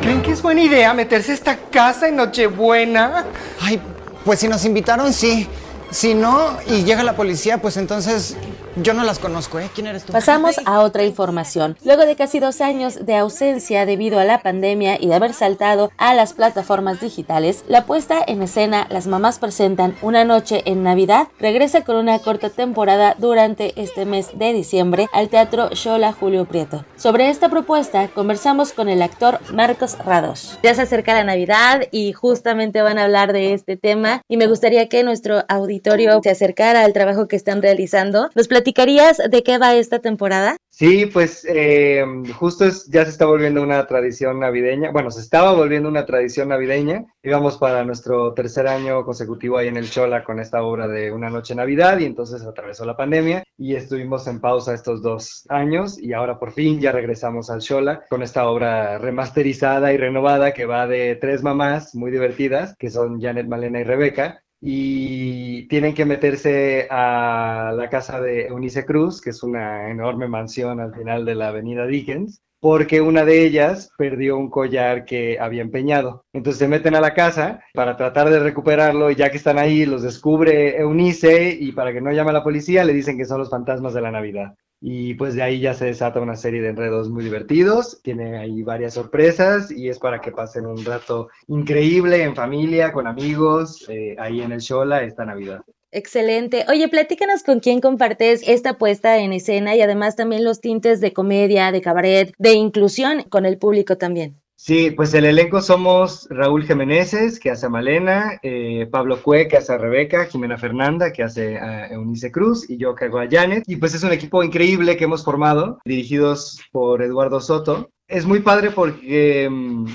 ¿Creen que es buena idea meterse a esta casa en Nochebuena? Ay, pues si nos invitaron, sí. Si no, y llega la policía, pues entonces yo no las conozco, ¿eh? ¿Quién eres tú? Pasamos a otra información. Luego de casi dos años de ausencia debido a la pandemia y de haber saltado a las plataformas digitales, la puesta en escena Las Mamás Presentan Una Noche en Navidad regresa con una corta temporada durante este mes de diciembre al Teatro Shola Julio Prieto. Sobre esta propuesta conversamos con el actor Marcos Rados. Ya se acerca la Navidad y justamente van a hablar de este tema y me gustaría que nuestro auditorio se acercara al trabajo que están realizando. Nos platicarías de qué va esta temporada? Sí, pues eh, justo es, ya se está volviendo una tradición navideña. Bueno, se estaba volviendo una tradición navideña. Íbamos para nuestro tercer año consecutivo ahí en el Chola con esta obra de Una Noche Navidad y entonces atravesó la pandemia y estuvimos en pausa estos dos años y ahora por fin ya regresamos al Chola con esta obra remasterizada y renovada que va de tres mamás muy divertidas que son Janet, Malena y Rebeca y tienen que meterse a la casa de Eunice Cruz, que es una enorme mansión al final de la avenida Dickens, porque una de ellas perdió un collar que había empeñado. Entonces se meten a la casa para tratar de recuperarlo y ya que están ahí los descubre Eunice y para que no llame la policía le dicen que son los fantasmas de la Navidad. Y pues de ahí ya se desata una serie de enredos muy divertidos, tiene ahí varias sorpresas y es para que pasen un rato increíble en familia, con amigos, eh, ahí en el Shola esta Navidad. Excelente. Oye, platícanos con quién compartes esta puesta en escena y además también los tintes de comedia, de cabaret, de inclusión con el público también. Sí, pues el elenco somos Raúl Jiménez, que hace a Malena, eh, Pablo Cue, que hace a Rebeca, Jimena Fernanda, que hace a Eunice Cruz, y yo que hago a Janet. Y pues es un equipo increíble que hemos formado, dirigidos por Eduardo Soto. Es muy padre porque mm,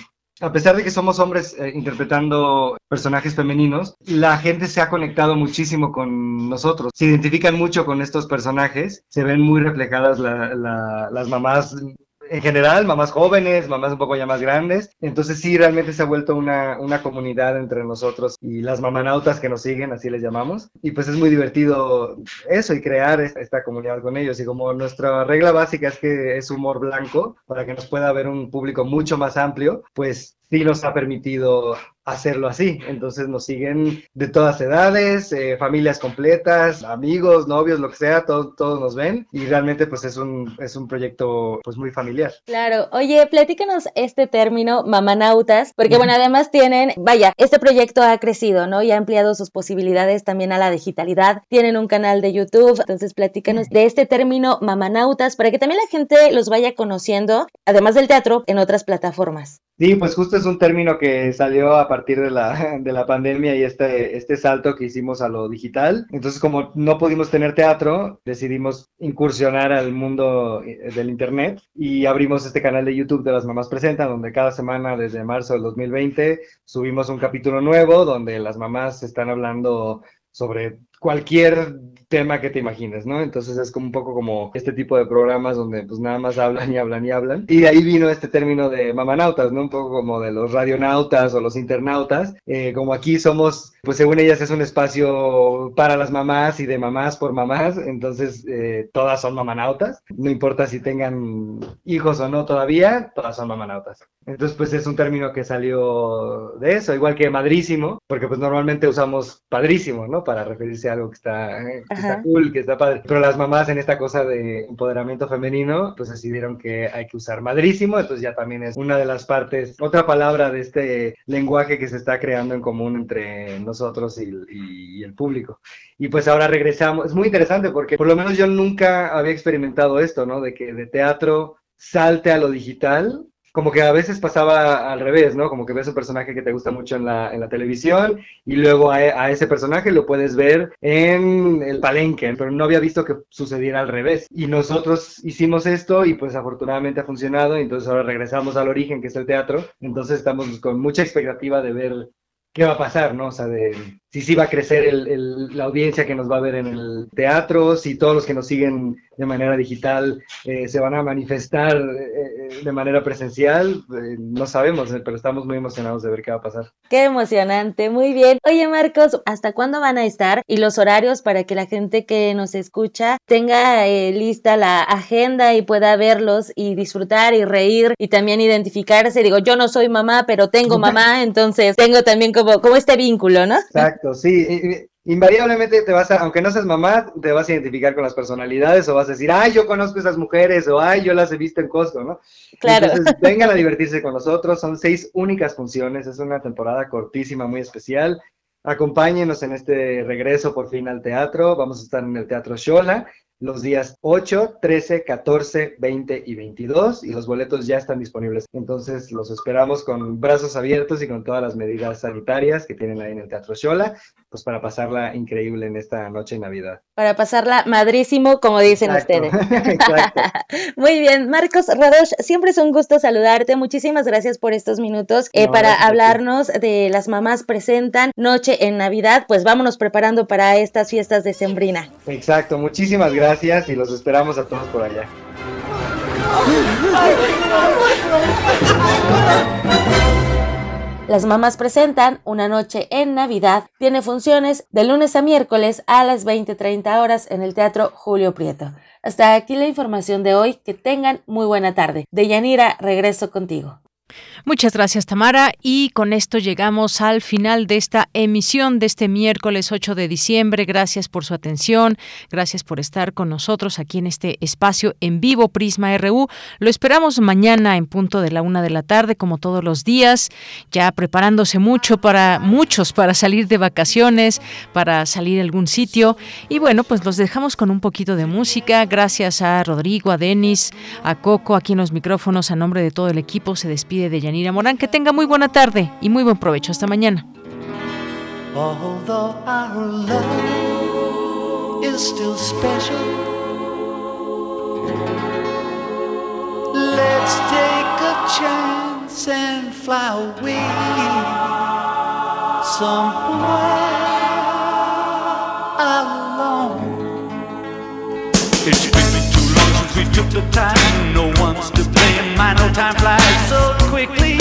a pesar de que somos hombres eh, interpretando personajes femeninos, la gente se ha conectado muchísimo con nosotros. Se identifican mucho con estos personajes, se ven muy reflejadas la, la, las mamás en general, mamás jóvenes, mamás un poco ya más grandes. Entonces sí, realmente se ha vuelto una, una comunidad entre nosotros y las mamanautas que nos siguen, así les llamamos. Y pues es muy divertido eso y crear esta comunidad con ellos. Y como nuestra regla básica es que es humor blanco, para que nos pueda ver un público mucho más amplio, pues sí nos ha permitido hacerlo así. Entonces nos siguen de todas edades, eh, familias completas, amigos, novios, lo que sea, todos, todos nos ven y realmente pues es un, es un proyecto pues muy familiar. Claro, oye, platícanos este término mamanautas, porque bueno, además tienen, vaya, este proyecto ha crecido, ¿no? Y ha ampliado sus posibilidades también a la digitalidad, tienen un canal de YouTube, entonces platícanos de este término mamanautas para que también la gente los vaya conociendo, además del teatro, en otras plataformas. Sí, pues justo es un término que salió a partir de la, de la pandemia y este, este salto que hicimos a lo digital. Entonces, como no pudimos tener teatro, decidimos incursionar al mundo eh, del Internet y abrimos este canal de YouTube de las mamás presentan, donde cada semana desde marzo del 2020 subimos un capítulo nuevo donde las mamás están hablando sobre cualquier tema que te imagines, ¿no? Entonces es como un poco como este tipo de programas donde pues nada más hablan y hablan y hablan. Y de ahí vino este término de mamanautas, ¿no? Un poco como de los radionautas o los internautas. Eh, como aquí somos, pues según ellas es un espacio para las mamás y de mamás por mamás, entonces eh, todas son mamanautas. No importa si tengan hijos o no todavía, todas son mamanautas. Entonces pues es un término que salió de eso, igual que madrísimo, porque pues normalmente usamos padrísimo, ¿no? Para referirse algo que está, que está cool, que está padre. Pero las mamás en esta cosa de empoderamiento femenino, pues decidieron que hay que usar madrísimo, entonces ya también es una de las partes, otra palabra de este lenguaje que se está creando en común entre nosotros y, y el público. Y pues ahora regresamos, es muy interesante porque por lo menos yo nunca había experimentado esto, ¿no? De que de teatro salte a lo digital como que a veces pasaba al revés, ¿no? Como que ves un personaje que te gusta mucho en la, en la televisión y luego a, a, ese personaje lo puedes ver en el palenque, pero no había visto que sucediera al revés. Y nosotros hicimos esto y pues afortunadamente ha funcionado y entonces ahora regresamos al origen que es el teatro. Entonces estamos con mucha expectativa de ver qué va a pasar, ¿no? O sea, de si sí va a crecer el, el, la audiencia que nos va a ver en el teatro, si todos los que nos siguen de manera digital eh, se van a manifestar eh, de manera presencial, eh, no sabemos, pero estamos muy emocionados de ver qué va a pasar. Qué emocionante, muy bien. Oye Marcos, ¿hasta cuándo van a estar? Y los horarios para que la gente que nos escucha tenga lista la agenda y pueda verlos y disfrutar y reír y también identificarse. Digo, yo no soy mamá, pero tengo mamá, entonces tengo también como, como este vínculo, ¿no? Exacto, sí invariablemente te vas a, aunque no seas mamá, te vas a identificar con las personalidades o vas a decir, ay, yo conozco a esas mujeres o ay, yo las he visto en Costco, ¿no? Claro. Entonces, vengan a divertirse con nosotros, son seis únicas funciones, es una temporada cortísima, muy especial. Acompáñenos en este regreso por fin al teatro, vamos a estar en el Teatro Shola los días 8, 13, 14, 20 y 22 y los boletos ya están disponibles. Entonces los esperamos con brazos abiertos y con todas las medidas sanitarias que tienen ahí en el Teatro Xola, pues para pasarla increíble en esta noche de Navidad. Para pasarla madrísimo, como dicen Exacto. ustedes. Exacto. Muy bien, Marcos Radosh, siempre es un gusto saludarte. Muchísimas gracias por estos minutos eh, No, para hablarnos de las mamás presentan Noche en Navidad. Pues vámonos preparando para estas fiestas de Sembrina. Exacto, muchísimas gracias y los esperamos a todos por allá. Las mamás presentan Una noche en Navidad. Tiene funciones de lunes a miércoles a las 20:30 horas en el Teatro Julio Prieto. Hasta aquí la información de hoy. Que tengan muy buena tarde. Deyanira, regreso contigo. Muchas gracias, Tamara. Y con esto llegamos al final de esta emisión de este miércoles 8 de diciembre. Gracias por su atención. Gracias por estar con nosotros aquí en este espacio en vivo Prisma RU. Lo esperamos mañana en punto de la una de la tarde, como todos los días, ya preparándose mucho para muchos para salir de vacaciones, para salir a algún sitio. Y bueno, pues los dejamos con un poquito de música. Gracias a Rodrigo, a Denis, a Coco, aquí en los micrófonos, a nombre de todo el equipo, se despide de Yanira Morán. Que tenga muy buena tarde y muy buen provecho. Hasta mañana. Although our love is still special, let's take a chance and fly away somewhere alone. It's been too long since we took the time. My no time flies so quickly.